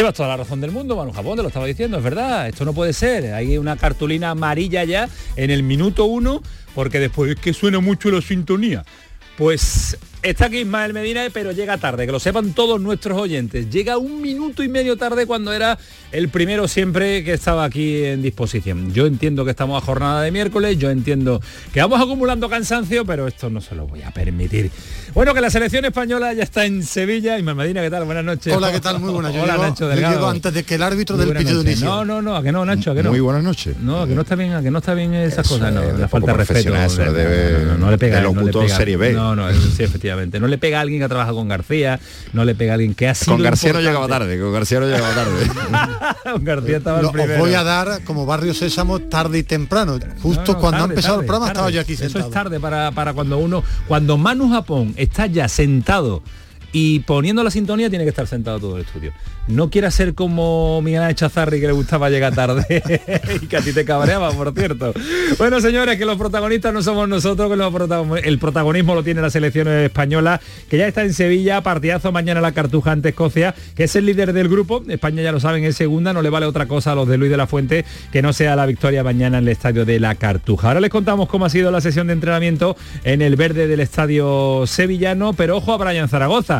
Llevas toda la razón del mundo, Manu Japón, te lo estaba diciendo, es verdad, esto no puede ser. Hay una cartulina amarilla ya en el minuto uno, porque después es que suena mucho la sintonía. Pues está aquí Ismael Medina, pero llega tarde, que lo sepan todos nuestros oyentes. Llega un minuto y medio tarde cuando era el primero siempre que estaba aquí en disposición. Yo entiendo que estamos a jornada de miércoles, yo entiendo que vamos acumulando cansancio, pero esto no se lo voy a permitir. Bueno, que la selección española ya está en Sevilla. Y Medina, ¿qué tal? Buenas noches. Hola, ¿qué tal? Muy buenas. Hola, Nacho Delgado. antes de que el árbitro del pitido inicie. No, no, no, a que no, Nacho, a que no. Muy buenas noches. No, a que no está bien, a que no está bien esas cosas, no, la falta de respeto. Eso no, debe, no, no, le pega, no le pega. Serie B. No, no, sí, efectivamente. No le pega a alguien que trabaja con García, no le pega a alguien que ha sido Con García no llegaba tarde, con García no llegaba tarde. García estaba el. Os voy a dar como Barrio Sésamo tarde y temprano. Justo cuando ha empezado el programa estaba yo aquí sentado. Eso es tarde para, para cuando uno, cuando Manu Japón está ya sentado y poniendo la sintonía tiene que estar sentado todo el estudio no quiera ser como Miguel Chazarri que le gustaba llegar tarde y que a ti te cabreaba, por cierto. Bueno, señores, que los protagonistas no somos nosotros, que el protagonismo lo tiene la selección española, que ya está en Sevilla, partidazo mañana la Cartuja ante Escocia, que es el líder del grupo. España ya lo saben, es segunda, no le vale otra cosa a los de Luis de la Fuente que no sea la victoria mañana en el estadio de la Cartuja. Ahora les contamos cómo ha sido la sesión de entrenamiento en el verde del estadio sevillano, pero ojo a Brian Zaragoza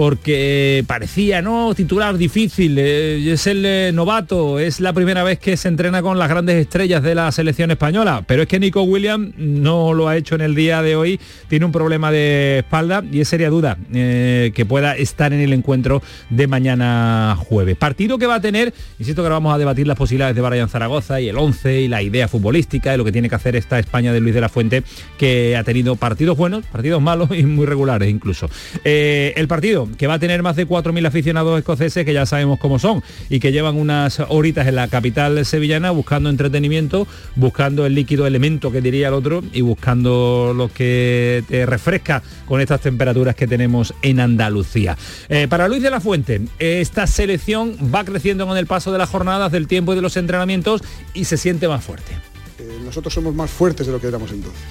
porque parecía, ¿no? Titular difícil, eh, es el eh, novato, es la primera vez que se entrena con las grandes estrellas de la selección española, pero es que Nico Williams no lo ha hecho en el día de hoy, tiene un problema de espalda y es seria duda eh, que pueda estar en el encuentro de mañana jueves. Partido que va a tener, insisto que ahora vamos a debatir las posibilidades de Brian Zaragoza y el 11 y la idea futbolística de lo que tiene que hacer esta España de Luis de la Fuente, que ha tenido partidos buenos, partidos malos y muy regulares incluso. el partido que va a tener más de 4.000 aficionados escoceses que ya sabemos cómo son y que llevan unas horitas en la capital sevillana buscando entretenimiento, buscando el líquido elemento que diría el otro y buscando lo que te refresca con estas temperaturas que tenemos en Andalucía. Eh, para Luis de la Fuente, esta selección va creciendo con el paso de las jornadas, del tiempo y de los entrenamientos y se siente más fuerte. Eh, nosotros somos más fuertes de lo que éramos entonces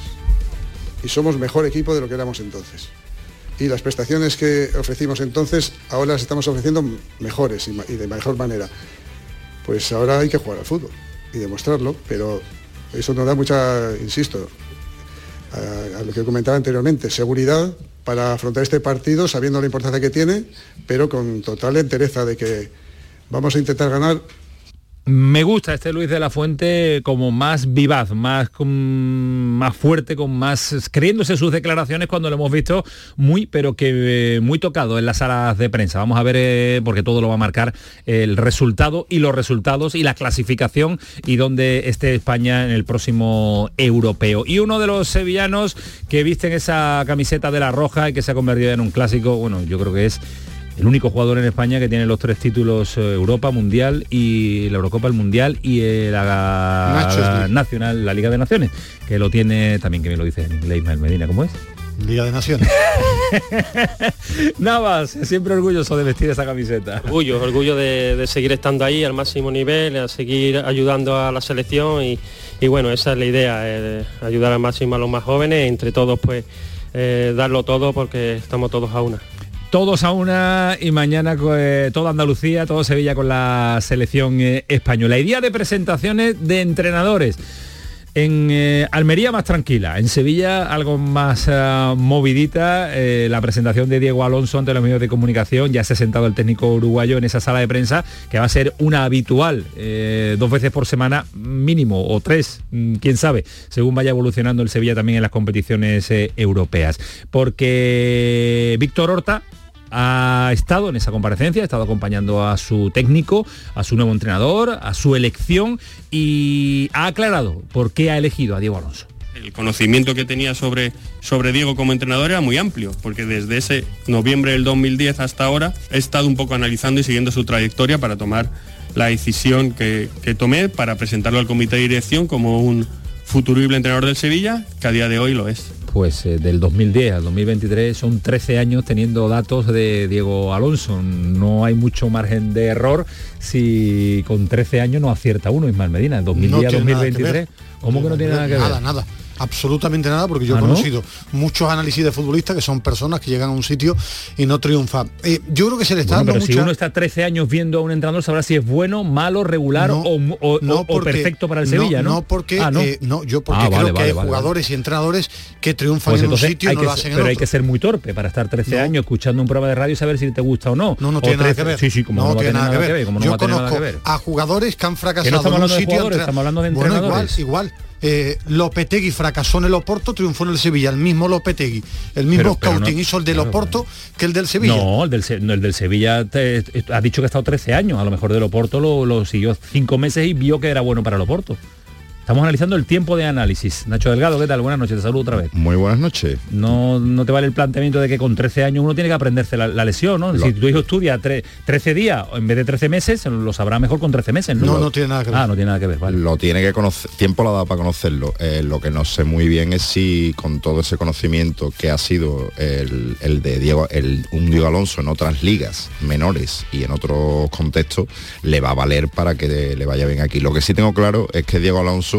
y somos mejor equipo de lo que éramos entonces y las prestaciones que ofrecimos entonces ahora las estamos ofreciendo mejores y, de mejor manera. Pues ahora hay que jugar al fútbol y demostrarlo, pero eso nos da mucha, insisto, a, lo que comentaba anteriormente, seguridad para afrontar este partido sabiendo la importancia que tiene, pero con total entereza de que vamos a intentar ganar me gusta este Luis de la Fuente como más vivaz, más, más fuerte, con más creyéndose sus declaraciones cuando lo hemos visto muy, pero que eh, muy tocado en las salas de prensa. Vamos a ver, eh, porque todo lo va a marcar el resultado y los resultados y la clasificación y dónde esté España en el próximo europeo. Y uno de los sevillanos que visten esa camiseta de la roja y que se ha convertido en un clásico, bueno, yo creo que es el único jugador en España que tiene los tres títulos eh, Europa, Mundial y la Eurocopa, el Mundial y eh, la, Nacional, la Liga de Naciones, que lo tiene también, que me lo dice en inglés Medina, ¿cómo es? Liga de Naciones. Navas, siempre orgulloso de vestir esa camiseta. Orgullo, orgullo de, seguir estando ahí al máximo nivel, a seguir ayudando a la selección y, bueno, esa es la idea, eh, ayudar al máximo a los más jóvenes, entre todos pues darlo todo porque estamos todos a una todos a una y mañana eh, toda Andalucía, todo Sevilla con la selección eh, española. Y día de presentaciones de entrenadores. En eh, Almería más tranquila, en Sevilla algo más movidita, la presentación de Diego Alonso ante los medios de comunicación, ya se ha sentado el técnico uruguayo en esa sala de prensa, que va a ser una habitual, dos veces por semana mínimo, o tres, mm, quién sabe, según vaya evolucionando el Sevilla también en las competiciones europeas. Porque Víctor Horta, ha estado en esa comparecencia, ha estado acompañando a su técnico, a su nuevo entrenador, a su elección y ha aclarado por qué ha elegido a Diego Alonso. El conocimiento que tenía sobre, sobre Diego como entrenador era muy amplio, porque desde ese noviembre del 2010 hasta ahora he estado un poco analizando y siguiendo su trayectoria para tomar la decisión que, que tomé para presentarlo al comité de dirección como un futurible entrenador del Sevilla, que a día de hoy lo es pues eh, del 2010 al 2023 son 13 años teniendo datos de Diego Alonso. No hay mucho margen de error si con 13 años no acierta uno, Ismael Medina. 2010 No que 2023, ver. ¿cómo que no tiene nada que ver? Nada, nada. Absolutamente nada, porque yo ¿Ah, he no? conocido muchos análisis de futbolistas que son personas que llegan a un sitio y no triunfan. Eh, yo creo que se le está Bueno, dando pero si uno está 13 años viendo a un entrenador sabrá si es bueno, malo, regular No, o, o- no o porque- perfecto para el Sevilla, ¿no? No, porque Ah, ¿no? eh, no, yo porque Ah, creo vale, que vale, hay vale, jugadores y entrenadores que triunfan Pues en un sitio y hay no que lo ser- hacen en pero hay que ser muy torpe para estar 13 No. años escuchando un programa de radio y saber si te gusta o no. No, no tiene nada 13 que ver. Sí, sí, como no, tiene nada que ver. Yo conozco a jugadores que han fracasado en un sitio. estamos hablando de Bueno, igual, entrenadores. igual. Eh, Lopetegui fracasó en el Oporto, triunfó en el Sevilla, el mismo Lopetegui, el mismo Pero- pero scouting no- hizo el del claro, Oporto que el del Sevilla. No, el del, no, el del Sevilla te- ha dicho que ha estado 13 años, a lo mejor del Oporto lo, lo siguió 5 meses y vio que era bueno para el Oporto. Estamos analizando el tiempo de análisis. Nacho Delgado, ¿qué tal? Buenas noches, te saludo otra vez. Muy buenas noches. No, no te vale el planteamiento de que con 13 años uno tiene que aprenderse la, la lesión, ¿no? Lo- Si tu hijo estudia tre- 13 días en vez de 13 meses, lo sabrá mejor con 13 meses, ¿no? No, no tiene nada que ver. Ah, no tiene nada que ver, vale. Lo tiene que conocer, tiempo lo ha dado para conocerlo. Eh, lo que no sé muy bien es si con todo ese conocimiento que ha sido el, el de Diego, el, un Diego Alonso en otras ligas menores y en otros contextos, le va a valer para que le vaya bien aquí. Lo que sí tengo claro es que Diego Alonso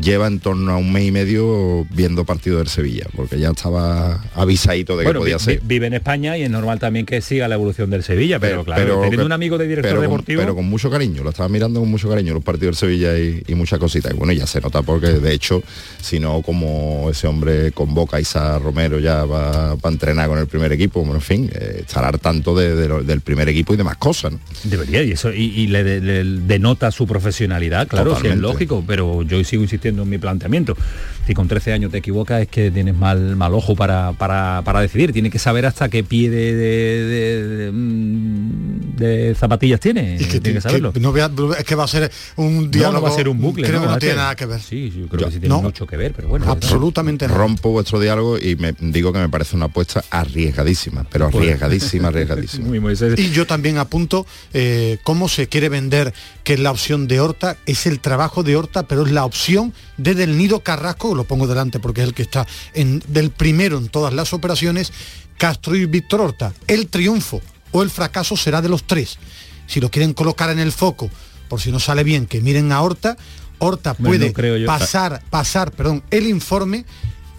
lleva en torno a un mes y medio viendo partido del Sevilla, porque ya estaba avisadito de que Bueno, podía vi- ser. vi- vive en España y es normal también que siga la evolución del Sevilla, pero, claro, teniendo que- un amigo de director pero con- deportivo... pero con mucho cariño, lo estaba mirando con mucho cariño los partidos del Sevilla y, y muchas cositas. Y bueno, ya se nota porque de hecho, si no como ese hombre convoca a Isa Romero ya va, va a entrenar con el primer equipo, bueno, en fin, eh, estará al tanto de- de lo- del primer equipo y demás cosas. ¿no? Debería, y eso y, y le, de- le denota su profesionalidad, claro, sí, es lógico, pero yo sigo insistiendo en mi planteamiento. Si con 13 años te equivocas es que tienes mal, mal ojo para, para, para decidir. Tienes que saber hasta qué pie de, mm, de zapatillas tiene. Y que, Tienes que que saberlo. no vea- es que va a ser un No, diálogo. no va a ser un bucle. Creo que no tiene nada que ver. Sí, yo creo Yo- que sí tiene no. mucho que ver, pero bueno. Absolutamente nada. Rompo vuestro diálogo y me digo que me parece una apuesta arriesgadísima, pero Pues- arriesgadísima, arriesgadísima. Muy, muy serio. Y yo también apunto eh, cómo se quiere vender que es la opción de Horta, es el trabajo de Horta, pero es la opción de Del Nido Carrasco, lo pongo delante porque es el que está en, del primero en todas las operaciones, Castro y Víctor Horta. El triunfo o el fracaso será de los tres. Si lo quieren colocar en el foco, por si no sale bien, que miren a Horta, Horta puede no creo pasar, pasar, perdón, el informe,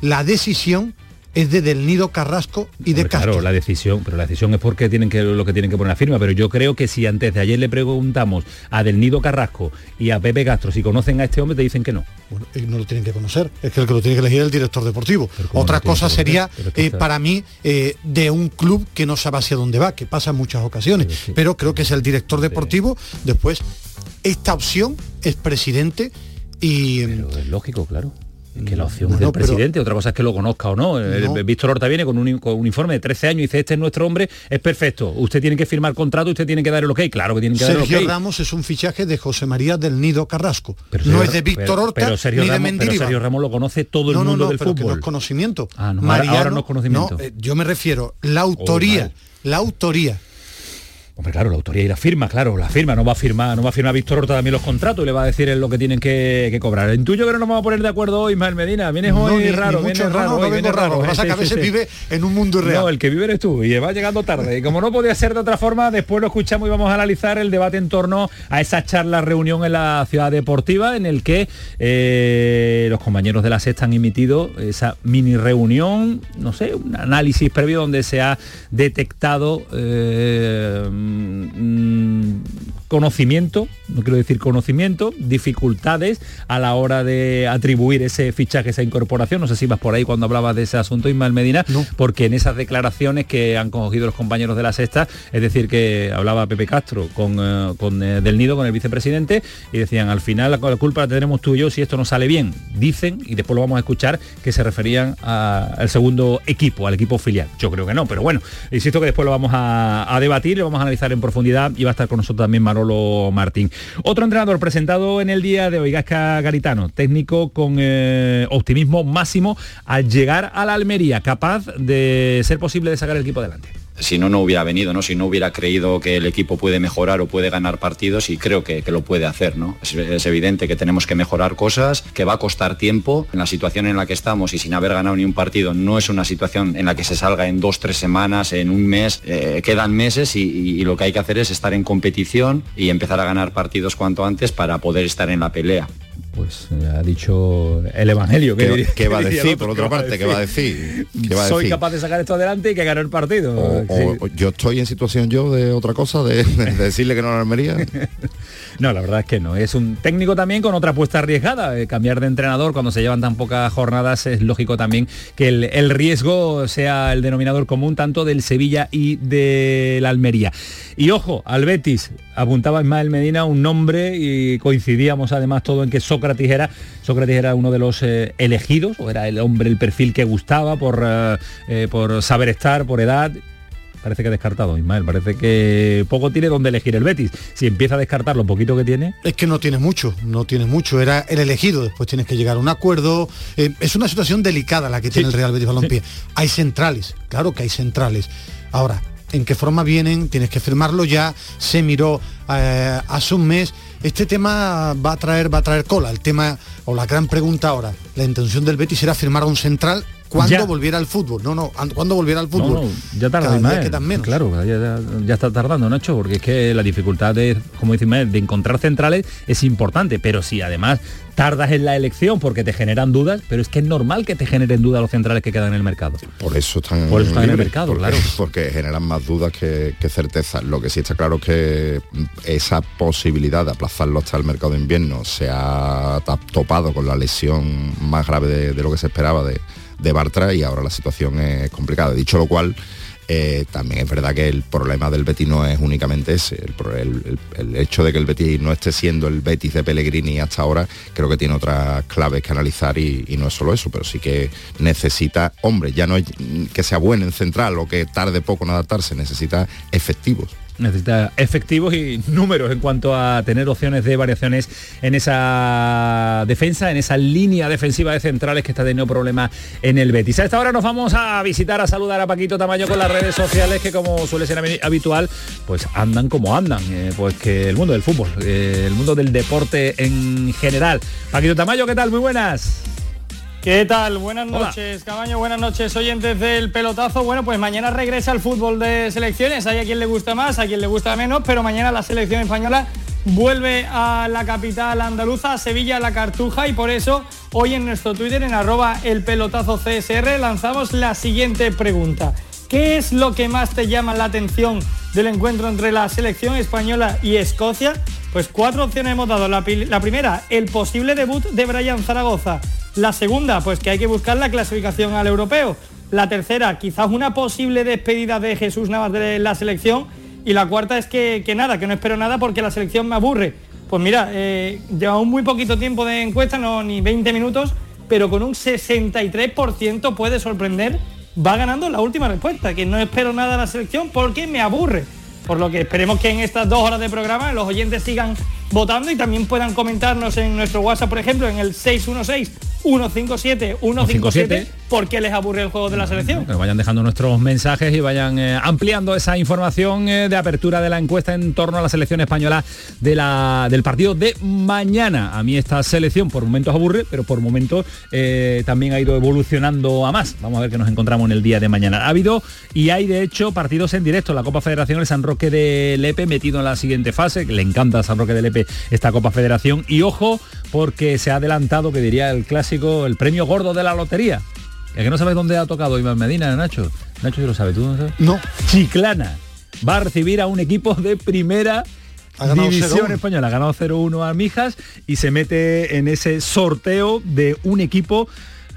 la decisión es de Del Nido Carrasco y de Castro. Claro, la decisión, pero la decisión es porque tienen que lo que tienen que poner la firma. Pero yo creo que si antes de ayer le preguntamos a Del Nido Carrasco y a Pepe Castro si conocen a este hombre, te dicen que no. Bueno, eh, no lo tienen que conocer, es que el que lo tiene que elegir es el director deportivo. Pero ¿cómo Otra cosa sería, eh, para mí, eh, de un club que no sabe hacia dónde va, que pasa en muchas ocasiones. Sí. Pero creo que es el director deportivo. Después, esta opción es presidente y... Pero es lógico, claro. Que la opción es del pero- presidente, otra cosa es que lo conozca o no. El- No. el Víctor Horta viene con un, con un informe de 13 años y dice, este es nuestro hombre, es perfecto. Usted tiene que firmar contrato, usted tiene que dar el ok. Claro que tiene que dar el Sergio ok. Ramos es un fichaje de José María del Nido Carrasco. Pero no Sergio- es de Víctor pero- Horta pero Sergio ni de Ramos, pero. Sergio Ramos lo conoce todo el no, no, mundo no, del pero que no fútbol. es conocimiento. Ah, no, ahora- ahora no es conocimiento. eh, yo me refiero, la autoría, la autoría Hombre, claro, la autoría y la firma, claro, la firma, no va a firmar, no va a firmar Víctor Horta también los contratos y le va a decir lo que tienen que, que cobrar. Intuyo que no nos vamos a poner de acuerdo hoy, Ismael Medina. Vienes No, hoy ni- ni raro, mucho, vienes raro, no, hoy, vienes raro. Lo que ¿eh? pasa que a veces vive en un mundo irreal. No, el que vive eres tú y va llegando tarde. Y como no podía ser de otra forma, después lo escuchamos y vamos a analizar el debate en torno a esa charla reunión en la ciudad deportiva en el que eh, los compañeros de la sexta han emitido esa mini reunión, no sé, un análisis previo donde se ha detectado eh, mm, conocimiento, no quiero decir conocimiento, dificultades a la hora de atribuir ese fichaje, esa incorporación. No sé si vas por ahí cuando hablabas de ese asunto, Ismael Medina, porque en esas declaraciones que han cogido los compañeros de la sexta, es decir, que hablaba Pepe Castro con, eh, con, eh, Del Nido, con el vicepresidente, y decían, al final la, la culpa la tendremos tú y yo si esto no sale bien. Dicen, y después lo vamos a escuchar, que se referían a- al segundo equipo, al equipo filial. Yo creo que no, pero bueno, insisto que después lo vamos a, a debatir, lo vamos a analizar en profundidad y va a estar con nosotros también Manuel Manolo Martín. Otro entrenador presentado en el día de hoy, Gasca Garitano, técnico con eh, optimismo máximo al llegar a la Almería, capaz de ser posible de sacar el equipo adelante si no, no hubiera venido, ¿no? Si no hubiera creído que el equipo puede mejorar o puede ganar partidos y creo que, lo puede hacer, ¿no? Es, evidente que tenemos que mejorar cosas, que va a costar tiempo. En la situación en la que estamos y sin haber ganado ni un partido, no es una situación en la que se salga en dos, tres semanas, en un mes, eh, quedan meses y, lo que hay que hacer es estar en competición y empezar a ganar partidos cuanto antes para poder estar en la pelea pues ha dicho el Evangelio. ¿Qué, va a decir, por otra parte? ¿Qué va a decir? Soy capaz de sacar esto adelante y que ganar el partido. yo estoy en situación yo de otra cosa, de, decirle que no a la Almería. no, la verdad es que no. Es un técnico también con otra apuesta arriesgada. Eh, cambiar de entrenador cuando se llevan tan pocas jornadas es lógico también que el, el riesgo sea el denominador común tanto del Sevilla y de la Almería. Y ojo, al Betis, apuntaba Ismael Medina un nombre y coincidíamos además todo en que Sócrates era, Sócrates era uno de los eh, elegidos, o era el hombre, el perfil que gustaba por, eh, eh, por saber estar, por edad, parece que ha descartado, Ismael. Parece que poco tiene donde elegir el Betis. Si empieza a descartar lo poquito que tiene. Es que no tiene mucho, no tiene mucho. Era el elegido, después tienes que llegar a un acuerdo. es una situación delicada la que tiene el Real Betis Balompié. Hay centrales, claro que hay centrales. Ahora, en qué forma vienen, tienes que firmarlo ya, se miró eh, hace un mes. Este tema va a traer, va a traer cola. El tema, o la gran pregunta ahora, la intención del Betis era firmar a un central cuando volviera al fútbol. No, no, cuando volviera al fútbol. No, ya tarda más. Claro, ya, está tardando, Nacho, porque es que la dificultad de, como dice de encontrar centrales es importante, pero si además tardas en la elección porque te generan dudas, pero es que es normal que te generen dudas los centrales que quedan en el mercado. Por eso están, por en el mercado, claro. Porque generan más dudas que, que certezas. Lo que sí está claro es que esa posibilidad de aplazarlo hasta el mercado de invierno se ha topado con la lesión más grave de, lo que se esperaba de, de Bartra y ahora la situación es complicada. Dicho lo cual, eh, también es verdad que el problema del Betis no es únicamente ese. El, hecho de que el Betis no esté siendo el Betis de Pellegrini hasta ahora, creo que tiene otras claves que analizar y, y no es solo eso, pero sí que necesita, hombre, ya no es que sea bueno en central o que tarde poco en adaptarse, necesita efectivos necesita efectivos y números en cuanto a tener opciones de variaciones en esa defensa, en esa línea defensiva de centrales que está teniendo problemas en el Betis. A esta hora nos vamos a visitar, a saludar a Paquito Tamayo con las redes sociales que como suele ser habitual, pues andan como andan, eh, pues que el mundo del fútbol, eh, el mundo del deporte en general. Paquito Tamayo, ¿qué tal? Muy buenas. ¿Qué tal? Buenas noches, Cabaño, buenas noches, oyentes del pelotazo. Bueno, pues mañana regresa el fútbol de selecciones. Hay a quien le gusta más, a quien le gusta menos, pero mañana la selección española vuelve a la capital andaluza, a Sevilla, la Cartuja, y por eso hoy en nuestro Twitter, en arroba el pelotazo CSR, lanzamos la siguiente pregunta. ¿Qué es lo que más te llama la atención del encuentro entre la selección española y Escocia? Pues cuatro opciones hemos dado. La, primera, el posible debut de Brian Zaragoza. La segunda, pues que hay que buscar la clasificación al europeo. La tercera, quizás una posible despedida de Jesús Navas de la selección. Y la cuarta es que, nada, que no espero nada porque la selección me aburre. Pues mira, eh, lleva un muy poquito tiempo de encuesta, no ni 20 minutos, pero con un 63% puede sorprender. Va ganando la última respuesta, que no espero nada de la selección porque me aburre. Por lo que esperemos que en estas dos horas de programa los oyentes sigan votando y también puedan comentarnos en nuestro WhatsApp, por ejemplo, en el 616 157 157 por qué les aburre el juego de la selección. Que vayan dejando nuestros mensajes y vayan eh, ampliando esa información eh, de apertura de la encuesta en torno a la selección española de la, del partido de mañana. A mí esta selección por momentos aburre, pero por momentos eh, también ha ido evolucionando a más. Vamos a ver qué nos encontramos en el día de mañana. Ha habido y hay de hecho partidos en directo. La Copa Federación, el San Roque de Lepe metido en la siguiente fase. Le encanta San Roque de Lepe esta Copa Federación. Y ojo, porque se ha adelantado, que diría el clásico, el premio gordo de la lotería. Es que no sabes dónde ha tocado Iván Medina, Nacho. Nacho, ¿sí lo sabe? ¿Tú no sabes? No. Chiclana va a recibir a un equipo de primera división española. Ha ganado 0-1 a Mijas y se mete en ese sorteo de un equipo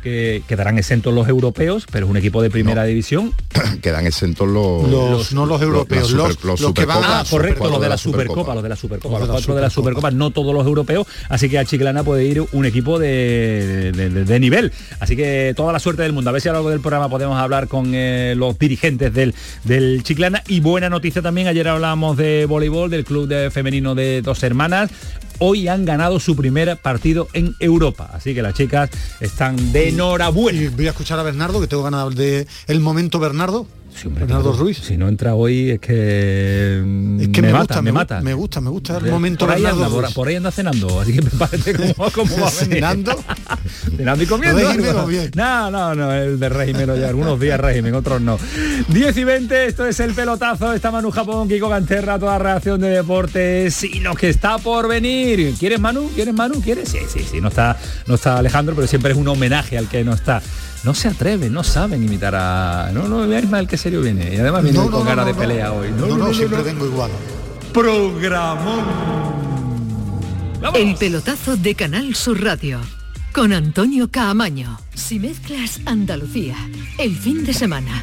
que quedarán exentos los europeos, pero es un equipo de primera división. Quedan exentos los, Los- no los europeos, la los- los que van Ah, correcto, los los de la Supercopa, los de la Supercopa, los cuatro de la Supercopa, no todos los europeos, así que a Chiclana puede ir un equipo de, de- de- de nivel. Así que toda la suerte del mundo. A ver si a lo largo del programa podemos hablar con eh, los dirigentes del, del Chiclana. Y buena noticia también, ayer hablábamos de voleibol, del club de femenino de dos hermanas. Hoy han ganado su primer partido en Europa, así que las chicas están de enhorabuena. Y voy a escuchar a Bernardo, que tengo ganas de el momento Bernardo. Bernardo Ruiz. Si no entra hoy es que, mm, Es que me, me, mata, gusta, me mata. Me gusta, me gusta el Por momento ahí Bernardo anda, por, por ahí anda cenando, así que prepárate cómo, cómo va a venir. ¿Cenando? cenando y comiendo. No, no, no, el de régimen, oye, algunos días régimen, otros no. 10 y 20, esto es el pelotazo, está Manu Japón, Kiko Canterra, toda reacción de deportes y lo que está por venir. ¿Quieres Manu? ¿Quieres Manu? ¿Quieres? Sí, sí, sí, no está, no está Alejandro, pero siempre es un homenaje al que no está. No se atreven, no saben imitar a... No, no, veáis mal que serio viene. Y además viene No, con no, cara no, de no. pelea hoy. No, no, siempre vengo igual. Programón. El pelotazo de Canal Sur Radio con Antonio Caamaño. Si mezclas Andalucía, el fin de semana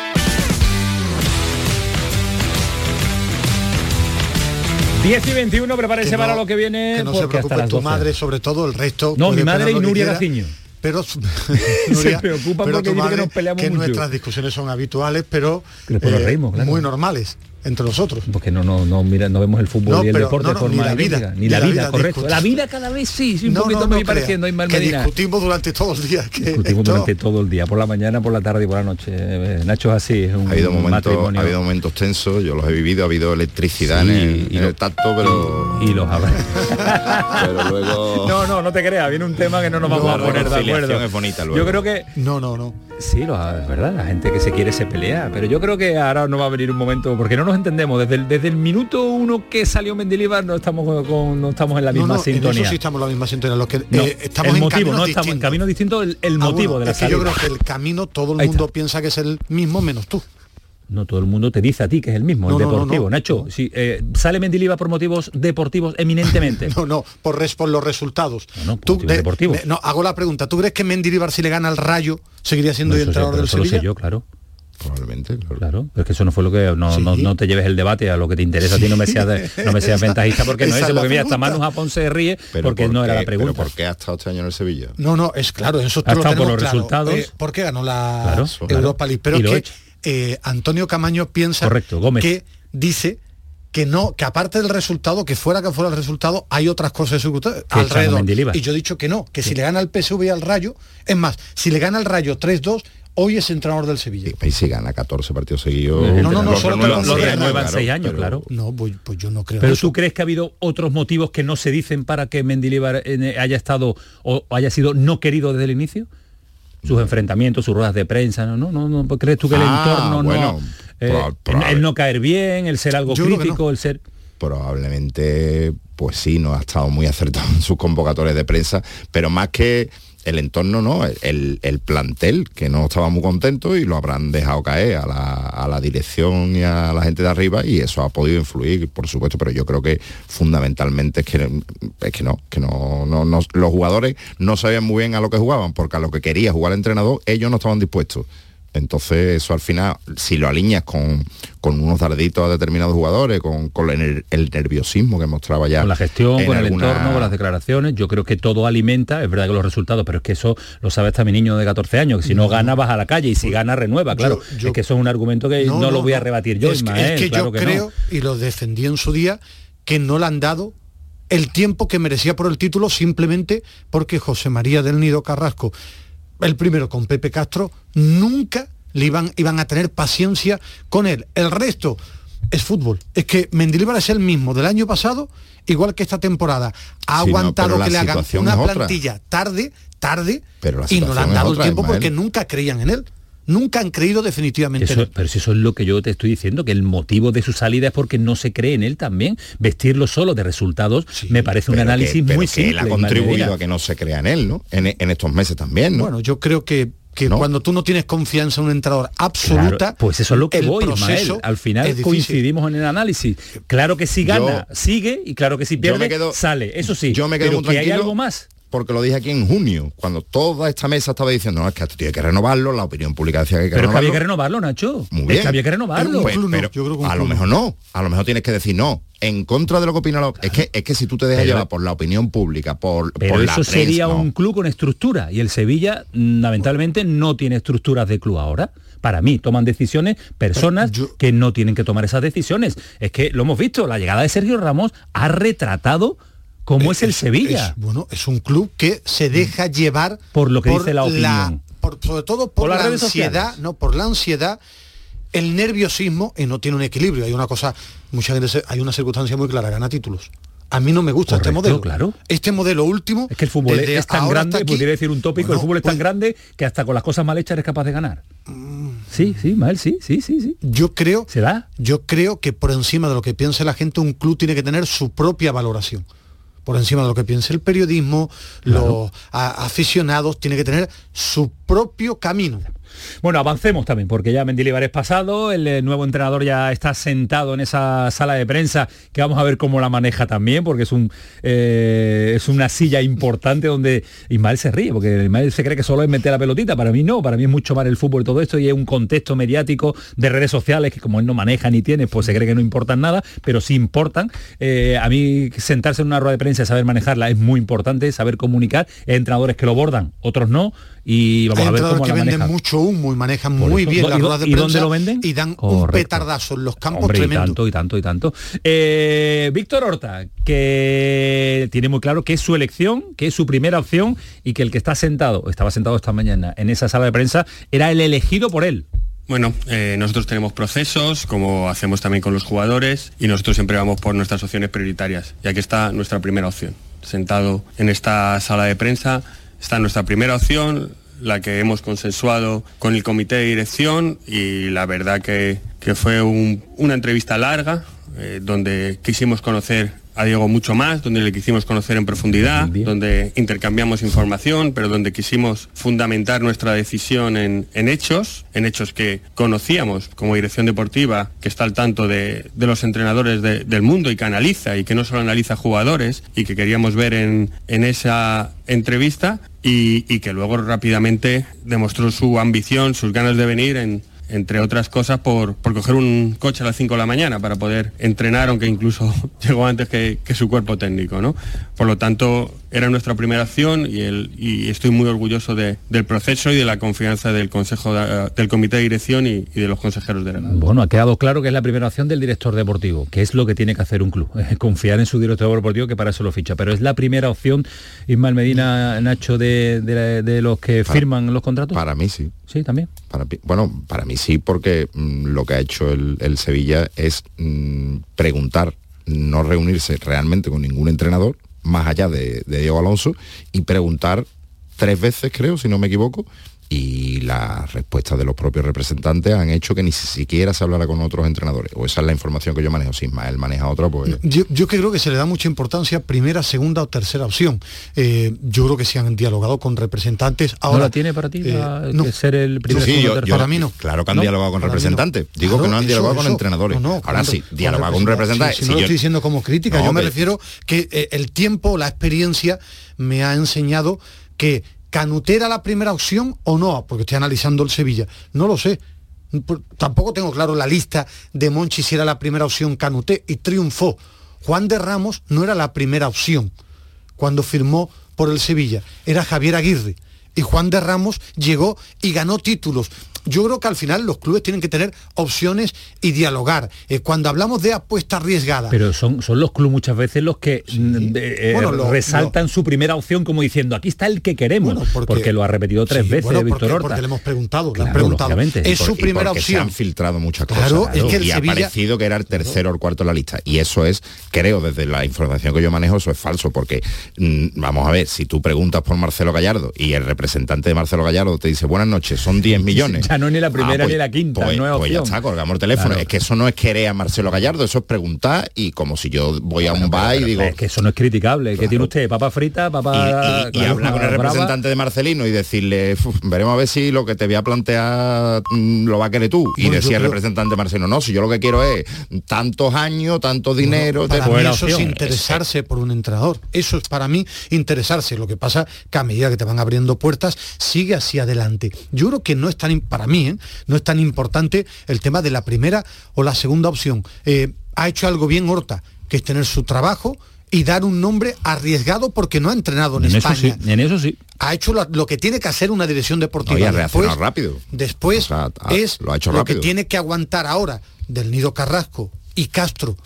Diez y 21, prepárese Que no- para lo que viene. Que no se preocupe tu 12. madre, sobre todo el resto. No, mi madre y Nuria Gaciño. Pero Se preocupan pero porque dice que madre, nos peleamos que mucho. nuestras discusiones son habituales, pero nos eh, reímos, claro. muy normales entre nosotros. Porque no, no, no, mira, no vemos el fútbol No, y el pero- deporte no, de no, forma ni la vida, ni, la, vida, correcto. La vida cada vez sí, sí un No, poquito no, me pareciendo Ismael que Medina. discutimos durante todo el día. Que Discutimos esto- durante todo el día, por la mañana, por la tarde y por la noche. Eh, Nacho es así, es un Ha habido, momentos, matrimonio. ha habido momentos tensos, yo los he vivido, ha habido electricidad Sí, en, el, y en lo- el tacto, pero... Y los habrá. pero luego... No, no, no te creas, viene un tema que no nos vamos a poner de acuerdo. es bonita Yo creo que No, no, no. Sí, lo, es verdad, la gente que se quiere se pelea, pero yo creo que ahora no va a venir un momento porque no nos entendemos. Desde el, desde el minuto uno que salió Mendilibar no estamos con, no estamos en la misma no, en sintonía. eso sí estamos en la misma sintonía. Lo que, No, eh, estamos el en motivo, caminos no estamos en distintos. camino distinto, el, el Ah, motivo bueno, de la es que yo creo que el camino todo el mundo piensa que es el mismo menos tú. No, todo el mundo te dice a ti que es el mismo, No, el no, no, deportivo. no. Nacho, si eh, sale Mendilibar por motivos deportivos eminentemente. No, no, por, res- por los resultados. no, Tú, motivos deportivos. no, hago la pregunta. ¿Tú crees que Mendilibar si le gana al Rayo seguiría siendo No, el eso, entrenador del eso lo sé Sevilla? yo, claro. Probablemente, claro. Claro, pero es que eso no fue lo que no, Sí. no, no te lleves el debate a lo que te interesa a ti no me seas de- no me seas Esa- ventajista porque no es es ese, la porque mira hasta. Manu Japón se ríe Pero porque ¿por no era qué- la pregunta. Pero ¿por qué ha estado este año en el Sevilla? No, no, es claro, eso Ha lo estado por los claro. resultados. Eh, porque ganó la Claro. Europa League. Pero Y es que hecho. Eh, Antonio Camaño piensa Correcto, Gómez. que dice que no, que aparte del resultado, que fuera que fuera el resultado, hay otras cosas alrededor. Y yo he dicho que no, que si le gana el PSV al Rayo, es más, si le gana el Rayo 3-2, hoy es entrenador del Sevilla. Y si gana 14 partidos seguidos... No, no, no, lo solo lo seis renuevan años, seis años, pero- claro. No, pues, pues yo no creo Pero eso. tú crees que ha habido otros motivos que no se dicen para que Mendilibar eh, haya estado o haya sido no querido desde el inicio? Sus enfrentamientos, sus ruedas de prensa, no, no, no, no ¿crees tú que el Ah, entorno bueno, no eh, el- no caer bien, el ser algo Yo crítico, el ser probablemente pues sí no ha estado muy acertado en sus convocatorias de prensa pero más que el entorno no, el, el plantel, que no estaba muy contento y lo habrán dejado caer a la, a la dirección y a la gente de arriba y eso ha podido influir, por supuesto, pero yo creo que fundamentalmente es que, es que no, que no, no, no- los jugadores no sabían muy bien a lo que jugaban, porque a lo que quería jugar el entrenador, ellos no estaban dispuestos. Entonces eso al final, si lo alineas con, con unos darditos a determinados jugadores, con, con el, el nerviosismo que mostraba ya. con la gestión, con el entorno, con las declaraciones, yo creo que todo alimenta, es verdad que los resultados, pero es que eso lo sabe hasta mi niño de 14 años, que si no gana vas a la calle y si gana renueva, claro. Yo- yo- es que eso es un argumento que no, lo voy a rebatir yo, es que, Ismael, es que claro yo que no. creo, y lo defendí en su día, que no le han dado el tiempo que merecía por el título simplemente porque José María del Nido Carrasco, el primero con Pepe Castro, nunca le iban, iban a tener paciencia con él. El resto es fútbol. Es que Mendilibar es el mismo del año pasado, igual que esta temporada. Ha Sí, aguantado que le hagan una otra. plantilla tarde, tarde, Pero y no le han dado el tiempo Ismael. porque nunca creían en él. Nunca han creído definitivamente en Eso- él. pero si eso es lo que yo te estoy diciendo, que el motivo de su salida es porque no se cree en él también. Vestirlo solo de resultados me parece un Pero que- análisis pero muy que simple. él ha contribuido a que no se crea en él, ¿no? En, en estos meses también, ¿no? Bueno, yo creo que, que ¿No? cuando tú no tienes confianza en un entrenador absoluta, Claro, pues eso es lo que voy, Ismael. Al final coincidimos en el análisis. Claro que si gana, sigue, y claro que si Yo pierde, me quedo- sale. Eso sí. yo me quedo pero muy que hay tranquilo algo más. Porque lo dije aquí en junio, cuando toda esta mesa estaba diciendo, no, es que esto tiene que renovarlo, la opinión pública decía que hay que Pero es que renovarlo. había que renovarlo, Nacho. Muy Es bien. que había que renovarlo. Pues, pero a lo mejor no. A lo mejor tienes que decir no. En contra de lo que opina la... Es que, es que si tú te dejas Pero- llevar por la opinión pública, por, Pero por la eso prensa, sería no. un club con estructura y el Sevilla lamentablemente no tiene estructuras de club ahora. Para mí toman decisiones personas que no tienen que tomar esas decisiones. Es que lo hemos visto, la llegada de Sergio Ramos ha retratado cómo es, el Sevilla. es- bueno, es un club que se deja llevar Por lo que dice la opinión. por- sobre todo por, la ansiedad, sociales. no, por la ansiedad, el nerviosismo y no tiene un equilibrio. Hay una cosa, mucha gente hay una circunstancia muy clara, gana títulos. A mí no me gusta este modelo. claro. Este modelo último. Es que el fútbol es tan grande, aquí, podría decir un tópico, el fútbol es tan pues, grande que hasta con las cosas mal hechas eres capaz de ganar. Sí, sí, Mael, sí, sí, sí, sí. Yo creo, ¿Se da? yo creo que por encima de lo que piense la gente, un club tiene que tener su propia valoración. Por encima de lo que piense el periodismo, los aficionados, tiene que tener su propio camino. Bueno, avancemos también, porque ya Mendilibar es pasado, el eh, nuevo entrenador ya está sentado en esa sala de prensa, que vamos a ver cómo la maneja también, porque es un eh, es una silla importante donde Ismael se ríe, porque Ismael se cree que solo es meter la pelotita, para mí no, para mí es mucho más el fútbol y todo esto, y es un contexto mediático de redes sociales que como él no maneja ni tiene, pues se cree que no importan nada, pero sí importan. Eh, a mí sentarse en una rueda de prensa y saber manejarla es muy importante, saber comunicar, hay entrenadores que lo bordan, otros no, y vamos Hay a ver cómo que la venden mucho humo y manejan Por muy eso. bien ¿Y las ruedas de y prensa dónde lo venden? y dan un petardazo en los campos Hombre, y tanto, y tanto, y tanto. Eh, Víctor Horta, que tiene muy claro que es su elección, que es su primera opción y que el que está sentado, estaba sentado esta mañana en esa sala de prensa, era el elegido por él. Bueno, eh, nosotros tenemos procesos, como hacemos también con los jugadores, y nosotros siempre vamos por nuestras opciones prioritarias. Y aquí está nuestra primera opción. Sentado en esta sala de prensa está nuestra primera opción, la que hemos consensuado con el comité de dirección, y la verdad que, que fue un- una entrevista larga, eh, donde quisimos conocer a Diego mucho más, donde le quisimos conocer en profundidad, donde intercambiamos información, pero donde quisimos fundamentar nuestra decisión en, en hechos, en hechos que conocíamos como dirección deportiva, que está al tanto de, de los entrenadores de- del mundo y que analiza y que no solo analiza jugadores y que queríamos ver en, en esa entrevista y, y que luego rápidamente demostró su ambición, sus ganas de venir en, entre otras cosas por, por coger un coche a las 5 de la mañana para poder entrenar, aunque incluso llegó antes que, que su cuerpo técnico. ¿no? Por lo tanto, era nuestra primera acción y, el, y estoy muy orgulloso de- del proceso y de la confianza del Consejo de- del Comité de Dirección y, y de los consejeros de la Bueno, ha quedado claro que es la primera opción del director deportivo, que es lo que tiene que hacer un club, confiar en su director deportivo que para eso lo ficha. Pero es la primera opción, Ismael Medina, Nacho, de, de- de los que Para- firman los contratos. Para mí sí. Sí, también. Para, bueno, para mí sí, porque mm, lo que ha hecho el, el Sevilla es mm, preguntar, no reunirse realmente con ningún entrenador, más allá de, de Diego Alonso, y preguntar tres veces, creo, si no me equivoco, y las respuestas de los propios representantes han hecho que ni siquiera se hablara con otros entrenadores. O esa es la información que yo manejo. Si Ismael maneja otra, pues... Yo, yo creo que se le da mucha importancia primera, segunda o tercera opción. Eh, yo creo que se han dialogado con representantes. Ahora, ¿No la tiene para ti eh, la- no. que ser el primer Sí, segundo, yo- tercero? yo- Para mí no. Claro que han No, dialogado con representantes. Digo Claro, que no han eso- dialogado con eso. entrenadores. No, no, Ahora con sí, dialogar con representantes. Si, si Si no lo yo- estoy diciendo como crítica, No, yo me pero- refiero que eh, el tiempo, la experiencia me ha enseñado que Canuté era la primera opción o no, porque estoy analizando el Sevilla. No lo sé. Tampoco tengo claro la lista de Monchi si era la primera opción Canuté y triunfó. Juan de Ramos no era la primera opción cuando firmó por el Sevilla, era Javier Aguirre. Y Juan de Ramos llegó y ganó títulos. Yo creo que al final los clubes tienen que tener opciones y dialogar. Eh, cuando hablamos de apuesta arriesgada, Pero son, son los clubes muchas veces los que mm, eh, Bueno, lo- resaltan su primera opción como diciendo aquí está el que queremos, porque, lo ha repetido tres Sí, veces bueno, Víctor Horta. porque le hemos preguntado, le han Claro, preguntado. Es su por- primera opción. Se han filtrado muchas Claro, cosas. es que el y ha parecido que era el tercero o el cuarto en la lista. Y eso es, creo, desde la información que yo manejo, eso es falso, porque mm, vamos a ver, si tú preguntas por Marcelo Gallardo y el representante de Marcelo Gallardo te dice buenas noches, son 10 millones. No es ni la primera pues- ni la quinta, pues, no es pues ya está, colgamos el teléfono. Claro. Es que eso no es querer a Marcelo Gallardo, eso es preguntar y como si yo voy a un bar y digo. Es que eso no es criticable. que tiene usted? ¿Papa frita? y, ¿Papa y- y claro, hablar con el brava? representante de Marcelino y decirle, "Uf, veremos a ver si lo que te voy a plantear mm, lo va a querer tú. Y Bueno, yo decía el representante Marcelino, no, si yo lo que quiero es tantos años, tanto dinero. Para te- mí eso es interesarse por un entrenador. Eso es para mí interesarse. Lo que pasa que a medida que te van abriendo puertas, sigue hacia adelante. Yo creo que no es tan, im- para mí, ¿eh? no es tan importante el tema de la primera o la segunda opción. Eh, ha hecho algo bien Horta, que es tener su trabajo y dar un nombre arriesgado porque no ha entrenado en, En eso España. sí, en eso sí. Ha hecho lo, lo que tiene que hacer una dirección deportiva. No, Después- rápido. Después O sea, ha- es lo ha hecho que rápido. tiene que aguantar ahora del Nido Carrasco y Castro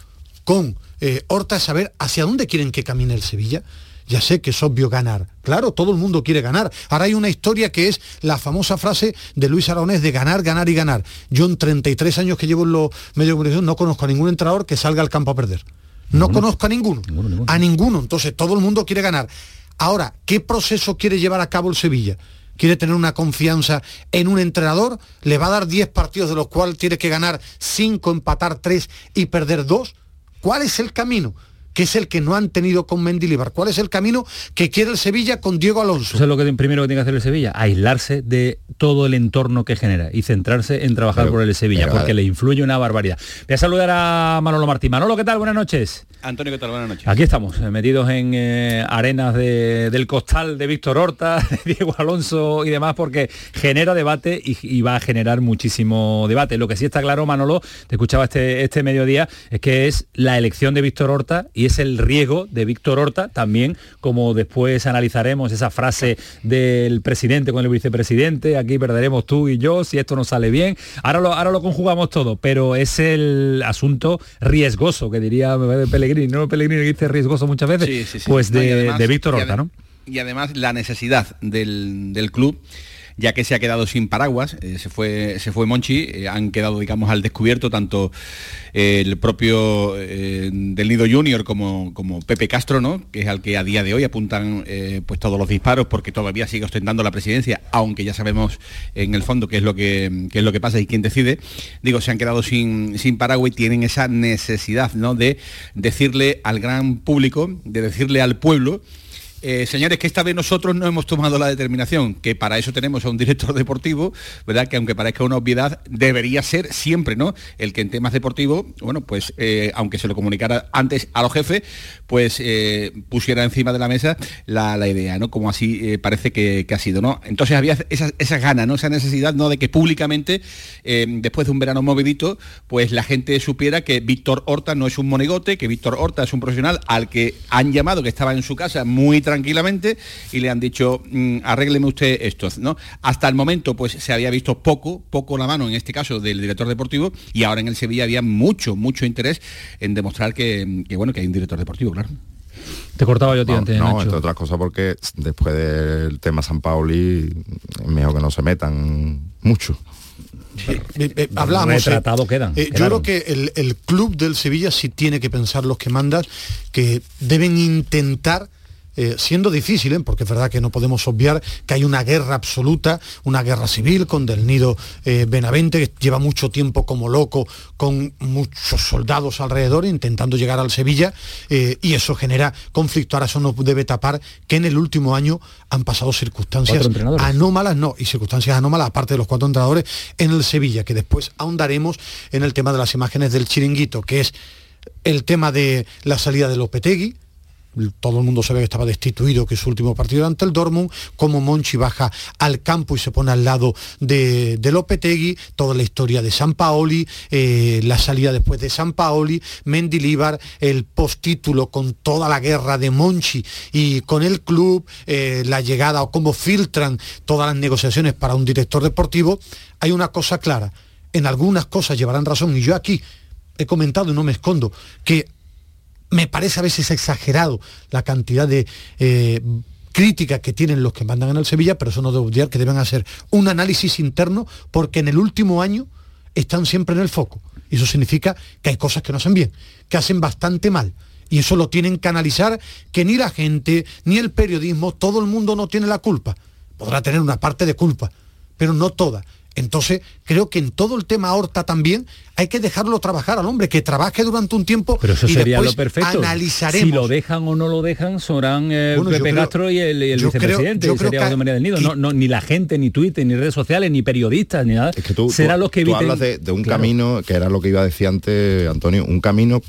con eh, Horta saber hacia dónde quieren que camine el Sevilla. Ya sé que es obvio ganar. Claro, todo el mundo quiere ganar. Ahora hay una historia que es la famosa frase de Luis Aragonés de ganar, ganar y ganar. Yo en 33 años que llevo en los medios de comunicación no conozco a ningún entrenador que salga al campo a perder. No conozco a ninguno. A ninguno. Entonces todo el mundo quiere ganar. Ahora, ¿qué proceso quiere llevar a cabo el Sevilla? ¿Quiere tener una confianza en un entrenador? ¿Le va a dar 10 partidos de los cuales tiene que ganar 5, empatar 3 y perder 2? ¿Cuál es el camino? Que es el que no han tenido con Mendilibar. ¿Cuál es el camino que quiere el Sevilla con Diego Alonso? Eso es lo que primero que tiene que hacer el Sevilla, aislarse de todo el entorno que genera y centrarse en trabajar Pero- por el Sevilla, porque le influye una barbaridad. Voy a saludar a Manolo Martín. Manolo, ¿qué tal? Buenas noches. Antonio, ¿qué tal? Buenas noches. Aquí estamos, eh, metidos en eh, arenas de- del costal de Víctor Horta, de Diego Alonso y demás, porque genera debate y, y va a generar muchísimo debate. Lo que sí está claro, Manolo, te escuchaba este, este mediodía, es que es la elección de Víctor Horta y es el riesgo de Víctor Horta también, como después analizaremos esa frase del presidente con el vicepresidente, aquí perderemos tú y yo si esto no sale bien. Ahora lo, ahora lo conjugamos todo, pero es el asunto riesgoso, que diría Pellegrini, ¿no? Pellegrini que dice riesgoso muchas veces, Sí, sí, sí. pues No, de, además- de Víctor Horta, ¿no? Y además la necesidad del, del club ya que se ha quedado sin paraguas, eh, se, fue, se fue Monchi, eh, han quedado, digamos, al descubierto tanto eh, el propio del Nido Junior como, como Pepe Castro, ¿no? que es al que a día de hoy apuntan pues todos los disparos porque todavía sigue ostentando la presidencia, aunque ya sabemos en el fondo qué es lo que, qué es lo que pasa y quién decide. Digo, se han quedado sin, sin paraguas y tienen esa necesidad ¿no? de decirle al gran público, de decirle al pueblo, eh, señores, que esta vez nosotros no hemos tomado la determinación, que para eso tenemos a un director deportivo, ¿verdad? Que aunque parezca una obviedad, debería ser siempre, ¿no? El que en temas deportivos, bueno, pues eh, aunque se lo comunicara antes a los jefes, pues eh, pusiera encima de la mesa la, la idea, ¿no? Como así parece que, ha sido, ¿no? Entonces había esa, esa gana, ¿no? Esa necesidad, ¿no? De que públicamente, después de un verano movidito, pues la gente supiera que Víctor Horta no es un monigote, que Víctor Horta es un profesional al que han llamado, que estaba en su casa muy tranquilamente y le han dicho, mm, arrégleme usted esto, ¿no? Hasta el momento, pues se había visto poco, poco la mano en este caso del director deportivo y ahora en el Sevilla había mucho, mucho interés en demostrar que, que, bueno, que hay un director deportivo, claro. Te cortaba yo, tío, No, antes, no, Nacho. entre otras cosas porque después del tema San Pauli mejor que no se metan mucho. Eh, eh, hablamos. eh, Retratados quedan, eh, yo creo que el, el club del Sevilla sí tiene que pensar los que mandas que deben intentar eh, siendo difícil, ¿eh? porque es verdad que no podemos obviar que hay una guerra absoluta, una guerra civil con Del Nido eh, Benavente, que lleva mucho tiempo como loco, con muchos soldados alrededor, intentando llegar al Sevilla, y eso genera conflicto. Ahora eso nos debe tapar que en el último año han pasado circunstancias anómalas, no, y circunstancias anómalas, aparte de los cuatro entrenadores, en el Sevilla, que después ahondaremos en el tema de las imágenes del chiringuito, que es el tema de la salida de Lopetegui, todo el mundo sabe que estaba destituido, que su último partido ante el Dortmund, como Monchi baja al campo y se pone al lado de, de Lopetegui, toda la historia de San Paoli, eh, la salida después de San Paoli, Mendilibar, el postítulo con toda la guerra de Monchi y con el club, eh, la llegada o cómo filtran todas las negociaciones para un director deportivo, hay una cosa clara, en algunas cosas llevarán razón y yo aquí he comentado y no me escondo, que me parece a veces exagerado la cantidad de eh, críticas que tienen los que mandan en el Sevilla, pero eso no debe obviar que deben hacer un análisis interno porque en el último año están siempre en el foco. Y eso significa que hay cosas que no hacen bien, que hacen bastante mal. Y eso lo tienen que analizar, que ni la gente, ni el periodismo, todo el mundo no tiene la culpa. Podrá tener una parte de culpa, pero no toda. Entonces, creo que en todo el tema Horta también hay que dejarlo trabajar al hombre, que trabaje durante un tiempo Pero eso y sería después lo perfecto. analizaremos. Si lo dejan o no lo dejan, serán eh, Bueno, yo Pepe creo- Castro y el, y el yo creo- vicepresidente, yo y creo sería que- José María del Nido. No, no, ni la gente, ni Twitter, ni redes sociales, ni periodistas, ni nada. Tú- Serán tú- los que tú eviten... hablas de, de un Claro. camino que era lo que iba a decir antes Antonio un camino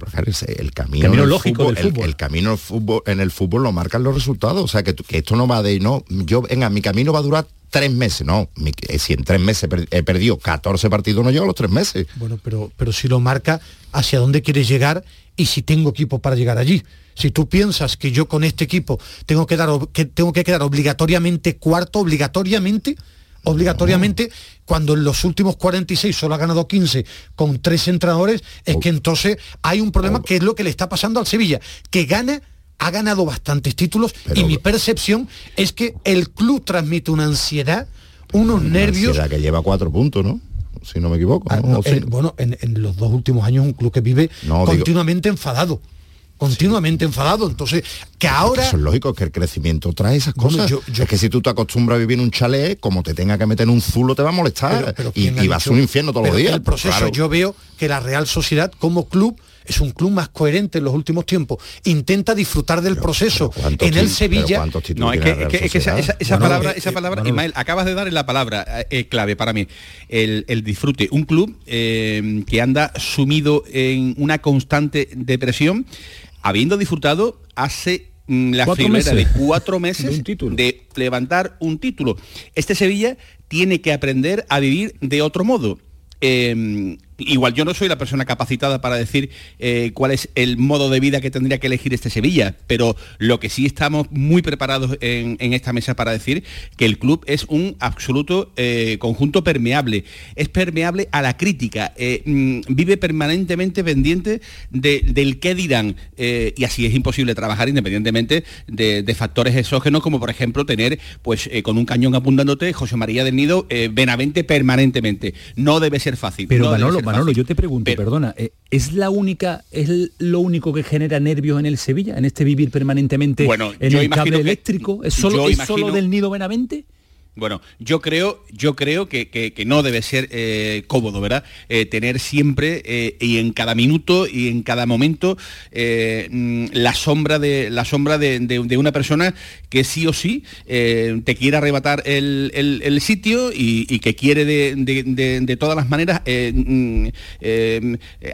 el camino, Camino lógico fútbol, del el- fútbol. El, camino fútbol, en el fútbol lo marcan los resultados o sea que, tú- que esto no va de no yo venga mi camino va a durar tres meses no eh, si en tres meses he perdido 14 partidos no llego a los tres meses. Bueno, pero, pero si lo marca hacia dónde quieres llegar y si tengo equipo para llegar allí. Si tú piensas que yo con este equipo tengo que, dar, que, tengo que quedar obligatoriamente cuarto, obligatoriamente, obligatoriamente, cuando en los últimos 46 solo ha ganado 15 con tres entrenadores, es que entonces hay un problema que es lo que le está pasando al Sevilla, que gana ha ganado bastantes títulos y mi percepción es que el club transmite una ansiedad, unos nervios Ansiedad que lleva cuatro puntos no si no me equivoco Ah, bueno, en, en los dos últimos años un club que vive No, digo- continuamente enfadado. Continuamente enfadado. Entonces, que ahora. Eso es lógico que el crecimiento trae esas Bueno, cosas. yo- yo- Es que si tú te acostumbras a vivir en un chalet, como te tenga que meter en un zulo, te va a molestar. Pero- pero y ¿quién ha y va a un infierno todos los días. El proceso, Claro. yo veo que la Real Sociedad como club es un club más coherente en los últimos tiempos. Intenta disfrutar del proceso. En el Sevilla. No, es que, es que- es que esa, esa- esa Bueno, palabra, eh, esa eh, palabra. Ismael, acabas de dar en la palabra eh, clave para mí, el, el disfrute. Un club eh, que anda sumido en una constante depresión, habiendo disfrutado hace mm, la Cuatro friolera de meses. cuatro meses De un título. de levantar un título. Este Sevilla tiene que aprender a vivir de otro modo. Eh, igual yo no soy la persona capacitada para decir eh, cuál es el modo de vida que tendría que elegir este Sevilla, pero lo que sí estamos muy preparados en, en esta mesa para decir que el club es un absoluto eh, conjunto permeable, es permeable a la crítica, eh, mm, vive permanentemente pendiente de- del qué dirán y así es imposible trabajar independientemente de, de factores exógenos como por ejemplo tener pues con un cañón apuntándote José María del Nido Benavente permanentemente. No debe ser fácil. Pero no Manolo, Manolo, fácil. yo te pregunto, perdona, eh, ¿es la única, es lo único que genera nervios en el Sevilla, en este vivir permanentemente Bueno, en el cable que- eléctrico? ¿Es solo, ¿es solo del nido Benavente? Bueno, yo creo, yo creo que, que- no debe ser eh, cómodo, ¿verdad? Eh, tener siempre eh, y en cada minuto y en cada momento mm, la sombra de la sombra de, de- una persona que sí o sí te quiere arrebatar el, el- sitio y, que quiere de, de- todas las maneras mm,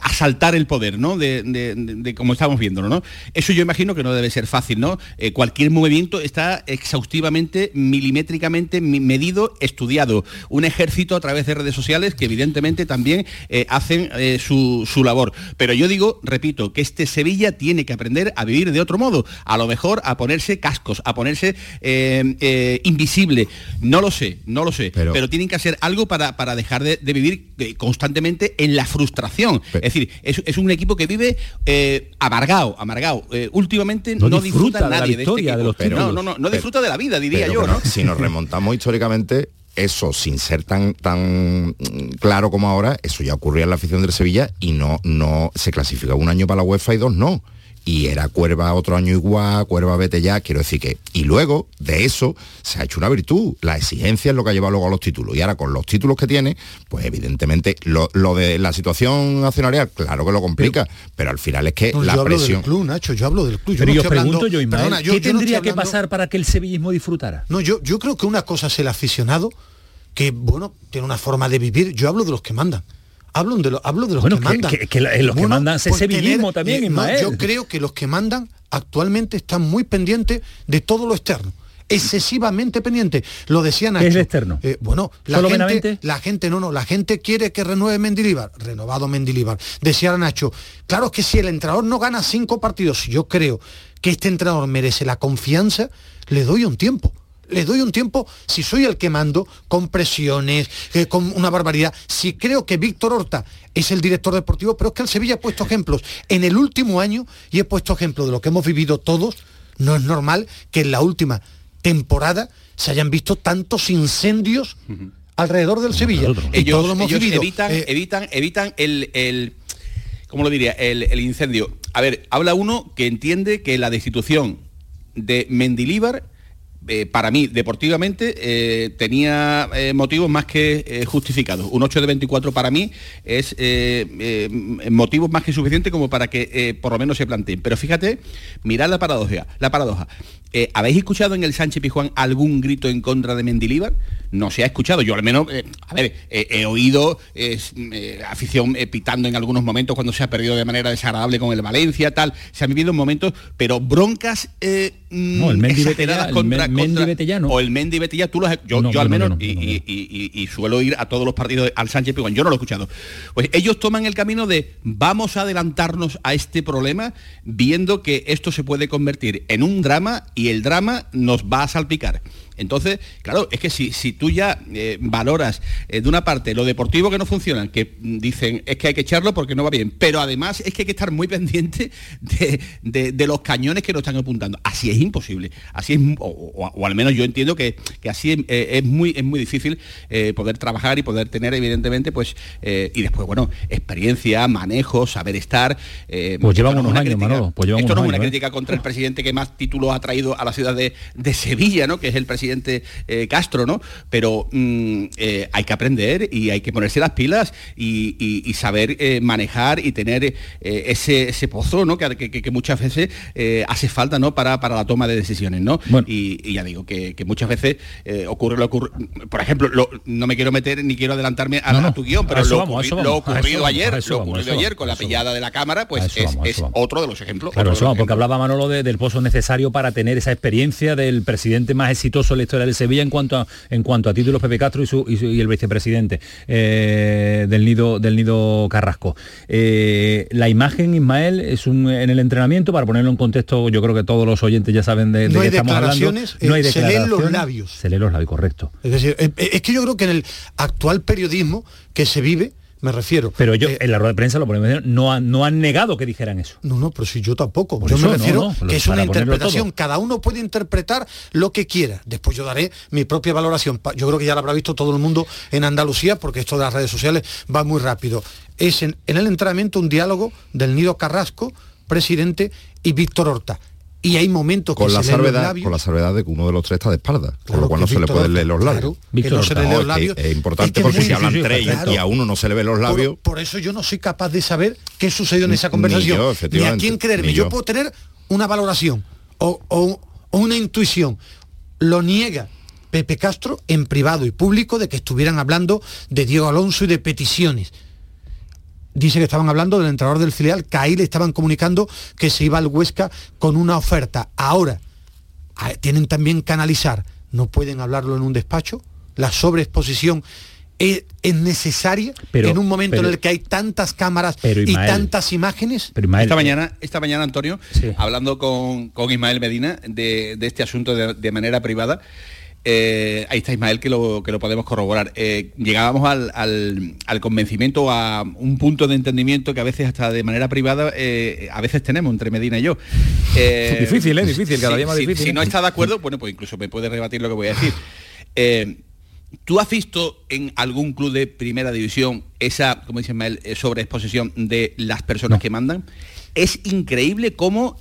asaltar el poder, ¿no? De, como estamos viéndolo, ¿no? Eso yo imagino que no debe ser fácil, ¿no? Cualquier movimiento está exhaustivamente, milimétricamente mi- medido, estudiado. Un ejército a través de redes sociales que evidentemente también eh, hacen eh, su, su labor. Pero yo digo, repito, que este Sevilla tiene que aprender a vivir de otro modo. A lo mejor a ponerse cascos, a ponerse eh, eh, invisible. No lo sé, no lo sé. Pero, tienen que hacer algo para, para dejar de, de vivir constantemente en la frustración. es decir, es, es un equipo que vive eh, amargado, amargado. Últimamente No no, disfruta disfruta, de la nadie victoria, de, de los este equipo. títulos. no, no, no, no Pero- disfruta de la vida, diría Pero yo, Si nos remontamos históricamente, eso sin ser tan tan claro como ahora, eso ya ocurría en la afición del Sevilla y no no se clasifica un año para la UEFA y dos no. Y era Cuerva otro año igual, Cuerva vete ya, quiero decir que, y luego de eso se ha hecho una virtud, la exigencia es lo que ha llevado luego a los títulos, y ahora con los títulos que tiene, pues evidentemente lo, lo de la situación accionarial, claro que lo complica, pero, al final es que No, la yo hablo presión... del club, Nacho, yo hablo del club. Yo Pero no yo estoy hablando- pregunto yo, Ismael, Perdona, yo- ¿qué yo tendría que hablando- pasar para que el sevillismo disfrutara? No, yo, yo creo que una cosa es el aficionado, que bueno, tiene una forma de vivir. Yo hablo de los que mandan. Hablo de, lo- hablo de los Bueno, que, que- mandan. que- que la- los que mandan pues sevillismo también, no, Ismael. yo creo que los que mandan actualmente están muy pendientes de todo lo externo. Excesivamente pendientes. Lo decía Nacho. ¿Qué es lo externo? Eh, bueno, la ¿Solo gente, Benavente? la gente no, no, la gente quiere que renueve Mendilibar, renovado Mendilibar. Decía Nacho, claro que si el entrenador no gana cinco partidos, yo creo que este entrenador merece la confianza, le doy un tiempo. Le doy un tiempo si soy el que mando, con presiones, eh, con una barbaridad. Si creo que Víctor Horta es el director deportivo, pero es que el Sevilla ha puesto ejemplos en el último año y he puesto ejemplos de lo que hemos vivido todos. No es normal que en la última temporada se hayan visto tantos incendios alrededor del Sevilla. Y ellos, todos lo hemos ellos vivido. evitan, Eh, evitan, evitan el, el- ¿cómo lo diría? El, el incendio. A ver, habla uno que entiende que la destitución de Mendilíbar eh, para mí, deportivamente, eh, tenía eh, motivos más que justificados. Un 8 de 24 para mí es motivos más que suficiente como para que por lo menos se planteen. Pero fíjate, mirad la paradoja. La paradoja. Eh, ¿Habéis escuchado en el Sánchez Pijuán algún grito en contra de Mendilíbar? No se ha escuchado. Yo al menos, eh, a ver, eh, he oído afición pitando en algunos momentos cuando se ha perdido de manera desagradable con el Valencia, tal. Se han vivido momentos, pero broncas eh, No, el Mendy exageradas Betella- el contra, Men- Mendy contra- Betellano. o el Mendy Betella, tú lo has, yo, No, yo al no, menos no, y, yo no. y- y- y- y suelo ir a todos los partidos al Sánchez Pizjuán, yo no lo he escuchado. Pues ellos toman el camino de vamos a adelantarnos a este problema viendo que esto se puede convertir en un drama y el drama nos va a salpicar. Entonces, claro, es que si, si tú ya eh, valoras eh, de una parte lo deportivo que no funciona, que mm, dicen es que hay que echarlo porque no va bien, pero además es que hay que estar muy pendiente de, de- de los cañones que nos están apuntando. Así es imposible. Así es, o, o- o al menos yo entiendo que, que así eh, es, muy, es muy difícil poder trabajar y poder tener, evidentemente, pues, y después, bueno, experiencia, manejo, saber estar. eh, Pues llevan unos años, crítica- Manolo, pues esto no es una crítica contra el presidente que más títulos ha traído a la ciudad de, de Sevilla, ¿no? Que es el presidente eh, Castro, ¿no? Pero mm, eh, hay que aprender y hay que ponerse las pilas y, y- y saber eh, manejar y tener eh, ese, ese pozo, ¿no? Que, que- que muchas veces eh, hace falta, ¿no? Para, para la toma de decisiones, ¿no? Y, y ya digo que, que muchas veces eh, ocurre lo ocurre. Por ejemplo, lo- no me quiero meter ni quiero adelantarme a, No, a no, tu guion, pero lo, vamos, ocurri- ocurrido ayer, lo ocurrido ayer con la pillada de la cámara, pues es, vamos, otro de los ejemplos. Claro, de eso los vamos, porque hablaba Manolo de- del pozo necesario para tener esa experiencia del presidente más exitoso en la historia del Sevilla en cuanto a, en cuanto a títulos Pepe Castro y, su, y, su- y el vicepresidente eh, del nido del nido Carrasco. Eh, la imagen, Ismael, es un en el entrenamiento, para ponerlo en contexto, yo creo que todos los oyentes ya saben de, de No qué estamos hablando. declaraciones, No hay eh, se leen los declaraciones, labios. Se leen los labios, correcto. Es decir, es que yo creo que en el actual periodismo que se vive, me refiero. Pero yo, eh, en la rueda de prensa, lo ponemos, no han, no han negado que dijeran eso. No, no, pero si yo tampoco. Por yo eso, me refiero no, que es una interpretación. Cada uno puede interpretar lo que quiera. Después yo daré mi propia valoración. Yo creo que ya lo habrá visto todo el mundo en Andalucía, porque esto de las redes sociales va muy rápido. Es en, en el entrenamiento un diálogo del Nido Carrasco, presidente, y Víctor Horta. Y hay momentos Con que la, se los salvedad, labios. con la salvedad de que uno de los tres está de espalda, con lo cual no se le pueden leer los labios. claro, no se le los es importante Es que porque si hablan tres y- claro. y a uno no se le ven los labios, Por, por eso yo no soy capaz de saber qué sucedió en esa Ni conversación. yo, Ni, a quién creerme. Yo. yo. puedo tener una valoración o, o- o una intuición. Lo niega Pepe Castro en privado y público de que estuvieran hablando de Diego Alonso y de peticiones. Dice que estaban hablando del entrenador del filial, que ahí le estaban comunicando que se iba al Huesca con una oferta. Ahora, tienen también que analizar, no pueden hablarlo en un despacho, la sobreexposición es, es necesaria Pero- en un momento pero- en el que hay tantas cámaras Pero, y tantas imágenes. esta mañana, esta mañana Antonio, hablando con, con Ismael Medina de, de este asunto de, de manera privada, eh, ahí está Ismael que lo, que lo podemos corroborar. Eh, llegábamos al, al- al convencimiento, a un punto de entendimiento que a veces hasta de manera privada eh, a veces tenemos entre Medina y yo. Difícil, ¿eh? Difícil, cada si- día más difícil, Si no está de acuerdo, bueno, pues incluso me puede rebatir lo que voy a decir. ¿Tú has visto en algún club de primera división esa, como dice Ismael, sobreexposición de las personas que mandan? Es increíble cómo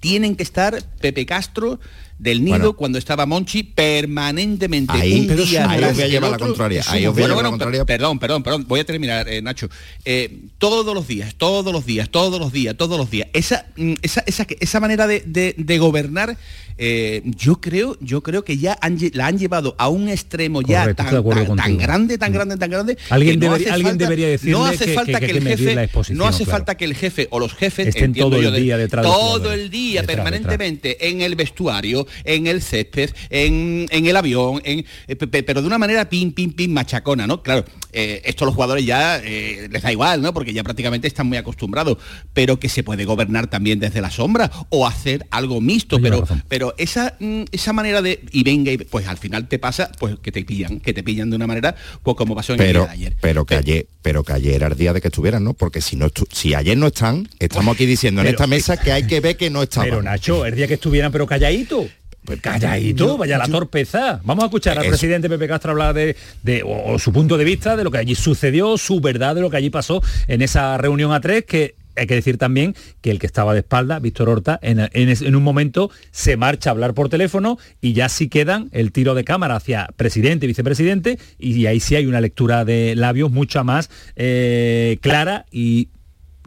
tienen que estar Pepe Castro del Nido Bueno. cuando estaba Monchi permanentemente Ahí- un pero día ahí os voy a llevar la contraria, ahí os voy a fue- llevar la bueno, contraria. Perdón, perdón, perdón, voy a terminar, eh, Nacho. Eh, todos los días, todos los días, todos los días, todos los días. Esa, mm, esa, esa, esa manera de, de- de gobernar, eh, yo creo, yo creo que ya han la han llevado a un extremo ya Correcto, tan, contigo. grande, tan grande, tan grande. Alguien que no debería- hace alguien falta- debería decirle no hace que- falta que- que, que el jefe, no hace claro. falta que el jefe o los jefes Estén entiendo todo el yo, de- día detrás todo el día permanentemente en el vestuario, en el césped, en, en el avión, en, eh, pe- pe- pero de una manera pim, pim, pim, machacona, ¿no? Claro, eh, esto a los jugadores ya eh, les da igual, ¿no? Porque ya prácticamente están muy acostumbrados, pero que se puede gobernar también desde la sombra o hacer algo mixto, pero, pero esa, mm, esa manera de, y venga, y, pues al final te pasa, pues que te pillan, que te pillan de una manera, pues como pasó en el día de ayer. pero que ayer, pero que ayer era el día de que estuvieran, ¿no? Porque si no estu- si ayer no están, estamos aquí diciendo en Pero- esta mesa que hay que ver que no estaban. Pero Nacho, el día que estuvieran, pero calladito. Pues calladito, yo- vaya la yo- torpeza. Vamos a escuchar al presidente Pepe Castro hablar de, de- o, o su punto de vista de lo que allí sucedió, su verdad de lo que allí pasó en esa reunión a tres que hay que decir también que el que estaba de espalda, Víctor Horta, en, en un momento se marcha a hablar por teléfono y ya sí quedan el tiro de cámara hacia presidente y vicepresidente y ahí sí hay una lectura de labios mucha más eh, clara y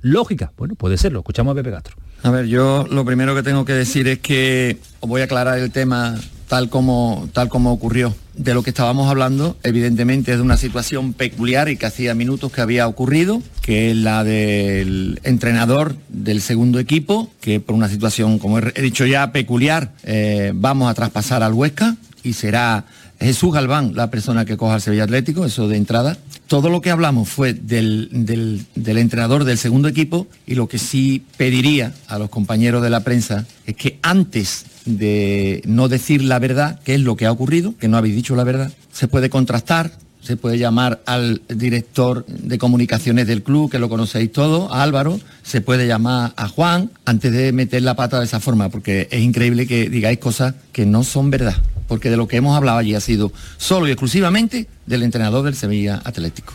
lógica. Bueno, puede serlo. Escuchamos a Pepe Castro. A ver, yo lo primero que tengo que decir es que os voy a aclarar el tema tal como, tal como ocurrió. De lo que estábamos hablando, evidentemente, es de una situación peculiar y que hacía minutos que había ocurrido, que es la del entrenador del segundo equipo, que por una situación, como he dicho ya, peculiar, eh, vamos a traspasar al Huesca y será Jesús Galván la persona que coja al Sevilla Atlético, eso de entrada. Todo lo que hablamos fue del, del- entrenador del segundo equipo y lo que sí pediría a los compañeros de la prensa es que antes de no decir la verdad, que es lo que ha ocurrido, que no habéis dicho la verdad, se puede contrastar, se puede llamar al director de comunicaciones del club, que lo conocéis todos, a Álvaro, se puede llamar a Juan, antes de meter la pata de esa forma, porque es increíble que digáis cosas que no son verdad, porque de lo que hemos hablado allí ha sido solo y exclusivamente del entrenador del Sevilla Atlético.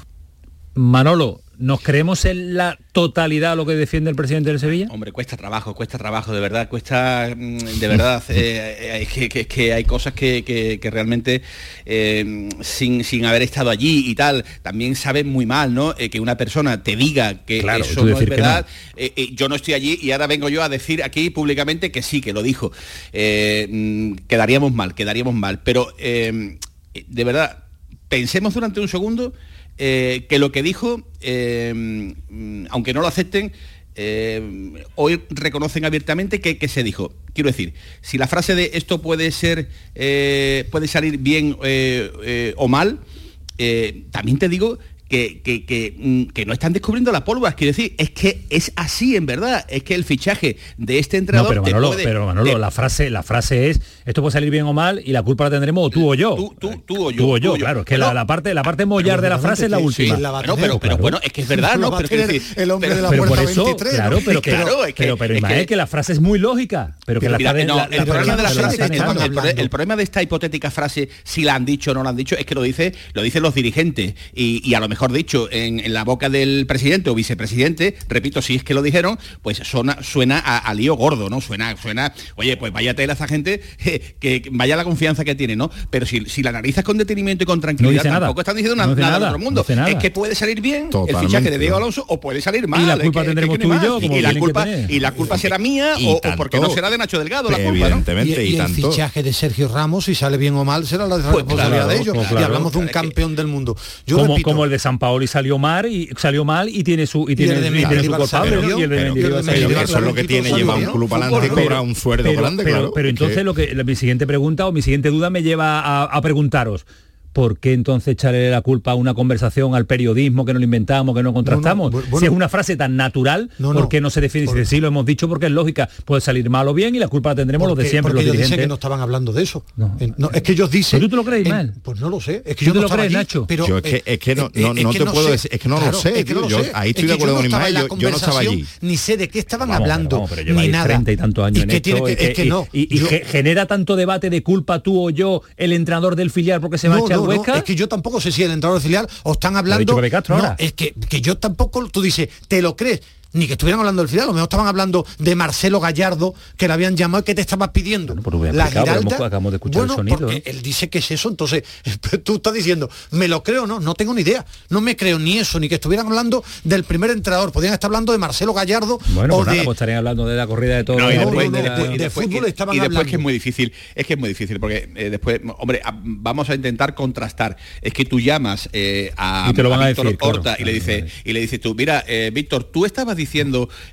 Manolo, ¿nos creemos en la totalidad lo que defiende el presidente del Sevilla? Hombre, cuesta trabajo, cuesta trabajo, de verdad, cuesta, mm, de verdad, eh, eh, es que, que- que hay cosas que, realmente, eh, sin, sin haber estado allí y tal, también saben muy mal, ¿no? Eh, que una persona te diga que Claro, eso no es verdad, yo no estoy allí y ahora vengo yo a decir aquí públicamente que sí, que lo dijo. Mm, quedaríamos mal, quedaríamos mal, pero de verdad, pensemos durante un segundo eh, que lo que dijo, eh, aunque no lo acepten, eh, hoy reconocen abiertamente que, que se dijo. Quiero decir, si la frase de esto puede ser, puede salir bien o mal, también te digo que, que- que, mm, que no están descubriendo la pólvora. Quiero decir, es que es así en verdad. Es que el fichaje de este No, entrenador pero te Manolo, puede- pero Manolo, te- la frase, la frase es esto puede salir bien o mal y la culpa la tendremos o tú o yo. Tú, tú, tú o yo. Tú o yo, tú claro, es que la, la parte, la parte mollar de la frase es la última. Bueno, pero, pero bueno, es que es verdad, ¿no? Pero, decir, pero- pero por eso, claro, pero que, Claro, es que- pero, pero es Ismael, que- que, la frase es muy lógica, pero que la, mira, no, la- el la- problema de la frase, el, el el problema de esta hipotética frase, si la han dicho o no la han dicho, es que lo dice, lo dicen los dirigentes. Y, y a lo mejor dicho en, en la boca del presidente o vicepresidente, repito, si es que lo dijeron, pues suena, suena a, a lío gordo, ¿no? Suena, suena, oye, pues vaya tela esa gente, que, que vaya la confianza que tiene, ¿no? Pero si, si la analizas con detenimiento y con tranquilidad, dice nada. tampoco están diciendo No nada, nada, del otro mundo. no nada. es que puede salir bien el Totalmente, fichaje de Diego ¿no? Alonso o puede salir mal. Y la culpa es que tendremos no tú hay y yo, más. como y la culpa y la culpa será mía Y o, porque no será de Nacho Delgado la culpa, ¿no? Evidentemente, y, y, y el fichaje de Sergio Ramos, si sale bien o mal, será la Pues responsabilidad claro, de ellos. pues y hablamos de un Claro, campeón del mundo. Yo como, repito, como el de San Paoli salió mal y salió mal y tiene su y tiene, el de y tiene su culpable ¿no? y el de pero- el eso es lo que tiene un club adelante y un sueldo grande, claro. entonces lo que mi siguiente pregunta o mi siguiente duda me lleva a, preguntaros ¿Por qué entonces echarle la culpa a una conversación al periodismo que no lo inventamos, que no contrastamos? bueno. si es una frase tan natural, No. ¿por qué no se define? Por- Si sí lo hemos dicho porque es lógica, puede salir mal o bien y la culpa la tendremos los de siempre, porque los ellos dicen dirigentes. que no estaban hablando de eso. No. Eh, no, es que ellos dicen. ¿Pero tú te lo crees, en- Ismael? Pues no lo sé. Es que ¿Tú yo te no lo crees, allí, Nacho? Pero, Yo es que- es que no- eh, no- no te puedo sé. decir- es que no lo sé, es que no tío. lo Yo sé. ahí estoy Es de acuerdo yo con no estaba Ismael, yo- no estaba allí. Ni sé de qué estaban hablando, ni nada. 30 y tantos años Y en que esto y es que no. genera tanto debate de culpa tú o yo el entrenador del filial porque se marcha Huesca. es que yo tampoco sé si el entrenador auxiliar o están hablando. dicho Castro no, ahora. es que, que yo tampoco, tú dices, ¿te lo crees? Ni que estuvieran hablando del filial, a lo mejor estaban hablando de Marcelo Gallardo, que le habían llamado y que te estabas pidiendo. a la Giralda, acabamos de escuchar el bueno, sonido, porque ¿eh? él dice que es eso, entonces tú estás diciendo, me lo creo, no, no tengo ni idea, no me creo ni eso, ni que estuvieran hablando del primer entrenador, podrían estar hablando de Marcelo Gallardo Bueno, o pues nada, pues estarían hablando de la corrida de todos. No, y los después, de y la- después- y de después- fútbol y- estaban y después hablando. que es muy difícil, es que es muy difícil, porque eh, después, hombre, a- vamos a intentar contrastar. Es que tú llamas eh, a, Y te lo van a Víctor decir, claro. Horta y le dices, y le dices tú, mira, eh, Víctor, tú estabas diciendo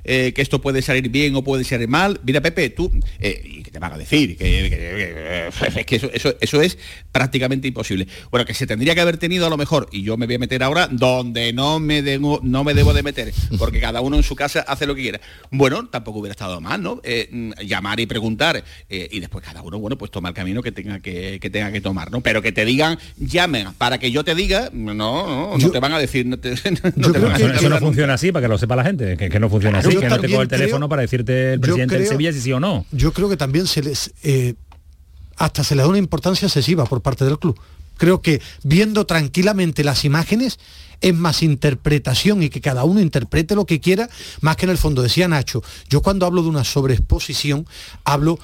eh, que esto puede salir bien o puede salir mal. Mira, Pepe, tú, eh, ¿y qué te van a decir? Que, que- que- es que eso, eso, eso es prácticamente imposible. Bueno, que se tendría que haber tenido a lo mejor, y yo me voy a meter ahora donde no me debo, no me debo de meter, porque cada uno en su casa hace lo que quiera. Bueno, tampoco hubiera estado mal, ¿no? Eh, mm, llamar y preguntar, y después cada uno, bueno, pues toma el camino que tenga que, que tenga que tomar, ¿no? Pero que te digan, llamen, para que yo te diga, no, no, no te van a decir, no te, no te van a decir eso no funciona así, para que lo sepa la gente, que, que no funciona Claro, así, que no te coge el teléfono creo- para decirte el presidente creo- Sevilla si sí o no. Yo creo que también se les eh, hasta se le da una importancia excesiva por parte del club. Creo que viendo tranquilamente las imágenes es más interpretación y que cada uno interprete lo que quiera, más que en el fondo. Decía Nacho, yo cuando hablo de una sobreexposición, hablo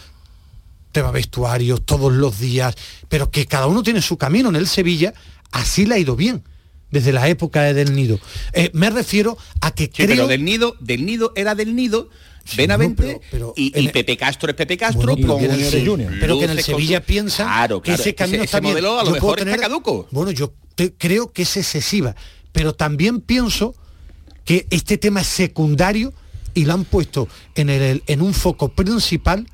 tema vestuarios todos los días, pero que cada uno tiene su camino. En el Sevilla así le ha ido bien, desde la época de Del Nido. Eh, me refiero a que Sí, creo... pero del nido, del nido era del nido, Benavente y, y Pepe Castro es Pepe Castro Bueno, pero con que en el sus Se- pero que en el Sevilla piensa Claro, que claro, ese camino ese está bien. modelo a lo mejor está caduco. Bueno, yo te- creo que es excesiva, pero también pienso que este tema es secundario y lo han puesto en, el, en un foco principal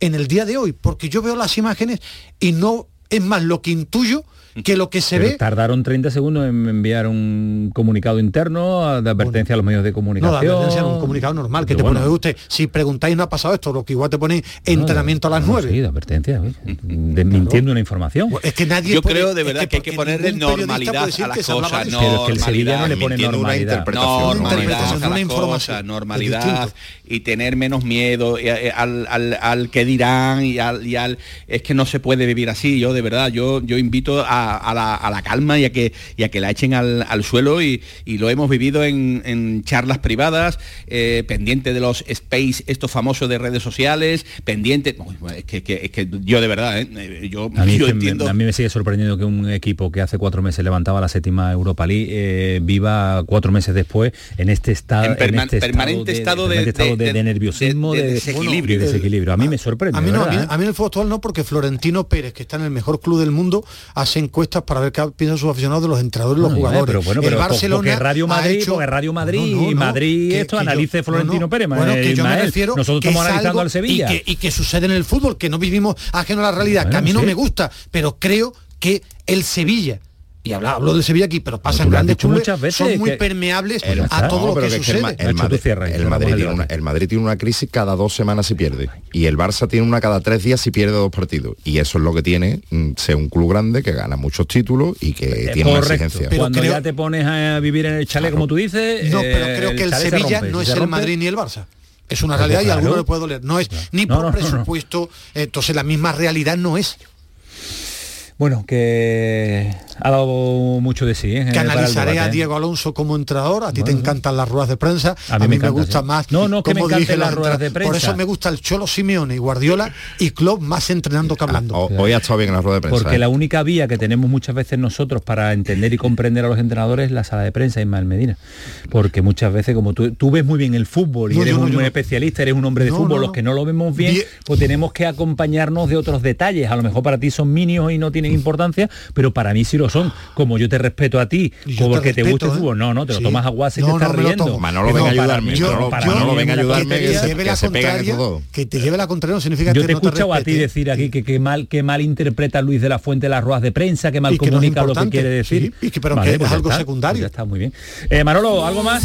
en el día de hoy, porque yo veo las imágenes y no es más lo que intuyo que lo que se Pero ve. tardaron 30 segundos en enviar un comunicado interno de advertencia a los medios de No, comunicación. advertencia en un comunicado normal, que Pero te bueno. pone usted, si preguntáis no ha pasado esto, lo que igual te pone entrenamiento a las No, 9. Sí, de advertencia, uy, de- mintiendo una información. Es que nadie Yo puede- creo de es verdad que que, hay que ponerle normalidad a las cosas. Pero que el Sevilla no le pone una normalidad. Normalidad Interpretación, a una las información. cosas, Es normalidad y tener menos miedo y, eh, al, al, al que dirán y al, y al- es que no se puede vivir así. Yo de verdad, yo, yo invito a, a la, a la calma y a que, y a que la echen al, al suelo y, y lo hemos vivido en, en charlas privadas, eh, pendiente de los space, estos famosos de redes sociales, pendiente. Es, que, que- es que yo de verdad, eh, yo, A mí, yo me- entiendo. a mí me sigue sorprendiendo que un equipo que hace cuatro meses levantaba la séptima Europa League eh, viva cuatro meses después en este estado, En perma- este permanente estado de- estado de- de, de- nerviosismo, de- de, de desequilibrio. de desequilibrio. A mí me sorprende. A mí, de no, a, verdad, mí, ¿eh? a mí en el fútbol actual no, porque Florentino Pérez, que está en el mejor club del mundo, hace encuestas para ver qué piensan sus aficionados de los entrenadores y los jugadores. pero bueno, el pero Barcelona porque Radio Madrid, hecho- porque Radio Madrid No, no, y Madrid que- esto que analice no, Florentino no. Pérez, Bueno, que yo me refiero Nosotros que estamos es analizando al Sevilla. Y que, y que sucede en el fútbol, que no vivimos ajeno a la realidad, que a mí no sí. me gusta, pero creo que el Sevilla y habla- hablo del Sevilla aquí, pero pasa tú en lo has grandes clubes, muchas veces, son muy que- permeables El- a todo no, lo pero que es que el, sucede. el tú Madrid, el Madrid el tiene una, el Madrid tiene una crisis cada dos semanas si pierde. Y el Barça tiene una cada tres días si pierde dos partidos. Y eso es lo que tiene mm, ser un club grande que gana muchos títulos y que tiene una exigencia. Cuando creo- ya te pones a vivir en el chalet como tú dices, No, pero eh, creo que el se Sevilla rompe. no es se el Madrid ni el Barça. Es una Pues realidad y a alguno le puede doler. No es ni No, por no, no, no. presupuesto, entonces la misma realidad no es. Bueno, que ha dado mucho de sí. ¿eh? Que para el analizaré debate, a. Diego Alonso como entrenador, a ti te encantan las ruedas de prensa, a mí, me, encanta, gusta sí. más. No, no, que me dirigen las ruedas de entrenadores. Por prensa. eso me gusta el Cholo Simeone y Guardiola y Klopp más entrenando que hablando. Ho- Hoy ha estado bien en la rueda de prensa. Porque ¿eh? la única vía que tenemos muchas veces nosotros para entender y comprender a los entrenadores es la sala de prensa Ismael Medina. Porque muchas veces, como tú, tú ves muy bien el fútbol y No, eres yo un yo especialista, eres un hombre de No, fútbol, no, los que no lo vemos bien, Bien. pues tenemos que acompañarnos de otros detalles. A lo mejor para ti son mínimos y no tienen importancia, pero para mí sí lo son. Como yo te respeto a ti, yo como te porque te, respeto, gusta el ¿eh? fútbol, no, no, te lo Sí. tomas a guasa y No, te estás riendo. Manolo, venga a ayudarme. Yo- Manolo, yo- venga a ayudarme, que te se- lleve que la contraria, que te lleve la contraria no significa Yo que te he no te escuchado a ti decir aquí que, que mal que mal interpreta Luis de la Fuente las ruedas de prensa, que mal Y que no es comunica lo que quiere decir. sí, y que- pero que es ya algo secundario. pues ya está muy bien. Eh, Manolo, ¿algo más?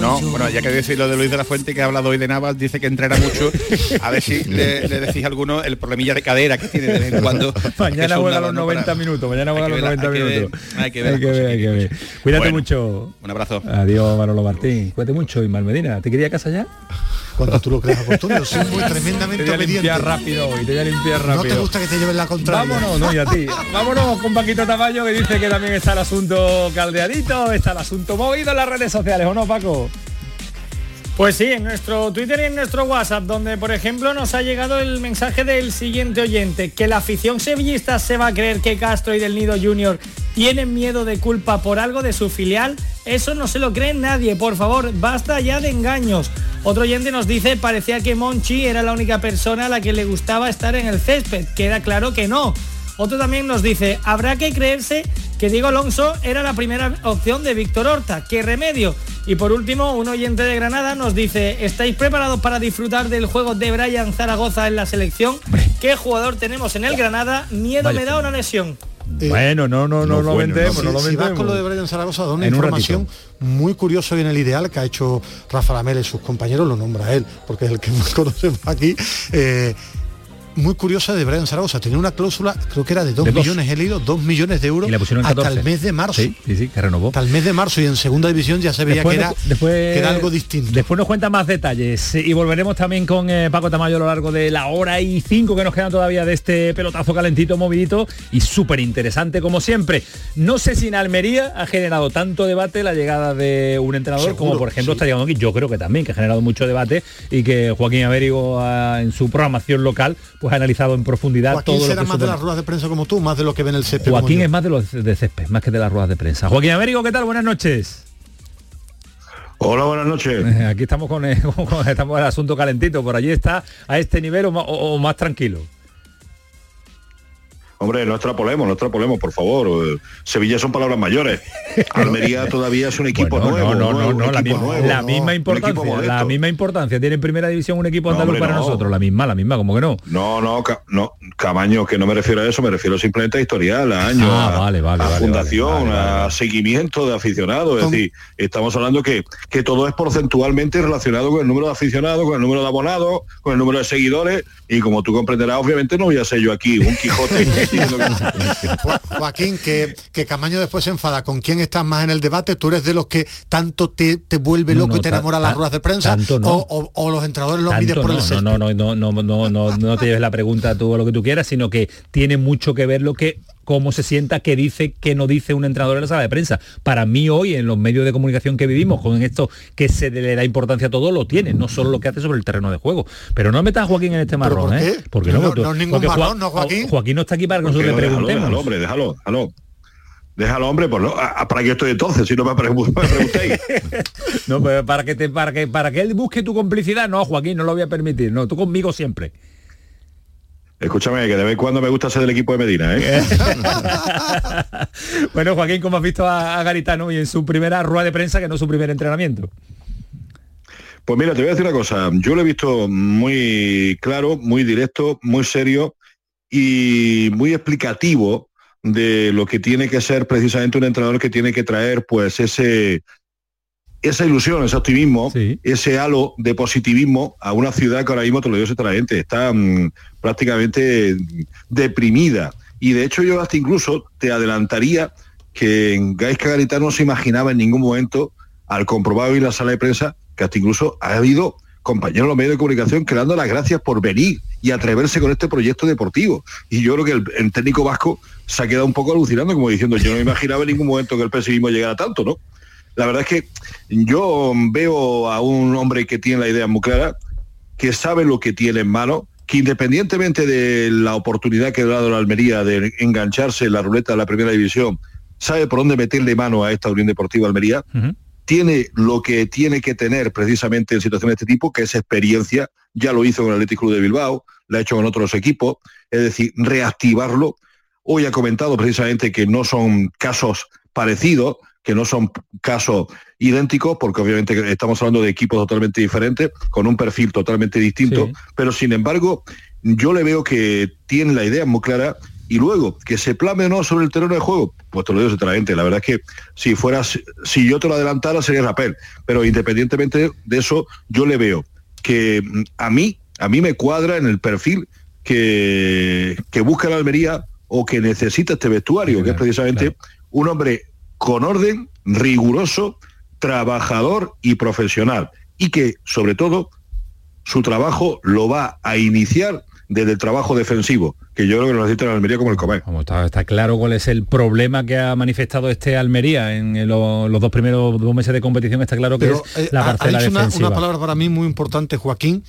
No, bueno, ya que decís lo de Luis de la Fuente que ha hablado hoy de Navas, dice que entrena mucho. A ver si le, le decís a alguno el problemilla de cadera que tiene de vez en cuando. Mañana juega los ¿no? 90 Para- minutos, mañana juega los que ver la- 90 hay que ver- minutos. hay que ver hay que ver, hay que ver. Cuídate Bueno, mucho. Un abrazo. Adiós, Manolo Martín. Cuídate mucho, Ismael Medina. ¿Te quería casa ya? Cuando tú lo creas oportuno, soy muy tremendamente Te voy a limpiar rápido hoy, te voy a limpiar No rápido. te gusta que te lleven la contraria. Vámonos, no, y a ti. Vámonos con Paquito Tamayo que dice que también está el asunto caldeadito, está el asunto movido en las redes sociales, ¿o no, Paco? Pues sí, en nuestro Twitter y en nuestro WhatsApp, donde por ejemplo nos ha llegado el mensaje del siguiente oyente, que la afición sevillista se va a creer que Castro y del Nido Junior tienen miedo de culpa por algo de su filial. Eso no se lo cree nadie, por favor, basta ya de engaños. Otro oyente nos dice, parecía que Monchi era la única persona a la que le gustaba estar en el césped. Queda claro que no. Otro también nos dice, habrá que creerse que Diego Alonso era la primera opción de Víctor Horta. ¡Qué remedio! Y por último, un oyente de Granada nos dice, ¿estáis preparados para disfrutar del juego de Brian Zaragoza en la selección? ¿Qué jugador tenemos en el Granada? Miedo me da una lesión. bueno, no, no, no, lo vendemos, no lo Si vas vendemos. con lo de Brian Zaragoza, da una En un información muy curiosa y en el ideal que ha hecho Rafa Lamela y sus compañeros, lo nombra él, porque es el que más conocemos aquí. eh, muy curiosa de Brian Zaragoza. Tenía una cláusula, creo que era de 2 De dos. millones, he leído, 2 millones de euros Y le pusieron hasta 14. el mes de marzo. Sí, sí, sí, que renovó. Hasta el mes de marzo y en segunda división ya se veía Después que, era, después- que era algo distinto. Después nos cuenta más detalles y volveremos también con eh, Paco Tamayo a lo largo de la hora y cinco que nos quedan todavía de este pelotazo calentito, movidito y súper interesante como siempre. No sé si en Almería ha generado tanto debate la llegada de un entrenador como por ejemplo sí. está llegando aquí. Yo creo que también que ha generado mucho debate y que Joaquín Américo ah, en su programación local pues ha analizado en profundidad Joaquín todo lo será que más de las ruedas de prensa como tú, más de lo que ven el césped. Joaquín es más de los de césped, más que de las ruedas de prensa. Joaquín Américo, ¿qué tal? Buenas noches. Hola, buenas noches. Eh, Aquí estamos con, el, con- estamos el asunto calentito. Por allí está a este nivel o, ma- o- o más tranquilo. Hombre, no extrapolemos, no extrapolemos, por favor. Eh, Sevilla son palabras mayores. Almería todavía es un equipo Bueno, nuevo. no, no, nuevo, no, no, la, misma, nuevo, la no, misma un equipo importancia, la misma importancia. Tiene en primera división un equipo No, andaluz hombre, para no. nosotros, la misma, la misma, como que no. No, no, ca- no, Camaño, que no me refiero a eso, me refiero simplemente a historial, a años, Ah, a, vale, vale, a vale, fundación, vale, vale, vale. a seguimiento de aficionados. Es decir, estamos hablando que, que todo es porcentualmente relacionado con el número de aficionados, con el número de abonados, con el número de seguidores, y como tú comprenderás, obviamente no voy a ser yo aquí un Quijote diciendo que- Jo- Joaquín, que, que Camaño después se enfada. ¿Con quién estás más en el debate? ¿Tú eres de los que tanto te, te vuelve No, loco no, y te enamora las ruedas de prensa? tanto no. o, o- o los entrenadores los mides Tanto por el no, césped? no, no, no, no, no, no, no te lleves la pregunta tú o lo que tú quieras, sino que tiene mucho que ver lo que cómo se sienta, qué dice, qué no dice un entrenador en la sala de prensa. Para mí hoy, en los medios de comunicación que vivimos, con esto que se le da importancia a todo, lo tiene, no solo lo que hace sobre el terreno de juego. Pero no metas a Joaquín en este marrón, por ¿eh? qué? Porque No, no, no es ningún porque marrón, ¿no, Joaquín? Joaquín no está aquí para que nosotros le preguntemos. déjalo, déjalo, déjalo. Déjalo, hombre, pues no, ¿para qué estoy entonces? Si no me, pregun- me preguntéis. No, pero para que te, para que para que él busque tu complicidad, no, Joaquín, no lo voy a permitir. No, tú conmigo siempre. Escúchame, que de vez en cuando me gusta ser del equipo de Medina, ¿eh? Bueno, Joaquín, ¿cómo has visto a, a Garitano y en su primera rueda de prensa, que no es su primer entrenamiento? Pues mira, te voy a decir una cosa. Yo lo he visto muy claro, muy directo, muy serio y muy explicativo de lo que tiene que ser precisamente un entrenador que tiene que traer pues ese esa ilusión, ese optimismo, ese halo de positivismo a una ciudad que ahora mismo, te lo digo sinceramente, está mm, prácticamente deprimida. Y de hecho yo hasta incluso te adelantaría que en Gaisca Garitano no se imaginaba en ningún momento, al comprobar hoy en la sala de prensa, que hasta incluso ha habido compañeros de los medios de comunicación que dando las gracias por venir y atreverse con este proyecto deportivo. Y yo creo que el, técnico vasco se ha quedado un poco alucinando, como diciendo, yo no imaginaba en ningún momento que el pesimismo llegara tanto, ¿no? La verdad es que yo veo a un hombre que tiene la idea muy clara, que sabe lo que tiene en mano, que independientemente de la oportunidad que ha dado la Almería de engancharse en la ruleta de la primera división, sabe por dónde meterle mano a esta Unión Deportiva Almería, tiene lo que tiene que tener precisamente en situaciones de este tipo, que es experiencia, ya lo hizo con el Athletic Club de Bilbao, lo ha hecho con otros equipos, es decir, reactivarlo. Hoy ha comentado precisamente que no son casos parecidos, que no son casos idénticos, porque obviamente estamos hablando de equipos totalmente diferentes, con un perfil totalmente distinto, pero sin embargo, yo le veo que tiene la idea muy clara y luego que se plame o no sobre el terreno de juego, pues te lo digo sinceramente, la verdad es que si fuera, si yo te lo adelantara sería Rapel, pero independientemente de eso, yo le veo que mm, a mí, a mí me cuadra en el perfil que, que busca la Almería o que necesita este vestuario, que es precisamente un hombre con orden, riguroso, trabajador y profesional. Y que, sobre todo, su trabajo lo va a iniciar de- del trabajo defensivo, que yo creo que lo necesita en Almería como el comer. Como está, está claro cuál es el problema que ha manifestado este Almería en lo- los dos primeros dos meses de competición, está claro que Pero es eh, la ha- ha parcela una, defensiva. una palabra para mí muy importante, Joaquín,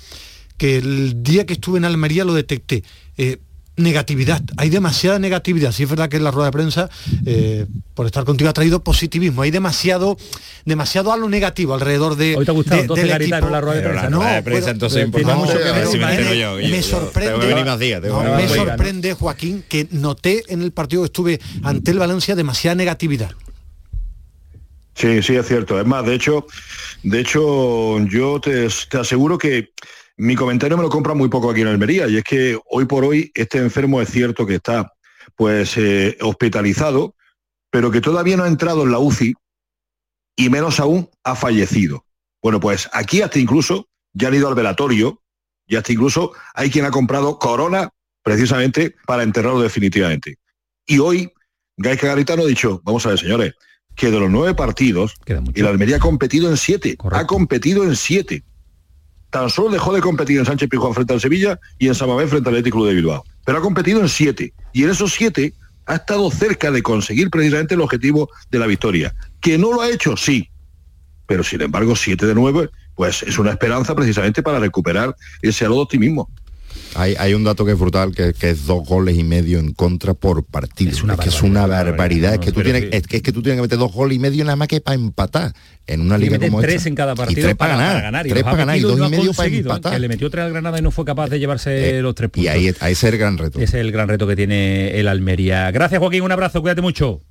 que el día que estuve en Almería lo detecté. Eh, negatividad, hay demasiada negatividad. Sí es verdad que en la rueda de prensa, eh, por estar contigo, ha traído positivismo. Hay demasiado, demasiado a lo negativo alrededor de. Hoy te ha gustado, de- entonces, del equipo. la rueda de prensa. rueda de prensa, bueno, entonces si me sorprende, no, me ¿no? sorprende, Joaquín, que noté en el partido que estuve ante el Valencia demasiada negatividad. Sí, sí, es cierto. Es más, de hecho, de hecho, yo te, te aseguro que mi comentario me lo compra muy poco aquí en Almería, y es que hoy por hoy este enfermo es cierto que está pues eh, hospitalizado, pero que todavía no ha entrado en la UCI y menos aún ha fallecido. Bueno, pues aquí hasta incluso ya han ido al velatorio y hasta incluso hay quien ha comprado corona precisamente para enterrarlo definitivamente. Y hoy Gaisca Garitano ha dicho, vamos a ver señores, que de los nueve partidos, el Almería ha competido en siete, ha competido en siete. Tan solo dejó de competir en Sánchez Pizjuán frente al Sevilla y en Samamés frente al Atlético Club de Bilbao. Pero ha competido en siete. Y en esos siete ha estado cerca de conseguir precisamente el objetivo de la victoria. ¿Que no lo ha hecho? Sí. Pero sin embargo, siete de nueve, pues es una esperanza precisamente para recuperar ese halo de optimismo. Hay, hay un dato que es brutal, que, que es dos goles y medio en contra por partido. Es, que es una barbaridad. Es que, tú tienes, es, que, es que tú tienes que meter dos goles y medio nada más que para empatar. En una liga como tres esta. en cada Y partido tres para, ganar. y tres los ha para ganar y dos y medio para ¿eh? empatar. Que le metió tres al Granada y no fue capaz de llevarse los tres puntos. Y ahí, ahí ese es el gran reto. Ese es el gran reto que tiene el Almería. Gracias Joaquín, un abrazo, cuídate mucho.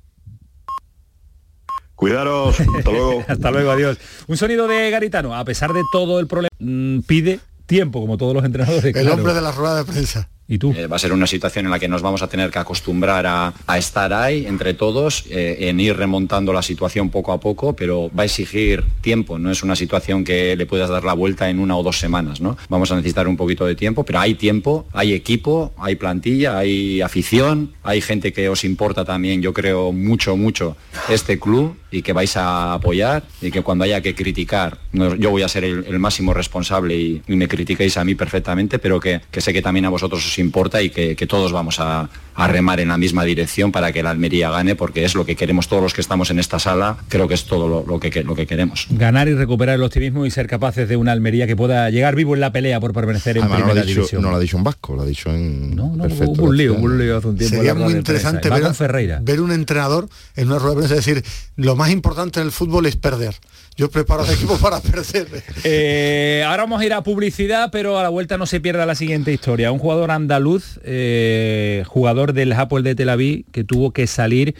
Cuidaros, hasta luego. hasta luego, adiós. Un sonido de Garitano, a pesar de todo el problema, mm, pide tiempo, como todos los entrenadores. El claro. hombre de la rueda de prensa. ¿Y tú? Eh, va a ser una situación en la que nos vamos a tener que acostumbrar a, estar ahí entre todos, eh, en ir remontando la situación poco a poco, pero va a exigir tiempo, no es una situación que le puedas dar la vuelta en una o dos semanas, ¿no? Vamos a necesitar un poquito de tiempo, pero hay tiempo, hay equipo, hay plantilla, hay afición, hay gente que os importa también, yo creo, mucho, mucho este club y que vais a apoyar y que cuando haya que criticar, no- yo voy a ser el, máximo responsable y, y me critiquéis a mí perfectamente, pero que, que sé que también a vosotros os importa y que, que todos vamos a, a remar en la misma dirección para que la Almería gane, porque es lo que queremos todos los que estamos en esta sala, creo que es todo lo, lo que, lo que queremos. Ganar y recuperar el optimismo y ser capaces de una Almería que pueda llegar vivo en la pelea por permanecer en Además, no lo, primera ha dicho, división. no lo ha dicho en vasco, lo ha dicho en perfecto. hubo un lío, hubo un lío hace un tiempo. Sería muy interesante ver, ver un entrenador en una rueda de prensa decir, lo más importante en el fútbol es perder. Yo preparo al equipo para perder. Eh, ahora vamos a ir a publicidad, pero a la vuelta no se pierda la siguiente historia. Un jugador andaluz, eh, jugador del Hapoel de Tel Aviv, que tuvo que salir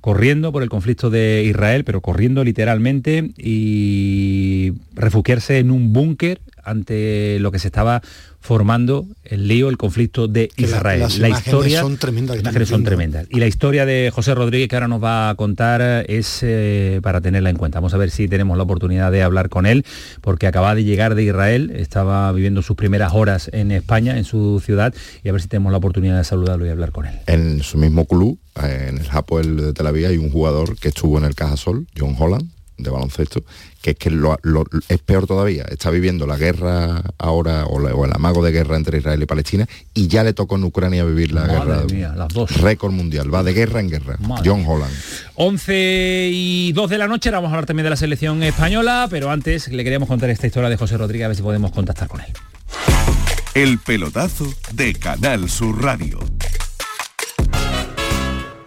corriendo por el conflicto de Israel, pero corriendo literalmente y refugiarse en un búnker ante lo que se estaba formando el lío, el conflicto de Que la- Israel. las la imágenes historia son tremendas, imágenes son tremendas. Y la historia de José Rodríguez que ahora nos va a contar es eh, para tenerla en cuenta. Vamos a ver si tenemos la oportunidad de hablar con él, porque acaba de llegar de Israel, estaba viviendo sus primeras horas en España, en su ciudad, y a ver si tenemos la oportunidad de saludarlo y hablar con él. En su mismo club, eh, en el Hapoel de Tel Aviv, hay un jugador que estuvo en el Cajasol, John Holland, de baloncesto, que es que lo, lo- es peor todavía. Está viviendo la guerra ahora, o, la- o el amago de guerra entre Israel y Palestina, y ya le tocó en Ucrania vivir la Madre guerra. mía, las dos. Récord mundial, va de guerra en guerra. Madre John Holland. 11 y 2 de la noche, ahora vamos a hablar también de la selección española, pero antes le queríamos contar esta historia de José Rodríguez, a ver si podemos contactar con él. El pelotazo de Canal Sur Radio.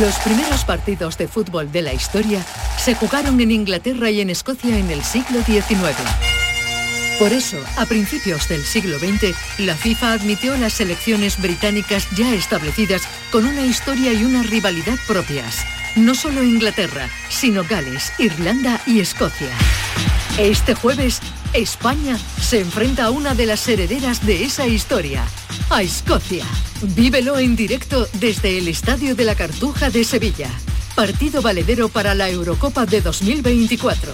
Los primeros partidos de fútbol de la historia se jugaron en Inglaterra y en Escocia en el siglo XIX. Por eso, a principios del siglo XX, la FIFA admitió las selecciones británicas ya establecidas con una historia y una rivalidad propias. No solo Inglaterra, sino Gales, Irlanda y Escocia. Este jueves, España se enfrenta a una de las herederas de esa historia, a Escocia. Vívelo en directo desde el Estadio de la Cartuja de Sevilla. Partido valedero para la Eurocopa de 2024.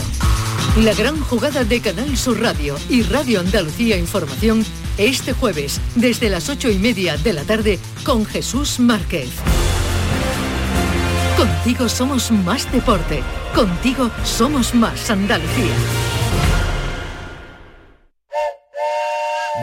La gran jugada de Canal Sur Radio y Radio Andalucía Información este jueves desde las ocho y media de la tarde con Jesús Márquez. Contigo somos más deporte. Contigo somos más Andalucía.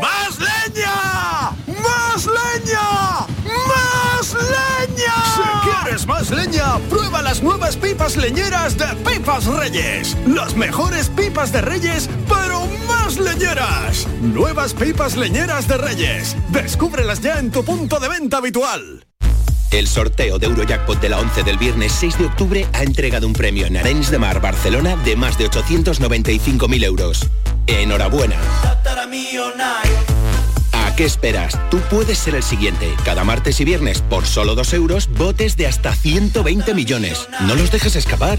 ¡Más leña! ¡Más leña! ¡Más leña! Si leña, prueba las nuevas pipas leñeras de Pipas Reyes. Las mejores pipas de Reyes, pero más leñeras. Nuevas pipas leñeras de Reyes. Descúbrelas ya en tu punto de venta habitual. El sorteo de Eurojackpot de la 11 del viernes 6 de octubre ha entregado un premio en Arenys de Mar, Barcelona, de más de 895.000 euros. Enhorabuena. ¿A qué esperas? Tú puedes ser el siguiente. Cada martes y viernes, por solo 2 euros, botes de hasta 120 millones. No los dejes escapar.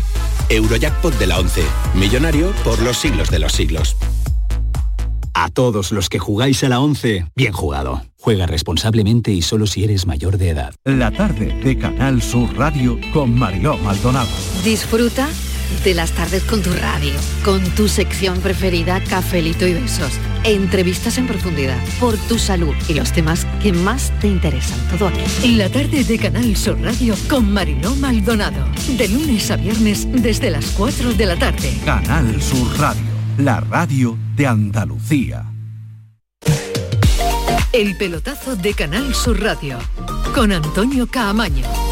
Eurojackpot de la 11. Millonario por los siglos de los siglos. A todos los que jugáis a la 11, bien jugado. Juega responsablemente y solo si eres mayor de edad. La tarde de Canal Sur Radio con Mariló Maldonado. Disfruta de las tardes con tu radio, con tu sección preferida, cafelito y besos, entrevistas en profundidad, por tu salud y los temas que más te interesan. Todo aquí. En la tarde de Canal Sur Radio con Mariló Maldonado. De lunes a viernes desde las 4 de la tarde. Canal Sur Radio, la radio de Andalucía. El pelotazo de Canal Sur Radio con Antonio Caamaño.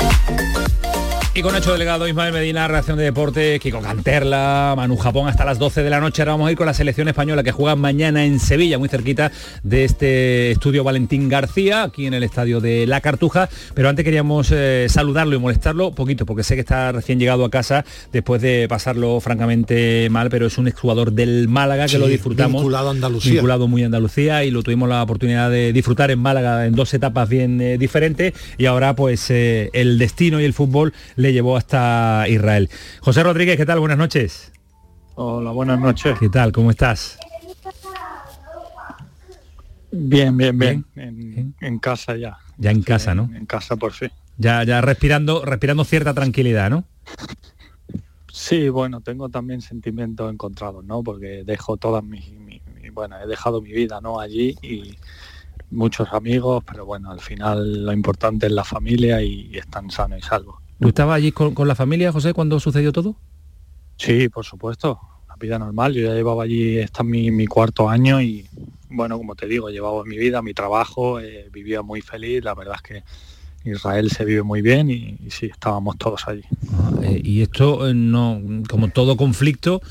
Y con Nacho Delegado, Ismael Medina, reacción de deporte, Kiko Canterla, Manu Japón hasta las 12 de la noche. Ahora vamos a ir con la selección española que juega mañana en Sevilla, muy cerquita de este estudio Valentín García, aquí en el estadio de La Cartuja. Pero antes queríamos eh, saludarlo y molestarlo poquito, porque sé que está recién llegado a casa después de pasarlo francamente mal, pero es un exjugador del Málaga que Sí, lo disfrutamos. vinculado a Andalucía. Vinculado muy a Andalucía y lo tuvimos la oportunidad de disfrutar en Málaga en dos etapas bien eh, diferentes y ahora pues eh, el destino y el fútbol le llevó hasta Israel. José Rodríguez, ¿qué tal? Buenas noches. Hola, buenas noches. ¿Qué tal? ¿Cómo estás? Bien, bien, bien. En, en casa ya. Ya en casa, ¿no? En casa por fin. Ya, ya respirando, respirando cierta tranquilidad, ¿no? Sí, bueno, tengo también sentimientos encontrados, ¿no? Porque dejo todas mis, mi- mi- bueno, he dejado mi vida, ¿no? Allí y muchos amigos, pero bueno, al final lo importante es la familia y, y están sanos y salvos. ¿Tú estabas allí con, con la familia, José, cuando sucedió todo? Sí, por supuesto, la vida normal. Yo ya llevaba allí, está mi, mi cuarto año y bueno, como te digo, llevaba mi vida, mi trabajo, eh, vivía muy feliz. La verdad es que Israel se vive muy bien y, y sí, estábamos todos allí. Eh, y esto eh, no, como todo conflicto,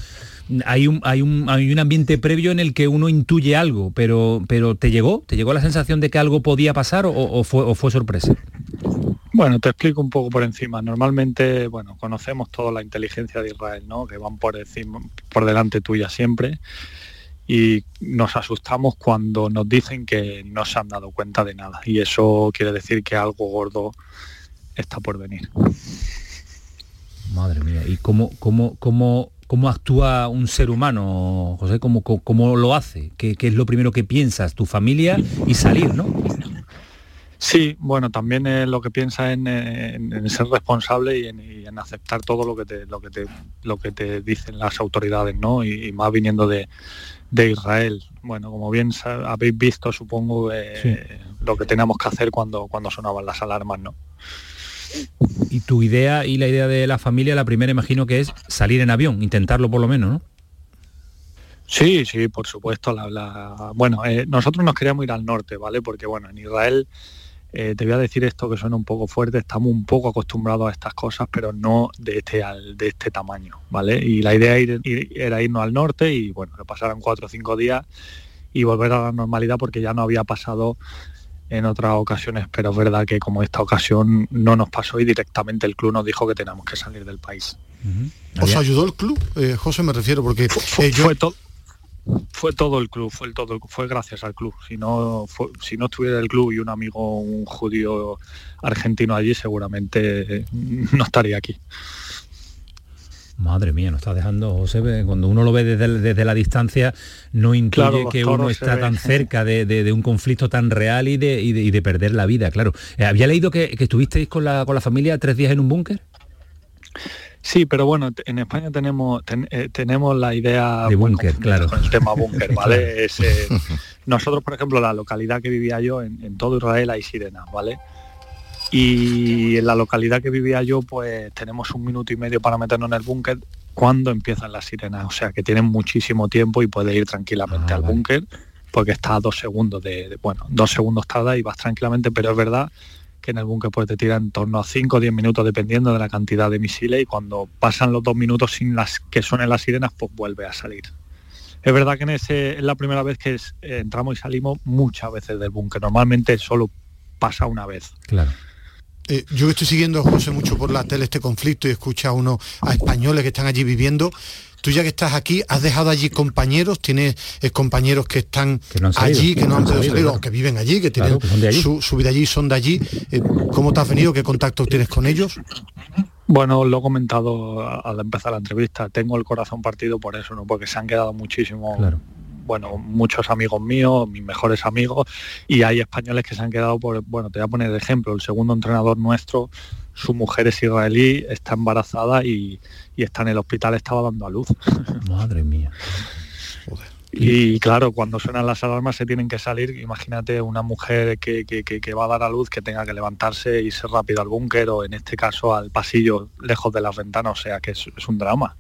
hay un, hay un hay un ambiente previo en el que uno intuye algo, pero pero te llegó, te llegó la sensación de que algo podía pasar o, o fue o fue sorpresa. Bueno, te explico un poco por encima. Normalmente, bueno, conocemos toda la inteligencia de Israel, ¿no? Que van por encima, por delante tuya siempre. Y nos asustamos cuando nos dicen que no se han dado cuenta de nada. Y eso quiere decir que algo gordo está por venir. Madre mía, ¿y cómo cómo cómo cómo actúa un ser humano, José? ¿Cómo, cómo, cómo lo hace? ¿Qué, qué es lo primero que piensas? Tu familia y salir, ¿no? Sí, bueno, también es lo que piensa en, en- en ser responsable y en, y en aceptar todo lo que te, lo que te, lo que te dicen las autoridades, ¿no? Y, y más viniendo de, de Israel. Bueno, como bien habéis visto, supongo, eh, lo que teníamos que hacer cuando, cuando sonaban las alarmas, ¿no? Y tu idea y la idea de la familia, la primera imagino que es salir en avión, intentarlo por lo menos, ¿no? Sí, sí, por supuesto. La, la- bueno, eh, nosotros nos queríamos ir al norte, ¿vale? Porque bueno, en Israel, eh, te voy a decir esto que suena un poco fuerte, estamos un poco acostumbrados a estas cosas, pero no de este, al- de este tamaño, ¿vale? Y la idea ir- ir- era irnos al norte y bueno, que pasaran cuatro o cinco días y volver a la normalidad porque ya no había pasado en otras ocasiones, pero es verdad que como esta ocasión no nos pasó y directamente el club nos dijo que teníamos que salir del país. ¿Os ayudó el club? Eh, José me refiero, porque eh, yo... fue todo fue todo el club fue el todo fue gracias al club si no fue- si no estuviera el club y un amigo un judío argentino allí seguramente eh, no estaría aquí Madre mía, nos está dejando, José, cuando uno lo ve desde, desde la distancia, no intuye Claro, que uno está tan cerca de, de- de un conflicto tan real y de, y de- y de perder la vida, claro. Eh, había leído que, que estuvisteis con la, con la familia tres días en un búnker. Sí, pero bueno, en España tenemos ten- eh, tenemos la idea De búnker, claro. con el tema búnker, ¿vale? Es, eh, nosotros, por ejemplo, la localidad que vivía yo, en, en todo Israel hay sirenas, ¿vale? Y en la localidad que vivía yo, pues tenemos un minuto y medio para meternos en el búnker cuando empiezan las sirenas. O sea que tienen muchísimo tiempo y puedes ir tranquilamente al búnker porque está a dos segundos de, de- bueno, dos segundos tarda y vas tranquilamente, pero es verdad que en el búnker pues te tiran en torno a 5 o 10 minutos dependiendo de la cantidad de misiles y cuando pasan los dos minutos sin las que suenen las sirenas pues vuelve a salir. Es verdad que en ese es la primera vez que es- eh, entramos y salimos muchas veces del búnker. Normalmente solo pasa una vez. Claro. Eh, yo estoy siguiendo, José, mucho por la tele este conflicto y escucha a uno a españoles que están allí viviendo. Tú ya que estás aquí, ¿has dejado allí compañeros? ¿Tienes eh, compañeros que están no han salido, allí, que no han podido salir, claro. o que viven allí, que Claro, tienen allí. Su, su vida allí, son de allí? Eh, ¿Cómo te has venido? ¿Qué contacto tienes con ellos? Bueno, lo he comentado al empezar la entrevista. Tengo el corazón partido por eso, ¿no? Porque se han quedado muchísimo, bueno, muchos amigos míos, mis mejores amigos, y hay españoles que se han quedado por, bueno, te voy a poner de ejemplo, el segundo entrenador nuestro, su mujer es israelí, está embarazada y, y está en el hospital, estaba dando a luz. Madre mía. Y claro, cuando suenan las alarmas se tienen que salir. Imagínate una mujer que, que- que- que va a dar a luz que tenga que levantarse, irse rápido al búnker o en este caso al pasillo lejos de las ventanas. O sea que es, es un drama.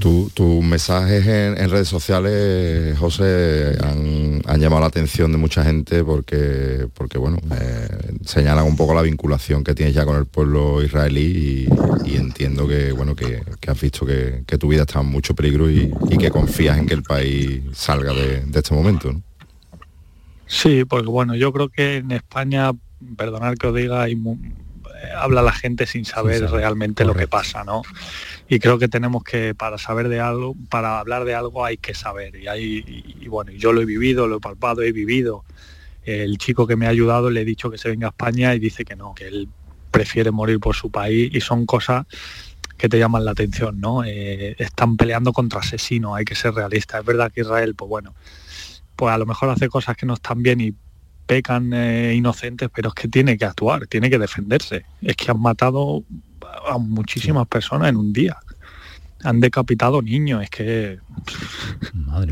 Tu- tus mensajes en, redes sociales, José, han, han llamado la atención de mucha gente porque, porque bueno, eh, señalan un poco la vinculación que tienes ya con el pueblo israelí y, entiendo que, bueno, que, has visto que, que tu vida está en mucho peligro y, que confías en que el país salga de, este momento. ¿no? Sí, porque bueno, yo creo que en España, perdonad que os diga, hay habla la gente sin saber saber, realmente lo que pasa, ¿no? Y creo que tenemos que, para saber de algo, para hablar de algo hay que saber. Y, hay, y, y bueno, yo lo he vivido, lo he palpado, he vivido. El chico que me ha ayudado le he dicho que se venga a España y dice que no, que él prefiere morir por su país y son cosas que te llaman la atención, ¿no? Eh, están peleando contra asesinos, hay que ser realistas. Es verdad que Israel, pues bueno, pues a lo mejor hace cosas que no están bien y pecan eh, inocentes, pero es que tiene que actuar, tiene que defenderse. Es que han matado a muchísimas personas en un día. Han decapitado niños, es que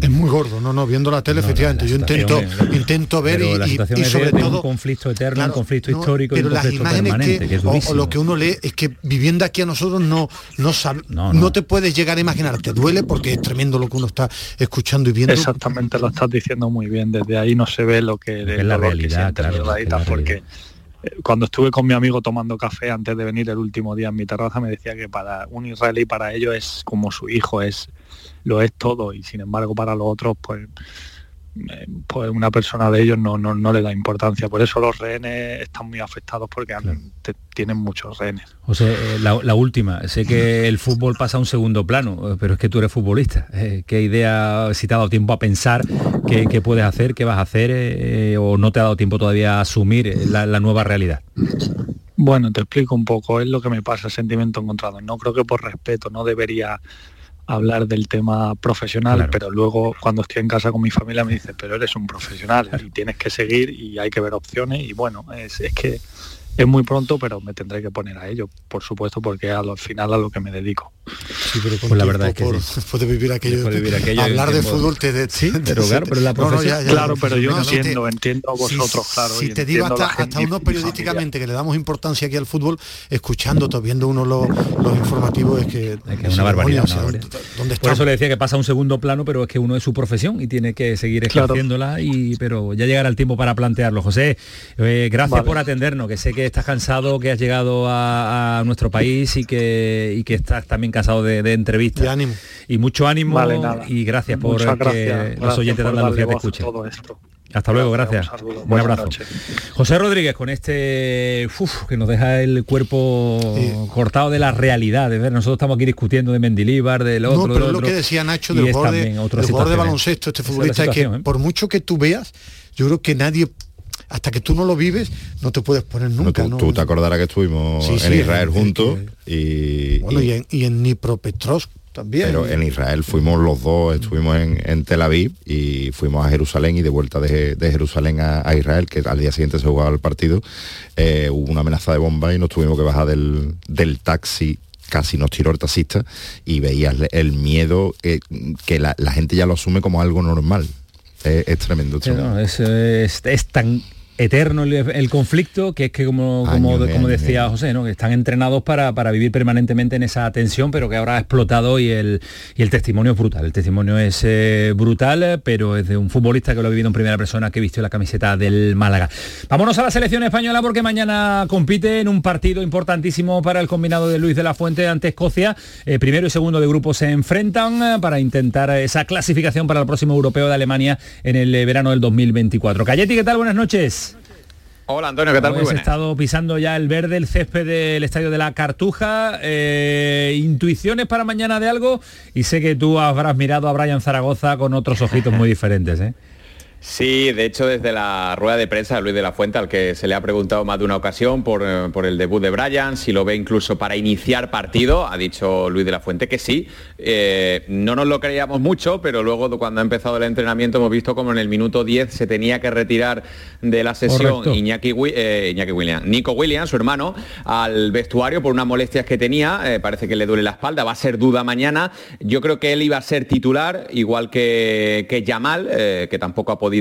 Es muy gordo, no, no, viendo la tele, efectivamente. Yo intento, situación intento ver Pero y, la y- y es sobre de, de todo un conflicto eterno, Claro, un conflicto no, histórico y pero un las conflicto imágenes permanente, que, es o- o, lo que uno lee es que viviendo aquí a nosotros no no sabe, no, no. te puedes llegar a imaginar, te duele porque es tremendo lo que uno está escuchando y viendo. exactamente lo estás diciendo muy bien. Desde ahí no se ve lo que es la que realidad, claro, es la porque cuando estuve con mi amigo tomando café antes de venir el último día en mi terraza me decía que para un israelí para ellos es como su hijo es lo es todo y sin embargo para los otros pues pues una persona de ellos no, no, no le da importancia por eso los rehenes están muy afectados porque te- tienen muchos rehenes José, eh, la, la última, sé que el fútbol pasa a un segundo plano, eh, pero es que tú eres futbolista. Eh, ¿Qué idea, si te ha dado tiempo a pensar qué, qué puedes hacer, qué vas a hacer, eh, o no te ha dado tiempo todavía a asumir eh, la, la nueva realidad? Bueno, te explico un poco, es lo que me pasa, sentimiento encontrado. No creo que por respeto no debería hablar del tema profesional, pero luego cuando estoy en casa con mi familia me dice, pero eres un profesional y tienes que seguir y hay que ver opciones y bueno, es, es que es muy pronto, pero me tendré que poner a ello, por supuesto, porque al final a lo que me dedico. Sí, pero con Pues la verdad es que por- sí. después de vivir aquello, Después de vivir aquello, hablar de fútbol te, de- Sí, te- pero claro, pero la no, no, profesión- ya- ya- Claro, pero yo no, si te- entiendo, entiendo a si- vosotros, claro. Si te digo hasta, hasta mi periodísticamente que le damos importancia aquí al fútbol, escuchando, viendo uno los, los informativos, es que, Es una barbaridad. o sea, una barbaridad. ¿dónde Por eso le decía que pasa a un segundo plano, pero es que uno es su profesión y tiene que seguir Claro. ejerciéndola, y, pero ya llegará el tiempo para plantearlo. José, eh, gracias Vale. por atendernos, que sé que estás cansado, que has llegado a, a nuestro país y que, y que estás también cansado de, de entrevistas. Y ánimo. Y mucho ánimo Vale, y gracias por Muchas que gracias, los gracias oyentes de Andalucía te escuchen. todo esto. Hasta luego, Gracias, un saludo. Un abrazo. José Rodríguez, con este uf, que nos deja el cuerpo cortado de la realidad. De ver, nosotros estamos aquí discutiendo de Mendilíbar, del otro, no, pero del lo que decía Nacho del es jugador, de, también otra del de baloncesto, este futbolista, es que ¿eh? por mucho que tú veas, yo creo que nadie hasta que tú no lo vives, no te puedes poner nunca. tú, ¿no? tú te acordarás que estuvimos Sí, sí, en Israel juntos y, Bueno, y- y en, y en Dnipropetrovsk también. pero en Israel fuimos los dos, estuvimos en, en Tel Aviv y fuimos a Jerusalén y de vuelta de, de Jerusalén a, a Israel, que al día siguiente se jugaba el partido, eh, hubo una amenaza de bomba y nos tuvimos que bajar del, del taxi casi nos tiró el taxista y veías el miedo que, que la, la gente ya lo asume como algo normal. Es, es tremendo. Sí, tremendo. no, es, es- es tan eterno el, el conflicto que es que como, como, decía José, ¿no? que están entrenados para, para vivir permanentemente en esa tensión, pero que ahora ha explotado y el, y el testimonio es brutal. El testimonio es eh, brutal, pero es de un futbolista que lo ha vivido en primera persona que vistió la camiseta del Málaga. Vámonos a la selección española porque mañana compite en un partido importantísimo para el combinado de Luis de la Fuente ante Escocia. Eh, primero y segundo de grupo se enfrentan eh, para intentar esa clasificación para el próximo europeo de Alemania en el verano del 2024. Cayeti, ¿qué tal? Buenas noches. Hola Antonio, ¿qué tal? Muy buenas. estado pisando ya el verde, el césped del estadio de la Cartuja. Eh, intuiciones para mañana de algo y sé que tú habrás mirado a Brian Zaragoza con otros ojitos muy diferentes. ¿eh? Sí, de hecho desde la rueda de prensa de Luis de la Fuente, al que se le ha preguntado más de una ocasión por, eh, por el debut de Brian, si lo ve incluso para iniciar partido, ha dicho Luis de la Fuente que sí. Eh, no nos lo creíamos mucho, pero luego cuando ha empezado el entrenamiento hemos visto como en el minuto 10 se tenía que retirar de la sesión. Iñaki, eh, Iñaki Williams, Nico Williams, su hermano, al vestuario por unas molestias que tenía, eh, parece que le duele la espalda, va a ser duda mañana. Yo creo que él iba a ser titular, igual que, que Yamal, que tampoco ha podido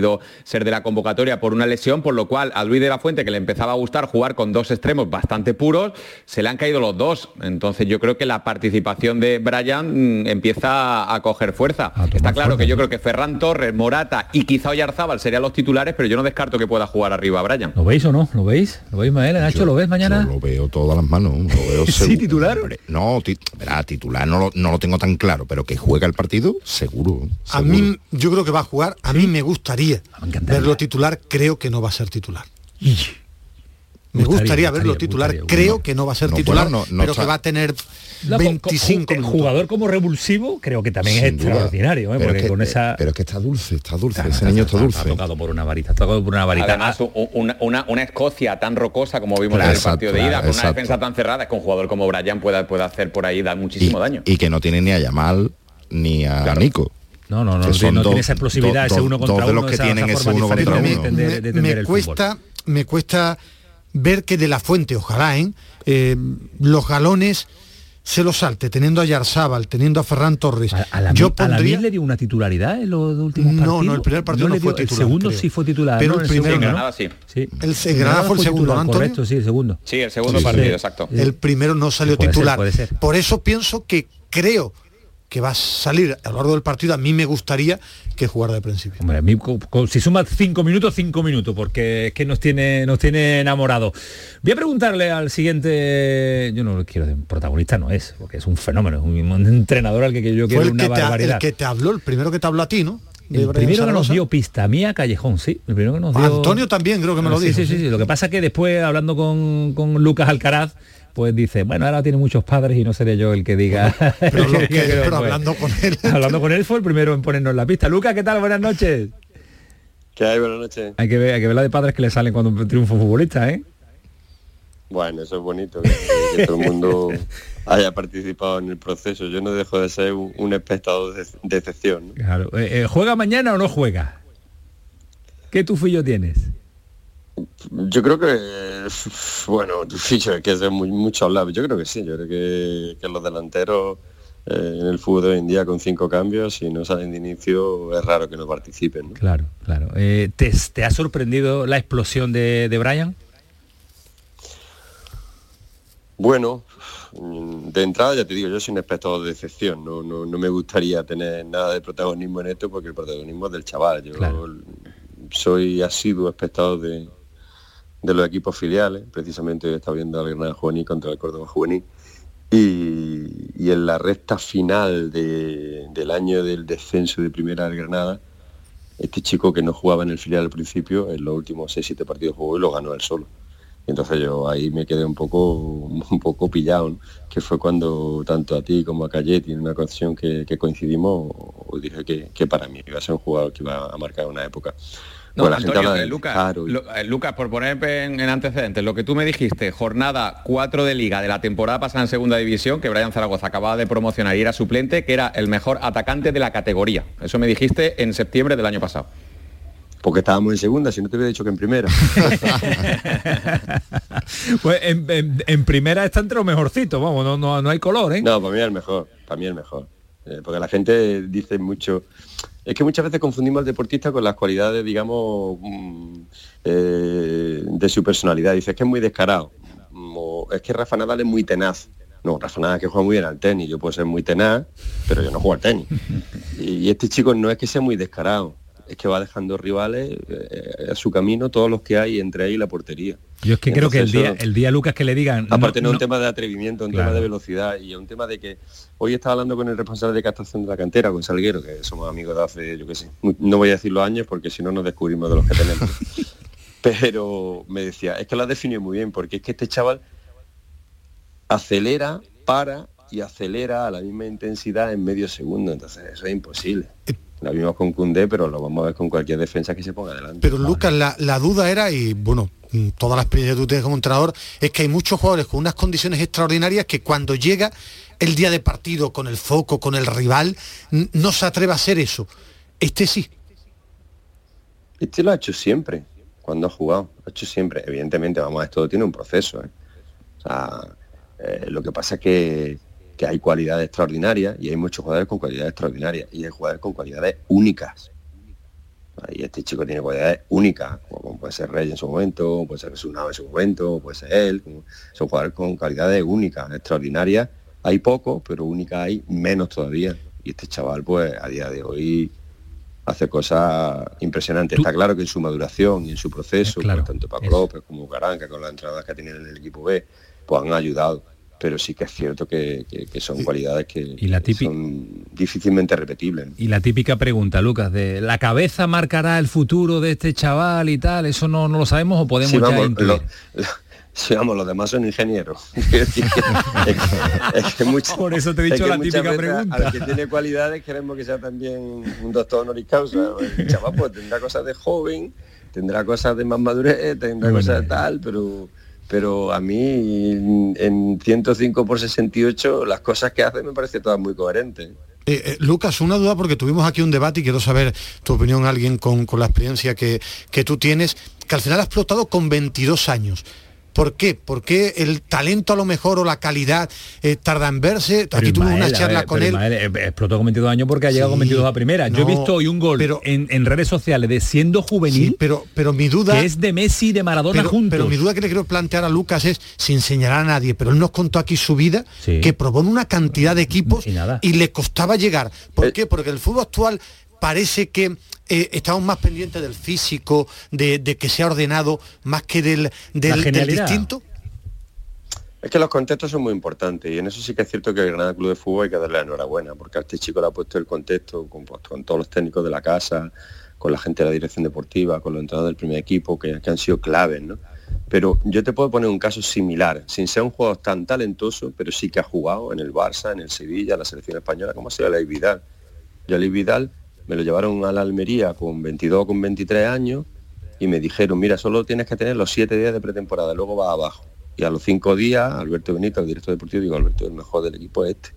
ser de la convocatoria por una lesión, por lo cual a Luis de la Fuente, que le empezaba a gustar jugar con dos extremos bastante puros, se le han caído los dos. Entonces yo creo que la participación de Brian mm, empieza a coger fuerza. Está claro que yo creo que Ferran Torres, Morata y quizá Oyarzábal serían los titulares, pero yo no descarto que pueda jugar arriba Brian. ¿Lo veis o no? ¿Lo veis? ¿Lo veis, Mael? Nacho, ¿lo ves mañana? Lo veo todas las manos, lo veo ¿Sí, titular? No, ti- verá, titular no lo, no lo tengo tan claro, pero que juega el partido, seguro. A seguro. mí, yo creo que va a jugar. A mí me gustaría verlo titular. Creo que no va a ser titular. Me Gustaría, gustaría, verlo gustaría, titular. gustaría, creo bueno. que no va a ser No, titular, bueno, no- no pero está- que va a tener No, con- 25 con- minutos. Jugador como revulsivo creo que también es duda. extraordinario, ¿eh? Pero porque es que- con esa... Pero es que está dulce, está dulce, ese niño está está- dulce. Está tocado por una varita, está tocado por una varita. Además, una, una- una Escocia tan rocosa como vimos Claro, en el partido de ida, con una defensa tan cerrada, es que un jugador como Brian pueda, puede hacer por ahí dar muchísimo daño. Y que no tiene ni a Yamal ni a Nico. No, no, no, no, no dos- tiene esa explosividad, dos- ese uno dos contra de uno, los que esa- tienen esa ese uno contra de uno. entender- de me, entender me el cuesta me cuesta ver que de la fuente ojalá ¿eh? Eh, los galones se los salte teniendo a Yarzábal teniendo a Ferran Torres A la, yo a la pondría Mil le dio una titularidad en los últimos No, partidos. no, el primer partido no le fue dio- titular, El segundo creo. sí fue titular. Pero ¿no? el primero segundo, no. ¿no? Granada sí. Sí. El- el Granada fue el segundo, titular, ¿no, Antonio? Correcto, sí, el segundo. Sí, el segundo Sí, partido, sí. exacto. el primero no salió Puede ser, titular puede ser. por eso pienso que creo que va a salir a lo largo del partido a mí me gustaría que jugara de principio Hombre, a mí, si suma cinco minutos, cinco minutos, porque es que nos tiene, nos tiene enamorado. Voy a preguntarle al siguiente, yo no lo quiero decir, protagonista no es, porque es un fenómeno, es un entrenador al que yo quiero una que, te, barbaridad. el que te habló el primero que te habló a ti no El primero que nos dio pista mía Callejón, sí. El primero que nos dio... Antonio también creo que me lo sí, dijo Sí, sí, sí. Lo que pasa es que después, hablando con, con Lucas Alcaraz, pues dice, bueno, ahora tiene muchos padres y no seré yo el que diga. pero, que- que hablando con él Hablando con él fue el primero en ponernos la pista. Lucas, ¿qué tal? Buenas noches. ¿Qué hay? Buenas noches. Hay que ver, hay que ver la de padres que le salen cuando triunfa un futbolista, ¿eh? Bueno, eso es bonito, que, que todo el mundo haya participado en el proceso. Yo no dejo de ser un, un espectador de, de excepción. ¿no? Claro. Eh, eh, ¿Juega mañana o no juega? ¿Qué tufillo tienes? Yo creo que, bueno, es que es muy, mucho hablar. Yo creo que sí, yo creo que, que los delanteros eh, en el fútbol de hoy en día con cinco cambios, si no salen de inicio, es raro que no participen. ¿no? Claro, claro. Eh, ¿te, te ha sorprendido la explosión de, de Brian? Bueno, de entrada ya te digo, yo soy un espectador de excepción, no, no, no me gustaría tener nada de protagonismo en esto porque el protagonismo es del chaval. Yo soy asiduo espectador de, de los equipos filiales, precisamente hoy está viendo al Granada Juvenil contra el Córdoba Juvenil. Y, y en la recta final de- del año del descenso de primera del Granada, este chico que no jugaba en el filial al principio, en los últimos 6-7 partidos jugó y lo ganó él solo. Y entonces yo ahí me quedé un poco un poco pillado, que fue cuando tanto a ti como a Cayeti en una ocasión que, que coincidimos, os dije que, que para mí iba a ser un jugador que iba a marcar una época. No, Bueno, Antonio, eh, de Lucas, eh, Lucas, por poner en, en antecedentes, lo que tú me dijiste, jornada 4 de liga de la temporada pasada en segunda división, que Brian Zaragoza acababa de promocionar y era suplente, que era el mejor atacante de la categoría. Eso me dijiste en septiembre del año pasado. Porque estábamos en segunda, si no te hubiera dicho que en primera. Pues en, en- en primera está entre los mejorcitos, vamos, no, no, no hay color, ¿eh? No, para mí es el mejor, para mí es el mejor. Eh, porque la gente dice mucho... Es que muchas veces confundimos al deportista con las cualidades, digamos, mm, eh, de su personalidad. Dice, es que es muy descarado. Mm, O es que Rafa Nadal es muy tenaz. No, Rafa Nadal es que juega muy bien al tenis. Yo puedo ser muy tenaz, pero yo no juego al tenis. Y, y este chico no es que sea muy descarado. Es que va dejando rivales eh, a su camino todos los que hay entre ahí y la portería. Yo es que creo que el día, el día Lucas que le digan. Aparte no, es un tema de atrevimiento, un Claro. tema de velocidad y es un tema de que hoy estaba hablando con el responsable de captación de la cantera, con Salguero, que somos amigos de hace, yo qué sé, no voy a decir los años porque si no nos descubrimos de los que tenemos. Pero me decía, es que lo has definido muy bien, porque es que este chaval acelera, para y acelera a la misma intensidad en medio segundo, entonces eso es imposible. Lo vimos con Cundé, pero lo vamos a ver con cualquier defensa que se ponga adelante. Pero Lucas, la, la duda era, y bueno, mm, toda la experiencia que tú tienes como entrenador, es que hay muchos jugadores con unas condiciones extraordinarias que cuando llega el día de partido, con el foco, con el rival, no se atreve a hacer eso. Este sí. Este lo ha hecho siempre, cuando ha jugado, lo ha hecho siempre. Evidentemente, vamos, esto tiene un proceso. ¿eh? O sea, eh, lo que pasa es que, que hay cualidades extraordinarias y hay muchos jugadores con cualidades extraordinarias y hay jugadores con cualidades únicas. Y este chico tiene cualidades únicas, como puede ser Rey en su momento, puede ser Sunao en su momento, puede ser él. Son jugadores con cualidades únicas, extraordinarias. Hay pocos, pero únicas hay menos todavía. Y este chaval, pues, a día de hoy hace cosas impresionantes. Está claro que en su maduración y en su proceso, pues, tanto Paco López como Caranca, con las entradas que tienen en el equipo B, pues han ayudado. Pero sí que es cierto que, que- que son cualidades que, Y la típica- son difícilmente repetibles. Y la típica pregunta, Lucas, de la cabeza marcará el futuro de este chaval y tal, ¿eso no, no lo sabemos o podemos Sí, ya vamos, lo- lo- sí, vamos, los demás son ingenieros. Es que- es que muchas- Por eso te he es dicho que la típica veces pregunta. Al que tiene cualidades queremos que sea también un doctor honoris causa. El chaval pues tendrá cosas de joven, tendrá cosas de más madurez, tendrá cosas de tal, pero pero a mí en 105 por 68 las cosas que hace me parece todas muy coherentes. Eh, eh, Lucas, una duda porque tuvimos aquí un debate y quiero saber tu opinión, alguien con, con la experiencia que, que tú tienes, que al final ha explotado con 22 años. ¿Por qué? ¿Por qué el talento a lo mejor o la calidad eh, tarda en verse? Pero aquí tuvimos una charla ver, con él. Ismael, eh, explotó con 22 años porque ha llegado con 22 a primera. Yo he visto hoy un gol en, en redes sociales de siendo juvenil, pero, pero mi duda que es de Messi y de Maradona pero, juntos. pero mi duda que le quiero plantear a Lucas es, sin señalar a nadie, pero él nos contó aquí su vida, que probó en una cantidad de equipos y, le costaba llegar. ¿Por qué? Porque el fútbol actual parece que eh, estamos más pendientes del físico, de, de que sea ordenado, más que del, del, del distinto. Es que los contextos son muy importantes y en eso sí que es cierto que el Granada Club de Fútbol hay que darle la enhorabuena, porque a este chico le ha puesto el contexto con, pues, con todos los técnicos de la casa, con la gente de la dirección deportiva, con los entrenadores del primer equipo, que, que han sido claves, ¿no? Pero yo te puedo poner un caso similar, sin ser un jugador tan talentoso, pero sí que ha jugado en el Barça, en el Sevilla, en la selección española, como ha sido Vidal. Alex Vidal me lo llevaron a la Almería con 22 con 23 años y me dijeron, mira, solo tienes que tener los siete días de pretemporada, luego vas abajo. Y a los cinco días, Alberto Benito, el director deportivo, digo, Alberto, el mejor del equipo es este.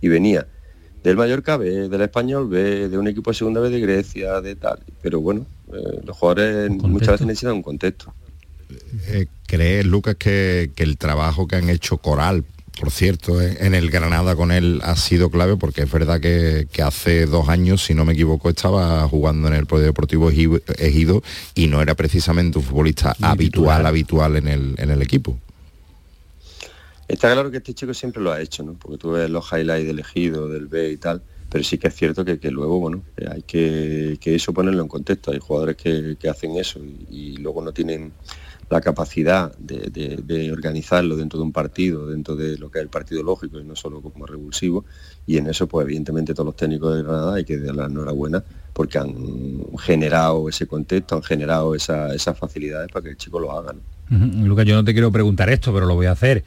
Y venía del Mallorca B, del Español B, de un equipo de segunda vez de Grecia, de tal. Pero bueno, eh, los jugadores muchas veces necesitan un contexto. Eh, ¿Crees, Lucas, que, que el trabajo que han hecho Coral, por cierto, eh, en el Granada con él ha sido clave? Porque es verdad que, que hace dos años, si no me equivoco, estaba jugando en el Polideportivo Ejido y no era precisamente un futbolista habitual, habitual en el, en el equipo. Está claro que este chico siempre lo ha hecho, ¿no? Porque tú ves los highlights del ejido, del B y tal, pero sí que es cierto que, que luego, bueno, hay que, que eso ponerlo en contexto. Hay jugadores que, que hacen eso y, y luego no tienen la capacidad de, de- de organizarlo dentro de un partido, dentro de lo que es el partido lógico y no solo como revulsivo. Y en eso, pues evidentemente todos los técnicos de Granada hay que darle la enhorabuena porque han generado ese contexto, han generado esa- esas facilidades para que el chico lo haga. ¿no? Ujú, Lucas, yo no te quiero preguntar esto, pero lo voy a hacer.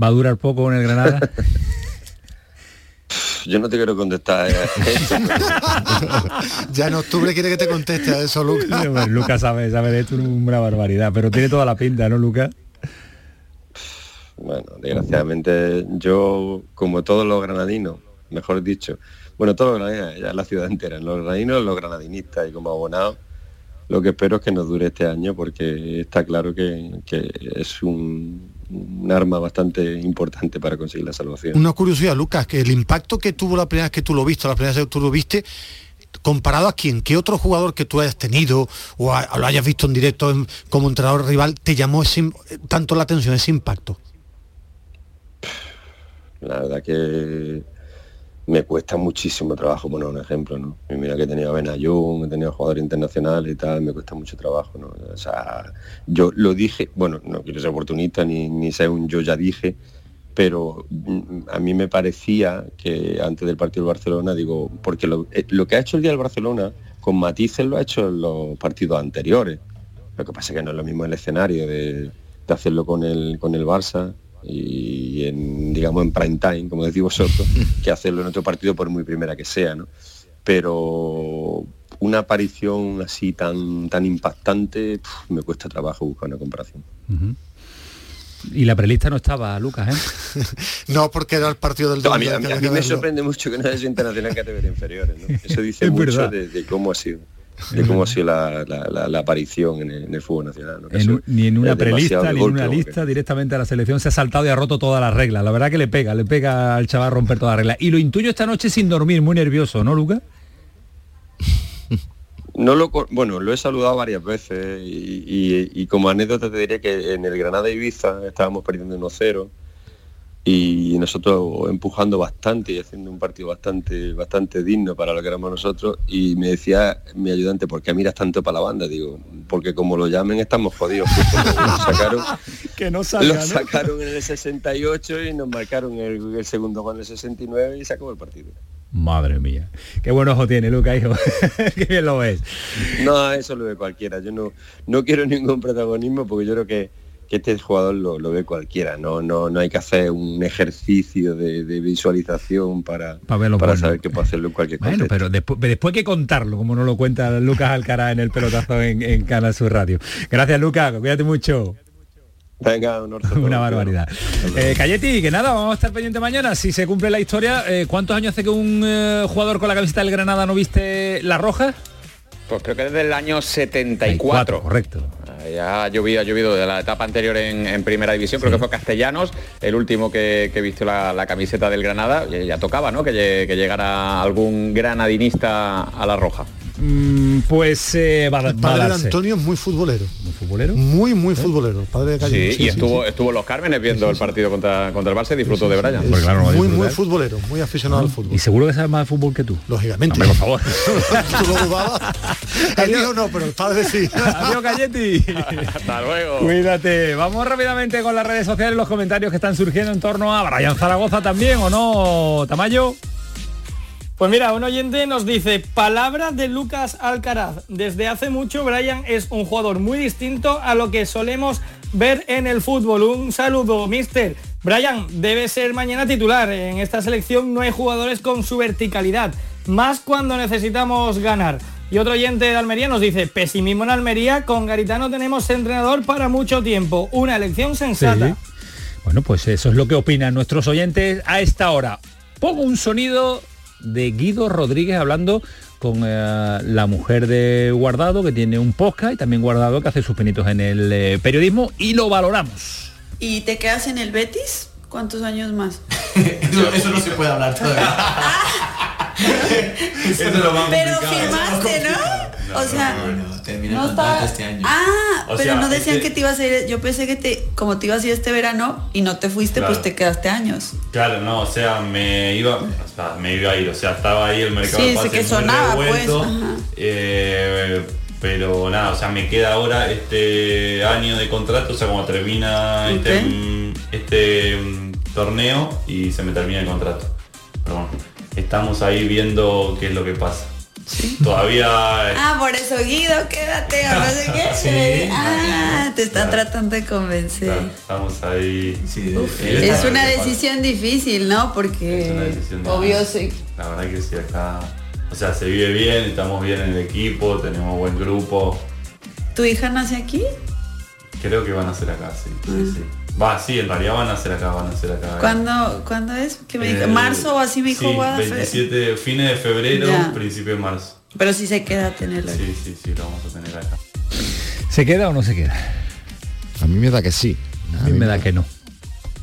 ¿Va a durar poco en el Granada? Yo no te quiero contestar. eh. ya en octubre quiere que te conteste a eso, Lucas. Sí, Lucas sabe, sabe de esto una barbaridad, pero tiene toda la pinta, ¿no, Lucas? Bueno, desgraciadamente yo, como todos los granadinos, mejor dicho, bueno, todos los granadinos, ya la ciudad entera, los granadinos, los granadinistas y como abonados, lo que espero es que nos dure este año porque está claro que, que es un, un arma bastante importante para conseguir la salvación. Una curiosidad, Lucas, que el impacto que tuvo la primera vez que tú lo viste, la primera vez que tú lo viste, comparado a quién, qué otro jugador que tú hayas tenido o, a- o lo hayas visto en directo en- como entrenador rival, te llamó ese tanto la atención, ese impacto. La verdad que me cuesta muchísimo trabajo poner un ejemplo, ¿no? Mira que he tenido a Benayoun, he tenido jugadores internacionales y tal, me cuesta mucho trabajo, ¿no? O sea, yo lo dije, bueno, no quiero ser oportunista ni, ni ser un yo ya dije, pero mm, a mí me parecía que antes del partido del Barcelona, digo, porque lo, eh, lo que ha hecho el día del Barcelona, con matices lo ha hecho en los partidos anteriores. Lo que pasa es que no es lo mismo el escenario de, de hacerlo con el, con el Barça y en, digamos, en prime time, como decís vosotros, que hacerlo en otro partido por muy primera que sea, ¿no? Pero una aparición así tan, tan impactante, pf, me cuesta trabajo buscar una comparación. Y la prelista no estaba, Lucas, ¿eh? No, porque era el partido del No, a mí, a a me verlo. sorprende mucho que no haya sido internacional en categorías inferiores, ¿no? Eso dice Es mucho de, de cómo ha sido de cómo ha sido la, la- la- la aparición en el, en el fútbol nacional. ni en una prelista, ni en una que- lista, directamente a la selección se ha saltado y ha roto todas las reglas. La verdad que le pega, le pega al chaval romper todas las reglas. Y lo intuyo esta noche sin dormir, muy nervioso, ¿no, Lucas? No lo, bueno, lo he saludado varias veces y, y- y como anécdota te diré que en el Granada Ibiza estábamos perdiendo 1-0 y nosotros empujando bastante y haciendo un partido bastante bastante digno para lo que éramos nosotros y me decía mi ayudante, ¿por qué miras tanto para la banda? Digo, porque como lo llamen estamos jodidos. lo sacaron, que no lo sacaron en el 68 y nos marcaron el, el segundo en el 69 y se acabó el partido. Madre mía. Qué buen ojo tiene, Lucas, hijo. Qué bien lo ves. No, eso lo ve cualquiera. Yo no, no quiero ningún protagonismo porque yo creo que, que este jugador lo, lo ve cualquiera. No, no, no hay que hacer un ejercicio de, de visualización para, verlo para bueno. saber que puede hacerlo en cualquier Bueno, contexto. pero después, después hay que contarlo, como nos lo cuenta Lucas Alcaraz en el pelotazo en, en Canal Sur Radio. Gracias, Lucas, cuídate mucho. Venga, un Una barbaridad. Eh, Cayeti, que nada, vamos a estar pendiente mañana. Si se cumple la historia, eh, ¿cuántos años hace que un eh, jugador con la camiseta del Granada no viste la roja? Pues creo que desde el año 74. correcto. Ah, Ya ha llovido, ha llovido de la etapa anterior en, en primera división, creo que fue Castellanos, el último que, que vistió la, la camiseta del Granada, ya tocaba, ¿no? Que, que llegara algún granadinista a la roja. Mm, pues eh, va, El va a padre de. Antonio es muy futbolero. ¿Muy futbolero? Muy, muy futbolero. El padre de Sí, Calle. y estuvo, estuvo en los Cármenes viendo el partido contra, contra el Barça y disfrutó de Brian. Pues claro, no Muy, muy futbolero, muy aficionado al fútbol. Y seguro que sabe más de fútbol que tú. Lógicamente. Hombre, por favor. ¿Tú lo dudabas? El hijo no, pero el padre sí. Adiós, Cayeti. Hasta luego. Cuídate. Vamos rápidamente con las redes sociales, los comentarios que están surgiendo en torno a Brian Zaragoza también, ¿o no, Tamayo? Pues mira, un oyente nos dice, palabras de Lucas Alcaraz. Desde hace mucho Brian es un jugador muy distinto a lo que solemos ver en el fútbol. Un saludo, mister. Brian debe ser mañana titular. En esta selección no hay jugadores con su verticalidad, más cuando necesitamos ganar. Y otro oyente de Almería nos dice, pesimismo en Almería, con Garitano tenemos entrenador para mucho tiempo. Una elección sensata. Bueno, pues eso es lo que opinan nuestros oyentes a esta hora. Pongo un sonido de Guido Rodríguez hablando con eh, la mujer de Guardado, que tiene un podcast, y también Guardado, que hace sus pinitos en el eh, periodismo, y lo valoramos. ¿Y te quedas en el Betis? ¿Cuántos años más? Eso, eso no se puede hablar todavía. Eso es lo más Pero firmaste, ¿no? O sea, termina no contrato estaba- este año. Ah, O pero sea, no decían este- que te ibas a ir. Yo pensé que te, como te ibas a ir este verano y no te fuiste, Claro. pues te quedaste años. Claro, no, o sea, me iba, o sea, me iba a ir, o sea, estaba ahí el mercado Sí, de pases que muy sonaba, pues, revuelto, eh, pero nada, o sea, me queda ahora este año de contrato, o sea, como termina este, mm, este mm, torneo y se me termina el contrato. Pero bueno, estamos ahí viendo qué es lo que pasa. Todavía Ah, por eso Guido, quédate, o no sé qué. Sí. ah, te está tratando de convencer. estamos ahí. Uf, es una decisión difícil, ¿no? Porque decisión obvio difícil. sí. La verdad que sí, acá. O sea, se vive bien, estamos bien en el equipo, tenemos buen grupo. ¿Tu hija nace aquí? Creo que van a ser acá, sí. sí, Ah. sí. Va, sí, en realidad van a ser acá, van a ser acá. ¿Cuándo, ¿cuándo es? ¿Qué me dijo? Eh, ¿Marzo o así me dijo sí, Guada? Fe- 27, fines de febrero, Ya. principio de marzo. Pero si se queda a tenerlo. Sí, sí, sí, lo vamos a tener acá. ¿Se queda o no se queda? A mí me da que sí. A mí me da que no.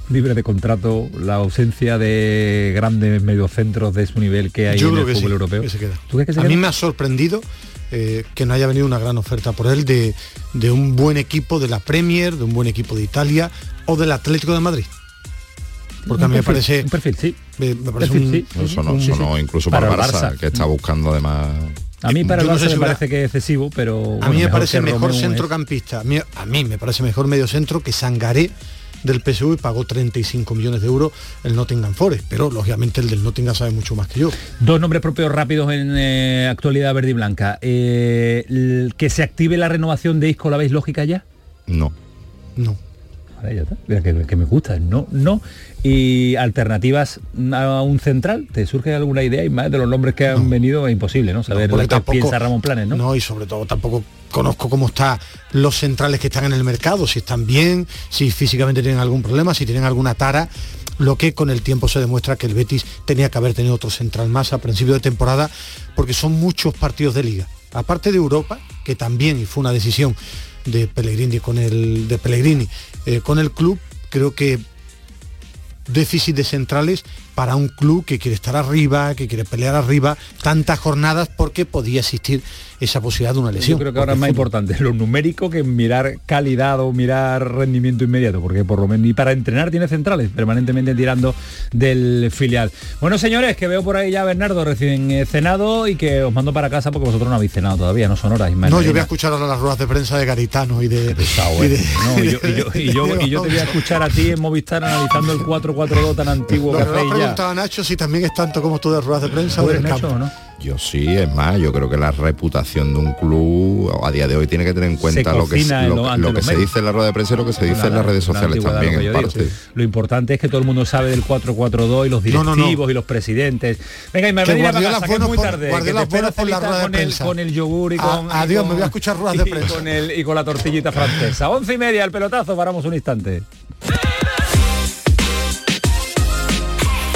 Libre de contrato, la ausencia de grandes mediocentros de su nivel que hay Yo en creo el que fútbol sí, europeo. que se queda. ¿Tú crees que se a queda? mí me ha sorprendido eh, que no haya venido una gran oferta por él de, de un buen equipo de la Premier, de un buen equipo de Italia o del Atlético de Madrid. Porque a mí me parece... un perfil, sí. Me, me parece Perfil, un, sí. Eso no, un- eso no, incluso Para para, el Barça, Barça. que está buscando además. A mí para el Yo no Barça sé me si hubiera- parece que es excesivo, pero a bueno, mí me parece mejor es- centrocampista. A mí, a mí me parece mejor medio centro que Sangaré del PSV y pagó 35 millones de euros el Nottingham Forest, pero lógicamente el del Nottingham sabe mucho más que yo. Dos nombres propios rápidos en eh, actualidad verde y blanca. Eh, el- que se active la renovación de Isco, ¿la veis lógica ya? No. No. Vale, ya está. Mira, que, que me gusta. No, no. Y alternativas a un central, ¿te surge alguna idea? Y más de los nombres que han venido es imposible, ¿no? Saber porque lo que piensa Ramón Planes, ¿no? y sobre todo tampoco conozco cómo están los centrales que están en el mercado, si están bien, si físicamente tienen algún problema, si tienen alguna tara. Lo que con el tiempo se demuestra que el Betis tenía que haber tenido otro central más a principio de temporada, porque son muchos partidos de liga. Aparte de Europa, que también fue una decisión de Pellegrini con el de Pellegrini. Eh, con el club, creo que déficit de centrales para un club que quiere estar arriba, que quiere pelear arriba, tantas jornadas porque podía existir esa posibilidad de una lesión. Yo creo que ahora es más importante lo numérico que mirar calidad o mirar rendimiento inmediato, porque por lo menos ni para entrenar tiene centrales, permanentemente tirando del filial. Bueno, señores, que veo por ahí ya a Bernardo recién eh, cenado y que os mando para casa porque vosotros no habéis cenado todavía, no son horas. No, yo voy a escuchar ahora las ruedas de prensa de Garitano y de... y No, yo, te voy a escuchar a ti en Movistar analizando el 4-4-2 tan antiguo que me hacéis ha ya. Preguntado a Nacho si también es tanto como tú de ruedas de prensa ¿Tú o eres del Nacho campo. o no? Yo sí, es más, yo creo que la reputación de un club a día de hoy tiene que tener en cuenta lo que, lo, lo- lo se medios. dice en la rueda de prensa y lo que se dice en La- las redes sociales también, lo en digo. parte. Lo importante es que todo el mundo sabe del 4-4-2 y los No, no, directivos no. y los presidentes. Venga, y me Que venir a Guardiola casa, que es muy por- tarde. Que te espera por la rueda de con el, prensa. con el yogur y A- con... y adiós, con- me voy a escuchar ruedas de y prensa. con el- y con la tortillita francesa. Once y media, el pelotazo, paramos un instante.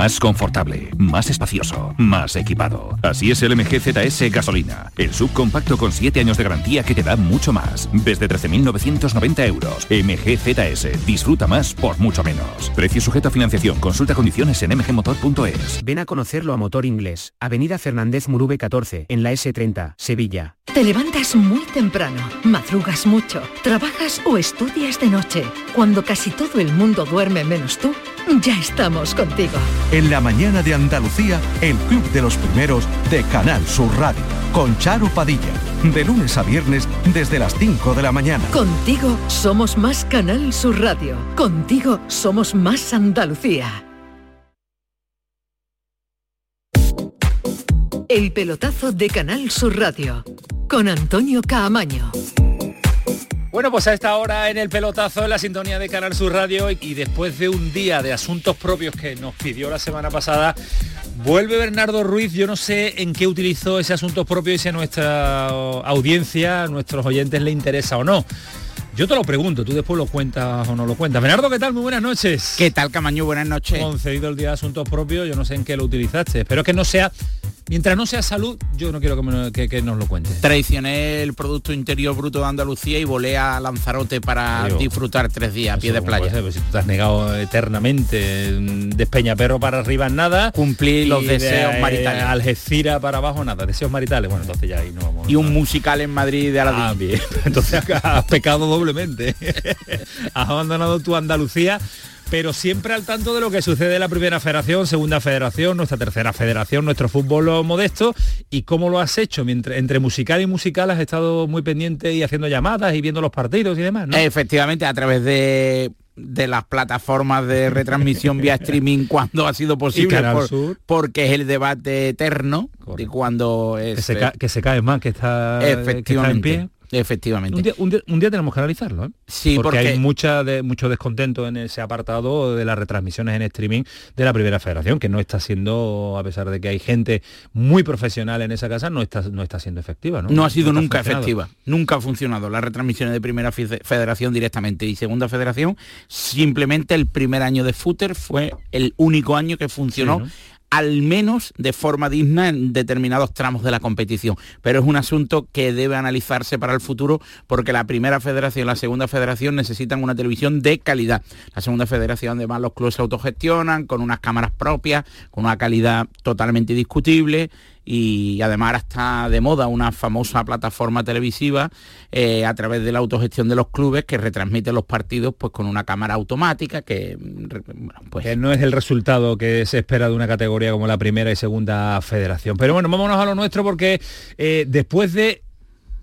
Más confortable, más espacioso, más equipado. Así es el MG ZS Gasolina, el subcompacto con 7 años de garantía que te da mucho más. Desde 13.990 euros. MG ZS, disfruta más por mucho menos. Precio sujeto a financiación, consulta condiciones en mgmotor.es. Ven a conocerlo a Motor Inglés, Avenida Fernández Murube 14, en la S30, Sevilla. Te levantas muy temprano, madrugas mucho, trabajas o estudias de noche. Cuando casi todo el mundo duerme menos tú, ya estamos contigo. En la mañana de Andalucía, el Club de los Primeros de Canal Sur Radio, con Charo Padilla. De lunes a viernes desde las 5 de la mañana. Contigo somos más Canal Sur Radio. Contigo somos más Andalucía. El pelotazo de Canal Sur Radio con Antonio Caamaño. Bueno, pues a esta hora en el pelotazo en la sintonía de Canal Sur Radio y- y después de un día de asuntos propios que nos pidió la semana pasada, vuelve Bernardo Ruiz. Yo no sé en qué utilizó ese asuntos propios y si a nuestra audiencia, a nuestros oyentes le interesa o no. Yo te lo pregunto, tú después lo cuentas o no lo cuentas. Bernardo, ¿qué tal? Muy buenas noches. ¿Qué tal, Camaño? Buenas noches. Concedido el día de asuntos propios, yo no sé en qué lo utilizaste. Espero que no sea Mientras no sea salud, yo no quiero que, nos lo cuente. Traicioné el Producto Interior Bruto de Andalucía y volé a Lanzarote para disfrutar tres días a pie de playa. Pues si tú te has negado eternamente de Perro para arriba nada. Cumplir los deseos maritales. Algeciras para abajo nada. Deseos maritales. Bueno, entonces ya ahí no vamos. Y un musical en Madrid de Aladín. Ah, bien. Entonces has pecado doblemente. has abandonado tu Andalucía pero siempre al tanto de lo que sucede en la primera federación, segunda federación, nuestra tercera federación, nuestro fútbol modesto y cómo lo has hecho. Mientras, entre musical y musical has estado muy pendiente y haciendo llamadas y viendo los partidos y demás, ¿no? Efectivamente, a través de de las plataformas de retransmisión vía streaming cuando ha sido posible porque es el debate eterno y cuando es, que, se cae más que está, efectivamente, en pie Efectivamente. Un día, tenemos que analizarlo, ¿eh? Sí, porque, hay mucha de, mucho descontento en ese apartado de las retransmisiones en streaming de la Primera Federación, que no está siendo, a pesar de que hay gente muy profesional en esa casa, no está, no está siendo efectiva. No, no ha sido nunca efectiva, nunca ha funcionado las retransmisiones de Primera Federación directamente y Segunda Federación, simplemente el primer año de footer fue el único año que funcionó al menos de forma digna en determinados tramos de la competición. Pero es un asunto que debe analizarse para el futuro porque la primera federación y la segunda federación necesitan una televisión de calidad. La segunda federación además los clubes se autogestionan con unas cámaras propias, con una calidad totalmente discutible y además está de moda una famosa plataforma televisiva eh, a través de la autogestión de los clubes que retransmite los partidos pues con una cámara automática que pues no es el resultado que se espera de una categoría como la primera y segunda federación. Pero bueno vámonos a lo nuestro porque eh, después de